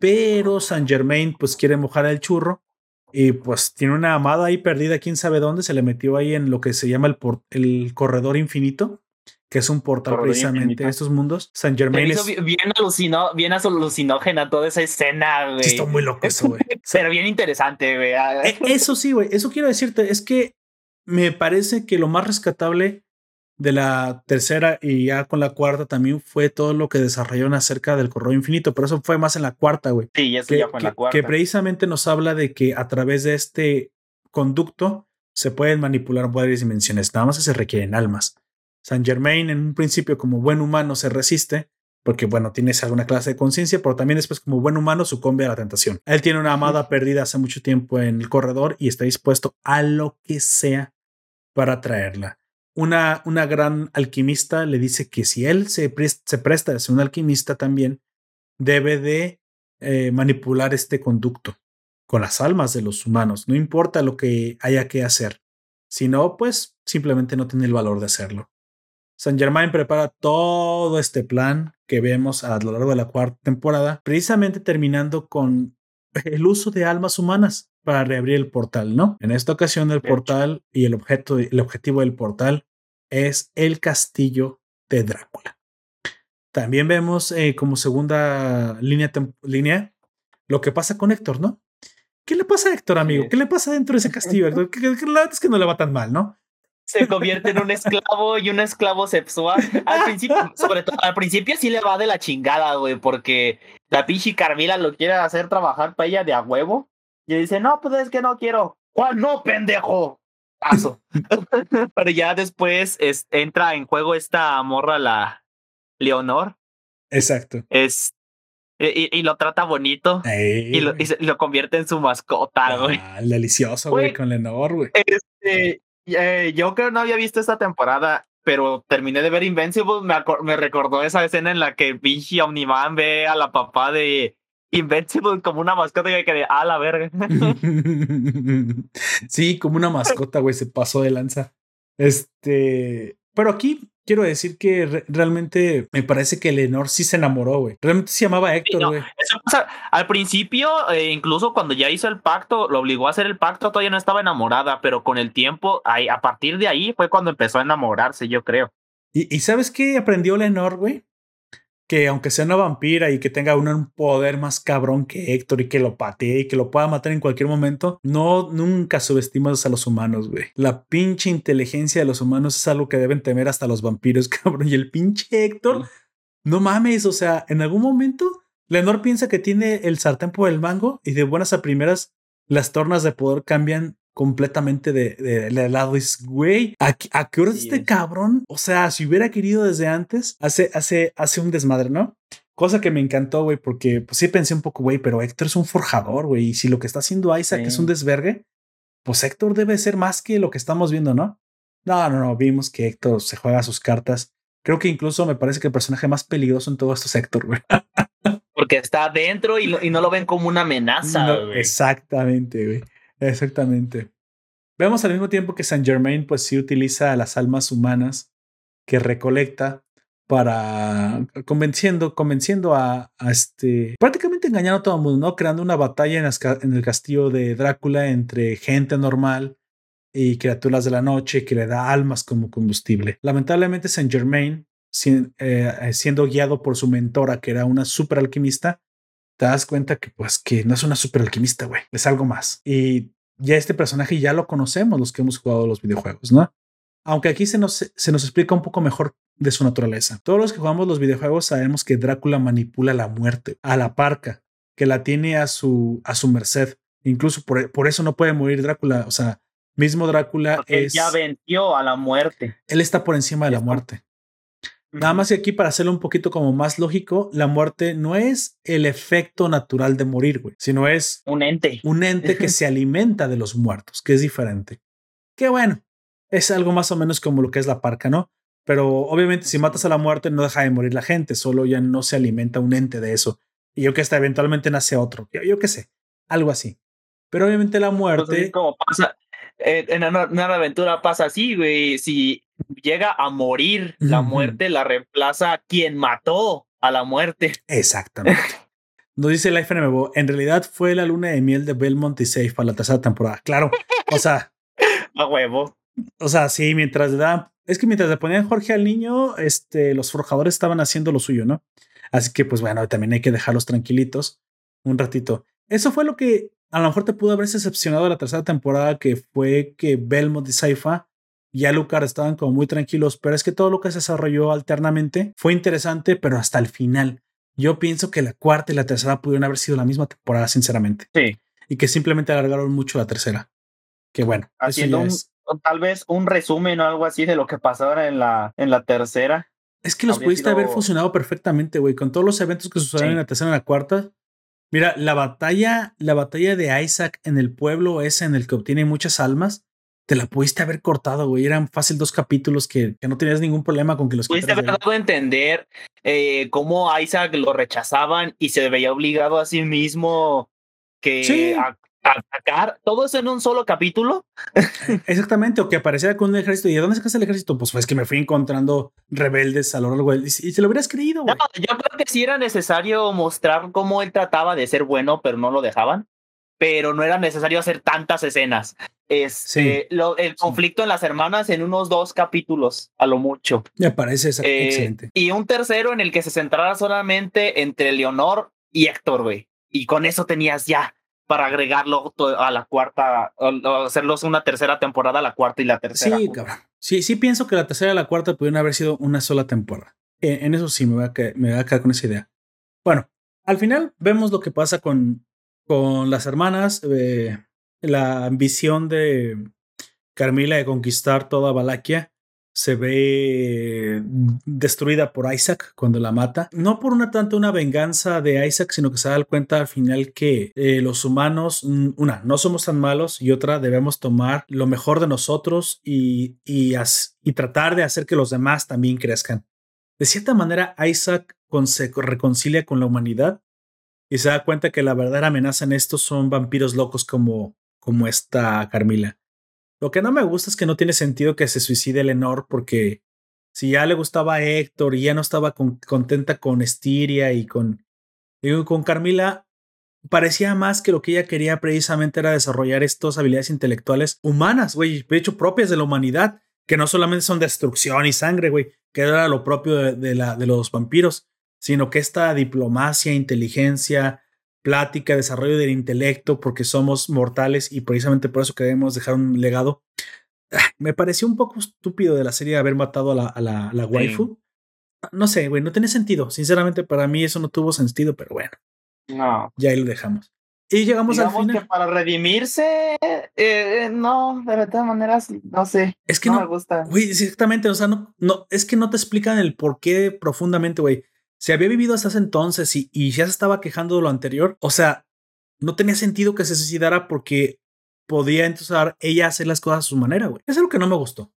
pero Saint Germain pues quiere mojar el churro y pues tiene una amada ahí perdida, quién sabe dónde, se le metió ahí en lo que se llama el, el corredor infinito que es un portal precisamente en estos mundos. San Germain es... bien, alucinó, bien alucinógena toda esa escena, güey. está muy loco eso, güey. Pero bien interesante, güey. E, eso sí, güey. Eso quiero decirte. Es que me parece que lo más rescatable de la tercera y ya con la cuarta también fue todo lo que desarrollaron acerca del correo infinito, pero eso fue más en la cuarta, güey. Sí, eso ya fue en la cuarta. Que precisamente nos habla de que a través de este conducto se pueden manipular varias dimensiones, nada más que se requieren almas. Saint Germain en un principio como buen humano se resiste, porque bueno, tienes alguna clase de conciencia, pero también después como buen humano sucumbe a la tentación. Él tiene una amada perdida hace mucho tiempo en el corredor y está dispuesto a lo que sea para traerla. Una, una gran alquimista le dice que si él se, se presta a ser un alquimista también, debe de eh, manipular este conducto con las almas de los humanos, no importa lo que haya que hacer. Si no, pues simplemente no tiene el valor de hacerlo. Saint Germain prepara todo este plan que vemos a lo largo de la cuarta temporada, precisamente terminando con el uso de almas humanas para reabrir el portal, ¿no? En esta ocasión el portal y el objeto, el objetivo del portal es el castillo de Drácula. También vemos eh, como segunda línea, línea lo que pasa con Héctor, ¿no? ¿Qué le pasa a Héctor, amigo? ¿Qué le pasa dentro de ese castillo? Que, que, es que no le va tan mal, ¿no? se convierte en un esclavo y un esclavo sexual. Al principio, sobre todo, al principio sí le va de la chingada, güey, porque la pinche Carmila lo quiere hacer trabajar para ella de a huevo. Y dice, no, pues es que no quiero. ¿Cuál no, pendejo? Paso. Pero ya después entra en juego esta morra, la Leonor. Exacto. Es, y, lo trata bonito. Y lo, lo, convierte en su mascota, güey. Ah, delicioso, güey, con Leonor, güey. Este, eh, yo creo que no había visto esta temporada, pero terminé de ver Invincible. Me, me recordó esa escena en la que Vinci Omniman ve a la papá de Invincible como una mascota que de a la verga. sí, como una mascota, güey, se pasó de lanza. Este, pero aquí quiero decir que realmente me parece que Lenor sí se enamoró, güey. Realmente se llamaba Héctor, güey. al principio, eh, incluso cuando ya hizo el pacto, lo obligó a hacer el pacto, todavía no estaba enamorada, pero con el tiempo, a partir de ahí fue cuando empezó a enamorarse, yo creo. ¿Y, y sabes qué aprendió Lenor, güey? Que aunque sea una vampira y que tenga un poder más cabrón que Héctor y que lo patee y que lo pueda matar en cualquier momento, no nunca subestimas a los humanos, güey. La pinche inteligencia de los humanos es algo que deben temer hasta los vampiros, cabrón. Y el pinche Héctor, no mames, o sea, en algún momento Leonor piensa que tiene el sartén por el mango y de buenas a primeras las tornas de poder cambian completamente de, de, lado. Es, güey, ¿a, qué hora es este cabrón? O sea, si hubiera querido desde antes, hace, hace, hace un desmadre, ¿no? Cosa que me encantó, güey, porque pues sí pensé un poco, güey, pero Héctor es un forjador, güey. Y si lo que está haciendo Isaac es un desvergue, pues Héctor debe ser más que lo que estamos viendo, ¿no? No, no, no, vimos que Héctor se juega sus cartas. Creo que incluso me parece que el personaje más peligroso en todo esto es Héctor, güey. Porque está adentro y, y no lo ven como una amenaza. Exactamente, güey. Exactamente. Vemos al mismo tiempo que Saint Germain pues sí utiliza a las almas humanas que recolecta para convenciendo, convenciendo a, este, prácticamente engañando a todo el mundo, ¿no? Creando una batalla en, el castillo de Drácula entre gente normal y criaturas de la noche que le da almas como combustible. Lamentablemente Saint Germain, eh, siendo guiado por su mentora, que era una super alquimista, te das cuenta que pues que no es una super alquimista, güey, es algo más. Y ya este personaje ya lo conocemos los que hemos jugado los videojuegos, ¿no? Aunque aquí se nos, se nos explica un poco mejor de su naturaleza. Todos los que jugamos los videojuegos sabemos que Drácula manipula la muerte, a la parca, que la tiene a su, a su merced. Incluso por, por eso no puede morir Drácula. O sea, mismo Drácula es... ya venció a la muerte. Él está por encima de la muerte. Nada más que aquí para hacerlo un poquito como más lógico, la muerte no es el efecto natural de morir, güey, sino es un ente. Un ente que se alimenta de los muertos, que es diferente. Que bueno, es algo más o menos como lo que es la parca, ¿no? Pero obviamente si matas a la muerte no deja de morir la gente, solo ya no se alimenta un ente de eso. Y yo que hasta eventualmente nace otro, yo, yo qué sé, algo así. Pero obviamente la muerte... como pasa, en una aventura pasa así, güey. Si llega a morir, la muerte la reemplaza quien mató a la muerte. Exactamente. Nos dice Life NMO, en realidad fue la luna de miel de Belmont y Safe para la tercera temporada. Claro, o sea. a huevo. O sea, sí, mientras le daban es que mientras le ponían Jorge al niño, este, los forjadores estaban haciendo lo suyo, ¿no? Así que, pues bueno, también hay que dejarlos tranquilitos un ratito. Eso fue lo que a lo mejor te pudo haber decepcionado de la tercera temporada, que fue que Belmont y Saifa y Alucard estaban como muy tranquilos, pero es que todo lo que se desarrolló alternamente fue interesante, pero hasta el final. Yo pienso que la cuarta y la tercera pudieron haber sido la misma temporada, sinceramente. Sí. Y que simplemente alargaron mucho la tercera. Que bueno, haciendo un, tal vez un resumen o algo así de lo que pasó en la, en la tercera. Es que los pudiste haber funcionado perfectamente, güey, con todos los eventos que sucedieron en la tercera y en la cuarta. Mira, la batalla, la batalla de Isaac en el pueblo ese en el que obtiene muchas almas, te la pudiste haber cortado, güey. Eran fácil dos capítulos que, que no tenías ningún problema con que los Pudiste haber dado a entender eh, cómo Isaac lo rechazaban y se veía obligado a sí mismo que atacar todo eso en un solo capítulo. Exactamente, o que apareciera con un ejército. ¿Y de dónde sacas el ejército? Pues fue que me fui encontrando rebeldes a lo largo del. Y, se lo hubieras creído, güey. yo creo que sí era necesario mostrar cómo él trataba de ser bueno, pero no lo dejaban. Pero no era necesario hacer tantas escenas. Este, lo, el conflicto en las hermanas en unos dos capítulos, a lo mucho. Me parece eh, excelente. Y un tercero en el que se centrara solamente entre Leonor y Héctor, güey. Y con eso tenías ya para agregarlo a la cuarta, hacerlos una tercera temporada, la cuarta y la tercera. Sí, cabrón. Sí, sí pienso que la tercera y la cuarta pudieron haber sido una sola temporada. En, eso sí me voy, a quedar, me voy a quedar con esa idea. Bueno, al final vemos lo que pasa con, con las hermanas, eh, la ambición de Carmila de conquistar toda Valaquia se ve destruida por Isaac cuando la mata. No por una tanto una venganza de Isaac, sino que se da cuenta al final que eh, los humanos, mm, una, no somos tan malos y otra, debemos tomar lo mejor de nosotros y, y, y tratar de hacer que los demás también crezcan. De cierta manera, Isaac se reconcilia con la humanidad y se da cuenta que la verdadera amenaza en esto son vampiros locos como, como esta Carmila. Lo que no me gusta es que no tiene sentido que se suicide Lenor porque si ya le gustaba a Héctor y ya no estaba contenta con Estiria y con, con Carmila, parecía más que lo que ella quería precisamente era desarrollar estas habilidades intelectuales humanas, güey, de hecho propias de la humanidad, que no solamente son destrucción y sangre, güey, que era lo propio de, la, de los vampiros, sino que esta diplomacia, inteligencia, plática, desarrollo del intelecto, porque somos mortales y precisamente por eso queremos dejar un legado. Ah, me pareció un poco estúpido de la serie haber matado a la, a la, la waifu. No sé, güey, no tiene sentido. Sinceramente, para mí eso no tuvo sentido, pero bueno. No. Ya ahí lo dejamos. Y llegamos al final. Que para redimirse, eh, no, de todas maneras, no sé. Es que no, me gusta. Güey, exactamente, o sea, no, no, es que no te explican el por qué profundamente, güey se había vivido hasta ese entonces y, ya se estaba quejando de lo anterior, o sea, no tenía sentido que se suicidara porque podía entonces ella hacer las cosas a su manera, güey. Es lo que no me gustó.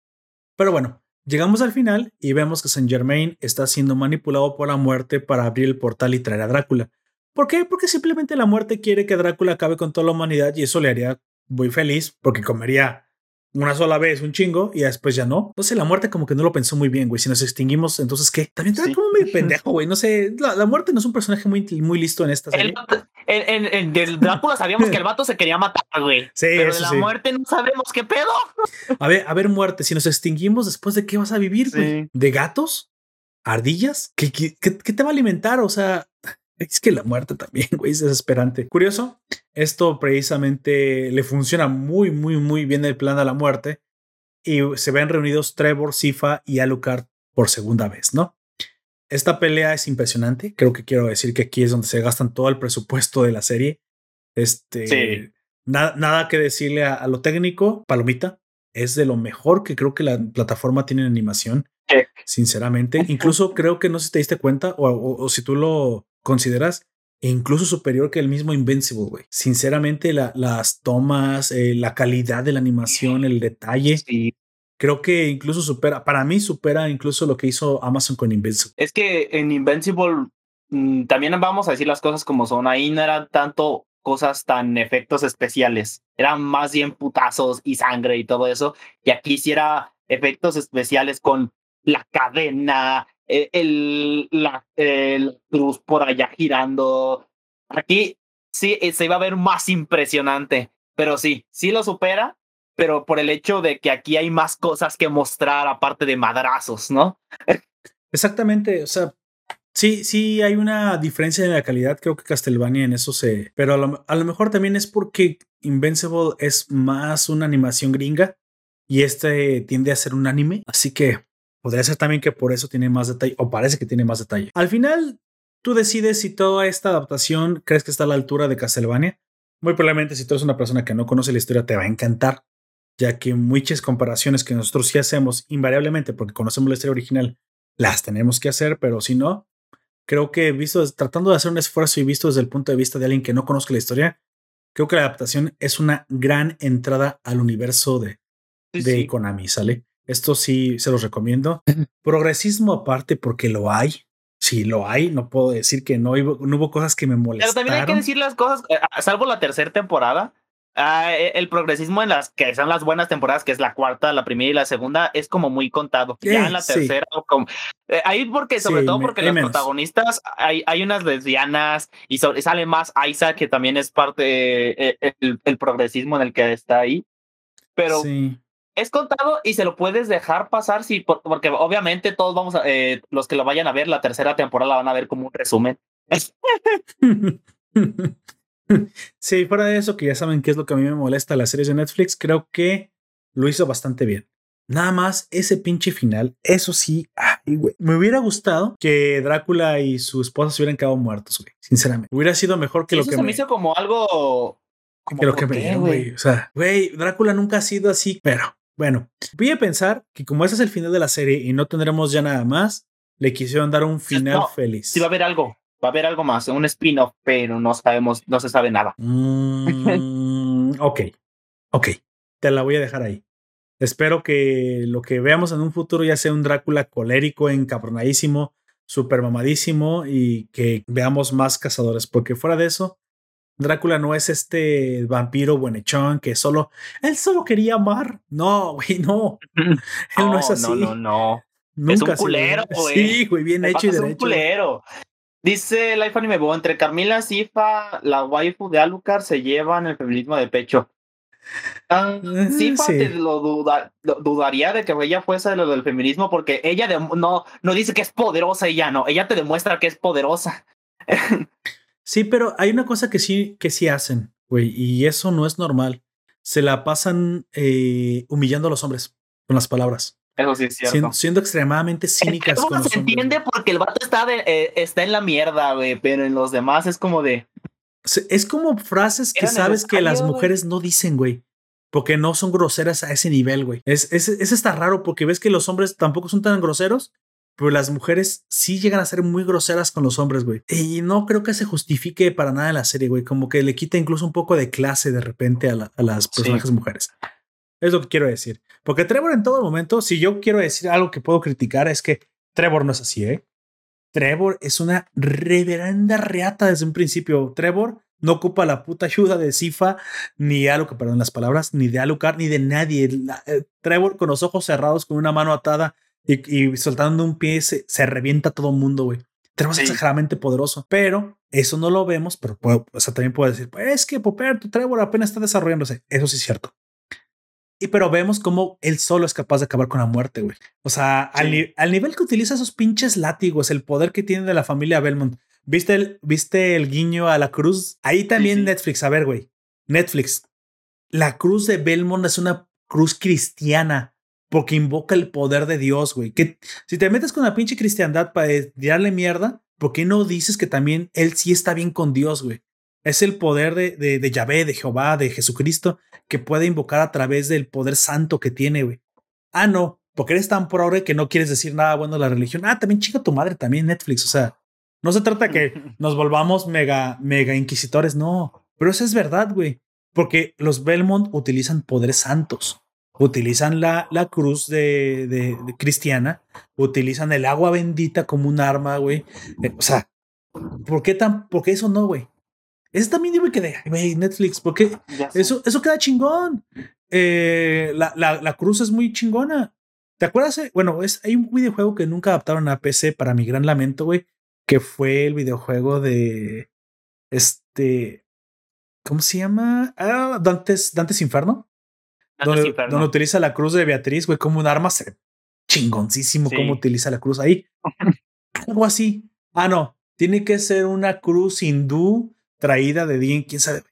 Pero bueno, llegamos al final y vemos que Saint Germain está siendo manipulado por la muerte para abrir el portal y traer a Drácula. ¿Por qué? Porque simplemente la muerte quiere que Drácula acabe con toda la humanidad y eso le haría muy feliz porque comería una sola vez un chingo y después ya no. No sé, la muerte como que no lo pensó muy bien, güey. Si nos extinguimos, entonces ¿qué? También está como muy pendejo, güey. No sé, la, muerte no es un personaje muy, muy listo en esta serie. en, en, del Drácula sabíamos que el vato se quería matar, güey. Sí, Pero de la muerte no sabemos qué pedo. A ver, a ver, muerte, si nos extinguimos, ¿después de qué vas a vivir, güey? ¿De gatos? ¿Ardillas? ¿Qué, qué, qué, qué te va a alimentar? O sea, es que la muerte también, güey, es desesperante. Curioso, esto precisamente le funciona muy, muy, muy bien el plan de la muerte y se ven reunidos Trevor, Sifa y Alucard por segunda vez, ¿no? Esta pelea es impresionante. Creo que quiero decir que aquí es donde se gastan todo el presupuesto de la serie. Este, nada que decirle a, lo técnico. Palomita es de lo mejor que creo que la plataforma tiene en animación. Sinceramente, incluso creo que no sé si te diste cuenta o si tú lo consideras incluso superior que el mismo Invincible, güey. Sinceramente, las tomas, eh, la calidad de la animación, el detalle. Creo que incluso supera, para mí supera incluso lo que hizo Amazon con Invincible. Es que en Invincible mm, también vamos a decir las cosas como son. Ahí no eran tanto cosas tan efectos especiales. Eran más bien putazos y sangre y todo eso. Y aquí sí era efectos especiales con la cadena, eh, el, la, cruz por allá girando. Aquí sí eh, se iba a ver más impresionante, pero sí, sí lo supera, pero por el hecho de que aquí hay más cosas que mostrar aparte de madrazos, ¿no? Exactamente, o sea, sí, sí hay una diferencia en la calidad, creo que Castlevania en eso se, pero a lo, a lo mejor también es porque Invincible es más una animación gringa y este tiende a ser un anime, así que podría ser también que por eso tiene más detalle, o parece que tiene más detalle. Al final, tú decides si toda esta adaptación crees que está a la altura de Castlevania. Muy probablemente si tú eres una persona que no conoce la historia te va a encantar, ya que muchas comparaciones que nosotros sí hacemos invariablemente porque conocemos la historia original, las tenemos que hacer, pero si no, creo que visto tratando de hacer un esfuerzo y visto desde el punto de vista de alguien que no conozca la historia, creo que la adaptación es una gran entrada al universo de, de Konami, ¿sale? Esto sí se los recomiendo. Progresismo aparte porque lo hay. Sí, lo hay. No puedo decir que no, no hubo cosas que me molestaron. Pero también hay que decir las cosas, eh, salvo la tercera temporada. Ah, e, el progresismo en las que son las buenas temporadas, que es la cuarta, la primera y la segunda, es como muy contado. ya en la tercera, como, eh, ahí porque, sobre todo porque los protagonistas, hay, hay unas lesbianas y sale más Isaac, que también es parte eh, el, progresismo en el que está ahí. Pero es contado y se lo puedes dejar pasar, sí, porque obviamente todos vamos a, eh, los que lo vayan a ver, la tercera temporada la van a ver como un resumen. sí, fuera de eso, que ya saben qué es lo que a mí me molesta las series de Netflix, creo que lo hizo bastante bien. Nada más ese pinche final, eso sí, ay, güey. Me hubiera gustado que Drácula y su esposa se hubieran quedado muertos, güey. Sinceramente. Hubiera sido mejor que lo que se me hizo como algo que lo que me güey. O sea, güey, Drácula nunca ha sido así, pero bueno, voy a pensar que como ese es el final de la serie y no tendremos ya nada más, le quisieron dar un final feliz. Sí, va a haber algo, va a haber algo más, un spin-off, pero no sabemos, no se sabe nada. Mm, ok, ok, te la voy a dejar ahí. Espero que lo que veamos en un futuro ya sea un Drácula colérico, encabronadísimo, super mamadísimo y que veamos más cazadores, porque fuera de eso, Drácula no es este vampiro buenechón que solo. Él solo quería amar. No, güey, no. Él no, es así. No, no, no. es un culero, güey. Sí, güey, bien hecho y derecho. Es un culero. Dice Life Anime Bo, entre Carmila Sifa, la waifu de Alucard, se llevan el feminismo de pecho. Ah, eh, Sifa te lo, dudaría de que ella fuese lo del feminismo porque ella no, no dice que es poderosa y ya no, ella te demuestra que es poderosa. Sí, pero hay una cosa que sí, que sí hacen, güey, y eso no es normal. Se la pasan eh, humillando a los hombres con las palabras. Eso sí es cierto. Siendo, extremadamente cínicas. con los se entiende porque el vato está, de, eh, está en la mierda, güey, pero en los demás es como de. Es como frases que sabes que las mujeres no dicen, güey. Porque no son groseras a ese nivel, güey. Es, es, es está raro porque ves que los hombres tampoco son tan groseros, pero las mujeres sí llegan a ser muy groseras con los hombres, güey. Y no creo que se justifique para nada en la serie, güey. Como que le quita incluso un poco de clase de repente a, las personajes mujeres. Es lo que quiero decir. Porque Trevor en todo momento, si yo quiero decir algo que puedo criticar, es que Trevor no es así, ¿eh? Trevor es una reverenda reata desde un principio. Trevor no ocupa la puta ayuda de Sifa, ni de que perdón las palabras, ni de Alucard, ni de nadie. Eh, Trevor con los ojos cerrados, con una mano atada, y, soltando un pie se, revienta todo el mundo, güey. Tenemos exageradamente poderoso, pero eso no lo vemos, pero o sea, también puedo decir, pues es que Popper, tu Trevor apenas está desarrollándose. Eso sí es cierto. Y pero vemos cómo él solo es capaz de acabar con la muerte, güey. O sea, al, nivel que utiliza esos pinches látigos, el poder que tiene de la familia Belmont. ¿Viste el, ¿Viste el guiño a la cruz? Ahí también Netflix, a ver, güey. Netflix. La cruz de Belmont es una cruz cristiana porque invoca el poder de Dios, güey. Que si te metes con la pinche cristiandad para darle mierda, ¿por qué no dices que también él sí está bien con Dios, güey? Es el poder de, de, de Yahvé, de Jehová, de Jesucristo, que puede invocar a través del poder santo que tiene, güey. Ah, no, porque eres tan pobre que no quieres decir nada bueno de la religión. Ah, también chica tu madre, también Netflix. O sea, no se trata que nos volvamos mega, mega inquisitores, no. Pero eso es verdad, güey. Porque los Belmont utilizan poderes santos utilizan la, la cruz de, de, cristiana, utilizan el agua bendita como un arma, güey. Eh, o sea, ¿por qué tan, por qué eso no, güey? Eso también digo que de, güey, Netflix, porque eso, eso queda chingón. Eh, la, la, la, cruz es muy chingona. ¿Te acuerdas? Eh? Bueno, es, hay un videojuego que nunca adaptaron a PC para mi gran lamento, güey, que fue el videojuego de este, ¿cómo se llama? Ah, Dantes, Dantes Inferno. donde, donde, utiliza la cruz de Beatriz, güey, como un arma chingoncísimo cómo utiliza la cruz ahí. Algo así. Ah, no, tiene que ser una cruz hindú traída de bien, quién sabe.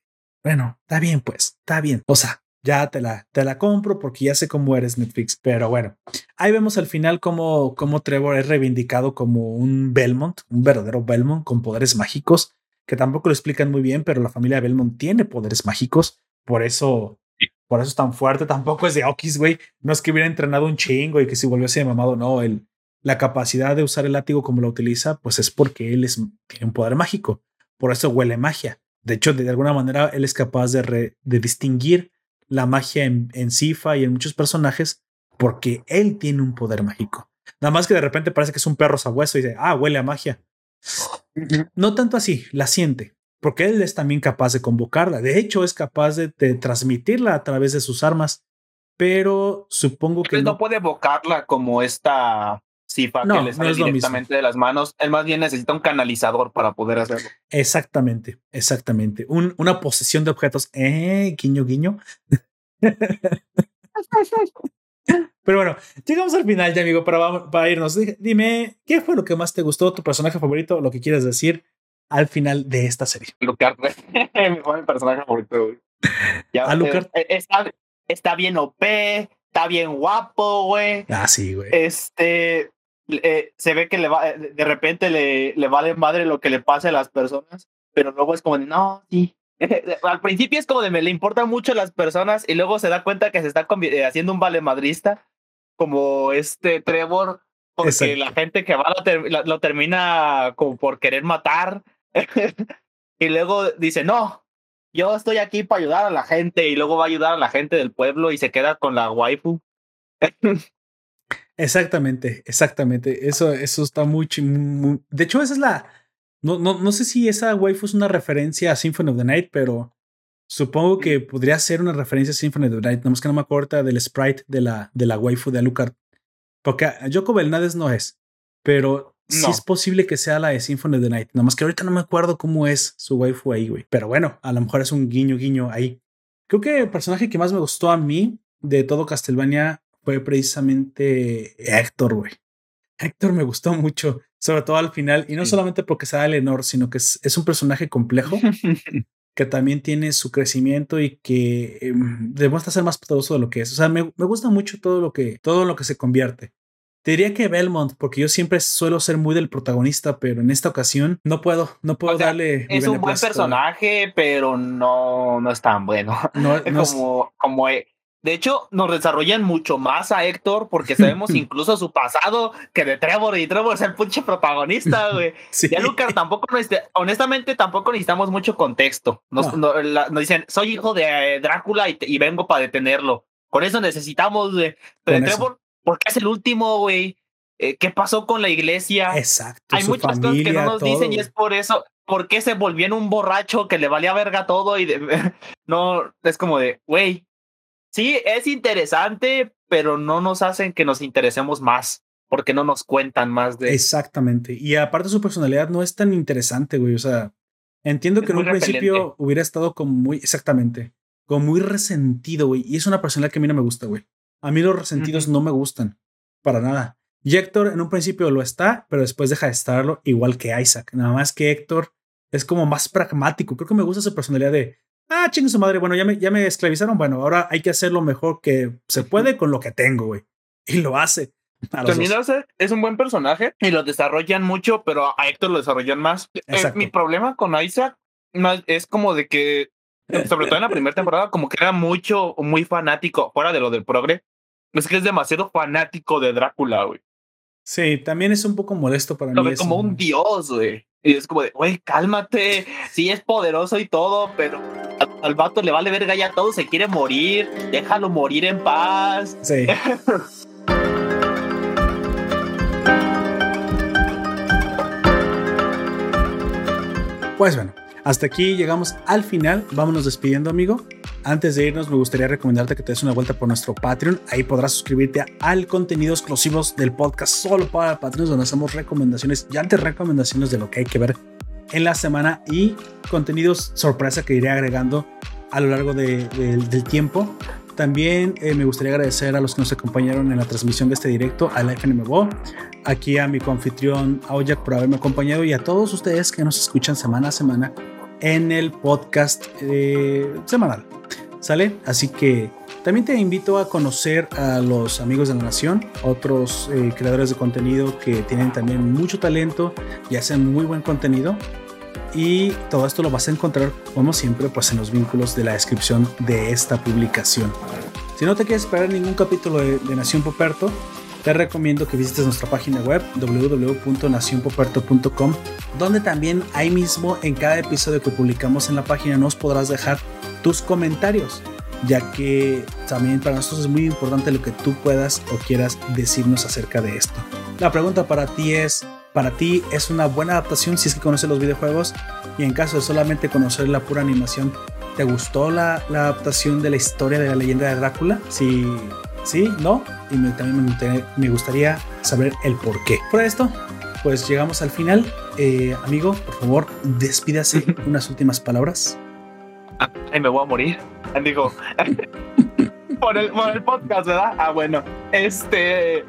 Bueno, está bien, pues, está bien. O sea, ya te la, te la compro porque ya sé cómo eres Netflix. Pero bueno, ahí vemos al final cómo, cómo Trevor es reivindicado como un Belmont, un verdadero Belmont con poderes mágicos, que tampoco lo explican muy bien, pero la familia Belmont tiene poderes mágicos. Por eso, por eso es tan fuerte. Tampoco es de Okis, güey. No es que hubiera entrenado un chingo y que si volvió así de mamado, no. El, la capacidad de usar el látigo como lo utiliza, pues es porque él es, tiene un poder mágico. Por eso huele magia. De hecho, de alguna manera, él es capaz de, de distinguir la magia en, en Sifa y en muchos personajes porque él tiene un poder mágico. Nada más que de repente parece que es un perro sabueso y dice, ah, huele a magia. No tanto así, la siente, porque él es también capaz de convocarla. De hecho, es capaz de, transmitirla a través de sus armas, pero supongo que... no, puede evocarla como esta Sifa que le sale directamente de las manos. Él más bien necesita un canalizador para poder hacerlo. Exactamente, exactamente. Un, una posesión de objetos. Eh, guiño, guiño. Pero bueno, llegamos al final ya, amigo, para, para irnos. Dime, ¿qué fue lo que más te gustó, tu personaje favorito, lo que quieres decir al final de esta serie? Lucar, mi personaje favorito. Ya, Alucard. Eh, está, está bien OP, está bien guapo, güey. Ah, sí, güey. Este, eh, se ve que le va, eh, de repente le, le vale madre lo que le pase a las personas, pero luego es como de, no, sí. Al principio es como de, me le importan mucho las personas y luego se da cuenta que se está eh, haciendo un vale madrista, como este Trevor, porque la gente que va lo, lo termina como por querer matar. y luego dice, no, yo estoy aquí para ayudar a la gente y luego va a ayudar a la gente del pueblo y se queda con la waifu. Exactamente, exactamente. Eso, eso está muy, De hecho, esa es la. No, no, no sé si esa waifu es una referencia a Symphony of the Night, pero supongo que podría ser una referencia a Symphony of the Night. Nada más que no me acuerdo del sprite de la, de la waifu de Alucard. Porque Yoko Belnades no es, pero sí es posible que sea la de Symphony of the Night. Nada más que ahorita no me acuerdo cómo es su waifu ahí, güey. Pero bueno, a lo mejor es un guiño, guiño ahí. Creo que el personaje que más me gustó a mí de todo Castlevania fue precisamente Héctor, güey. Héctor me gustó mucho, sobre todo al final, y no solamente porque sea Eleanor, sino que es, un personaje complejo que también tiene su crecimiento y que em, demuestra ser más poderoso de lo que es. O sea, me, gusta mucho todo lo que todo lo que se convierte. Te diría que Belmont, porque yo siempre suelo ser muy del protagonista, pero en esta ocasión no puedo, no puedo darle. Es un buen personaje, pero no, no es tan bueno. No, es como, como e, de hecho, nos desarrollan mucho más a Héctor porque sabemos incluso su pasado que de Trevor y Trevor es el pinche protagonista, güey. Sí. Ya Lucas tampoco, honestamente, tampoco necesitamos mucho contexto. Nos, dicen, soy hijo de eh, Drácula y, vengo para detenerlo. Con eso necesitamos, güey. Pero Trevor, porque es el último, güey. Eh, ¿Qué pasó con la iglesia? Exacto. Hay muchas cosas que no nos dicen y es por eso. ¿Por qué se volvió en un borracho que le valía verga todo y no es como de, güey, sí, es interesante, pero no nos hacen que nos interesemos más, porque no nos cuentan más de... Exactamente. Y aparte su personalidad no es tan interesante, güey. O sea, entiendo que en un principio hubiera estado como muy, exactamente, como muy resentido, güey. Y es una personalidad que a mí no me gusta, güey. A mí los resentidos no me gustan, para nada. Y Héctor en un principio lo está, pero después deja de estarlo, igual que Isaac. Nada más que Héctor es como más pragmático. Creo que me gusta su personalidad de, ah, chingue su madre, bueno, ya me, ya me esclavizaron, bueno, ahora hay que hacer lo mejor que se puede con lo que tengo, güey. Y lo hace. También hace, es un buen personaje y lo desarrollan mucho, pero a Héctor lo desarrollan más. Eh, mi problema con Isaac es como de que, sobre todo en la primera temporada, como que era mucho, muy fanático, fuera de lo del progre, es que es demasiado fanático de Drácula, güey. Sí, también es un poco molesto para lo mí. Ve como un dios, güey. Y es como de, güey, cálmate. Sí, es poderoso y todo, pero al, vato le vale verga ya todo, se quiere morir. Déjalo morir en paz. Sí. pues bueno, hasta aquí llegamos al final. Vámonos despidiendo, amigo. Antes de irnos, me gustaría recomendarte que te des una vuelta por nuestro Patreon. Ahí podrás suscribirte al contenido exclusivos del podcast solo para Patreons, donde hacemos recomendaciones y antes recomendaciones de lo que hay que ver en la semana y contenidos sorpresa que iré agregando a lo largo del tiempo. También eh, me gustaría agradecer a los que nos acompañaron en la transmisión de este directo, a la FNMBO, aquí a mi confitrión Aoyak por haberme acompañado y a todos ustedes que nos escuchan semana a semana en el podcast eh, semanal. ¿Sale? Así que también te invito a conocer a los amigos de la nación, otros eh, creadores de contenido que tienen también mucho talento y hacen muy buen contenido. Y todo esto lo vas a encontrar, como siempre, pues en los vínculos de la descripción de esta publicación. Si no te quieres esperar ningún capítulo de, de Nación Poperto, te recomiendo que visites nuestra página web www.nacionpoperto.com, donde también ahí mismo en cada episodio que publicamos en la página nos podrás dejar tus comentarios, ya que también para nosotros es muy importante lo que tú puedas o quieras decirnos acerca de esto. La pregunta para ti es, ¿para ti es una buena adaptación si es que conoces los videojuegos? Y en caso de solamente conocer la pura animación, ¿te gustó la, la adaptación de la historia de la leyenda de Drácula? Si sí, no, y me, también me, me, gustaría saber el por qué. Por esto, pues llegamos al final. Eh, amigo, por favor, despídase unas últimas palabras. Ay, me voy a morir. Digo, por, el, por el podcast, ¿verdad? Ah, bueno, este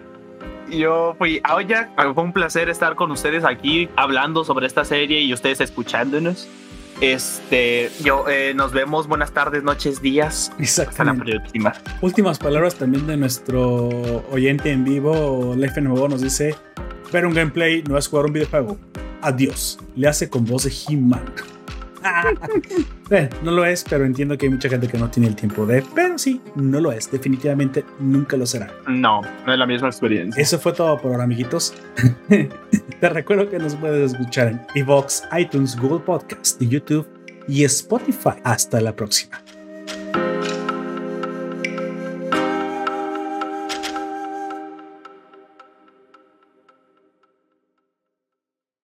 yo fui a Oya. Fue un placer estar con ustedes aquí hablando sobre esta serie y ustedes escuchándonos. Este, yo, eh, nos vemos. Buenas tardes, noches, días. Hasta la próxima. Últimas palabras también de nuestro oyente en vivo, Lefe Nuevo, nos dice: Ver un gameplay no es jugar un videojuego. Adiós. Le hace con voz de He-Man. no lo es, pero entiendo que hay mucha gente que no tiene el tiempo de. Pero sí, no lo es. Definitivamente nunca lo será. No, no es la misma experiencia. Eso fue todo por ahora, amiguitos. Te recuerdo que nos puedes escuchar en Evox, iTunes, Google Podcast, YouTube y Spotify. Hasta la próxima.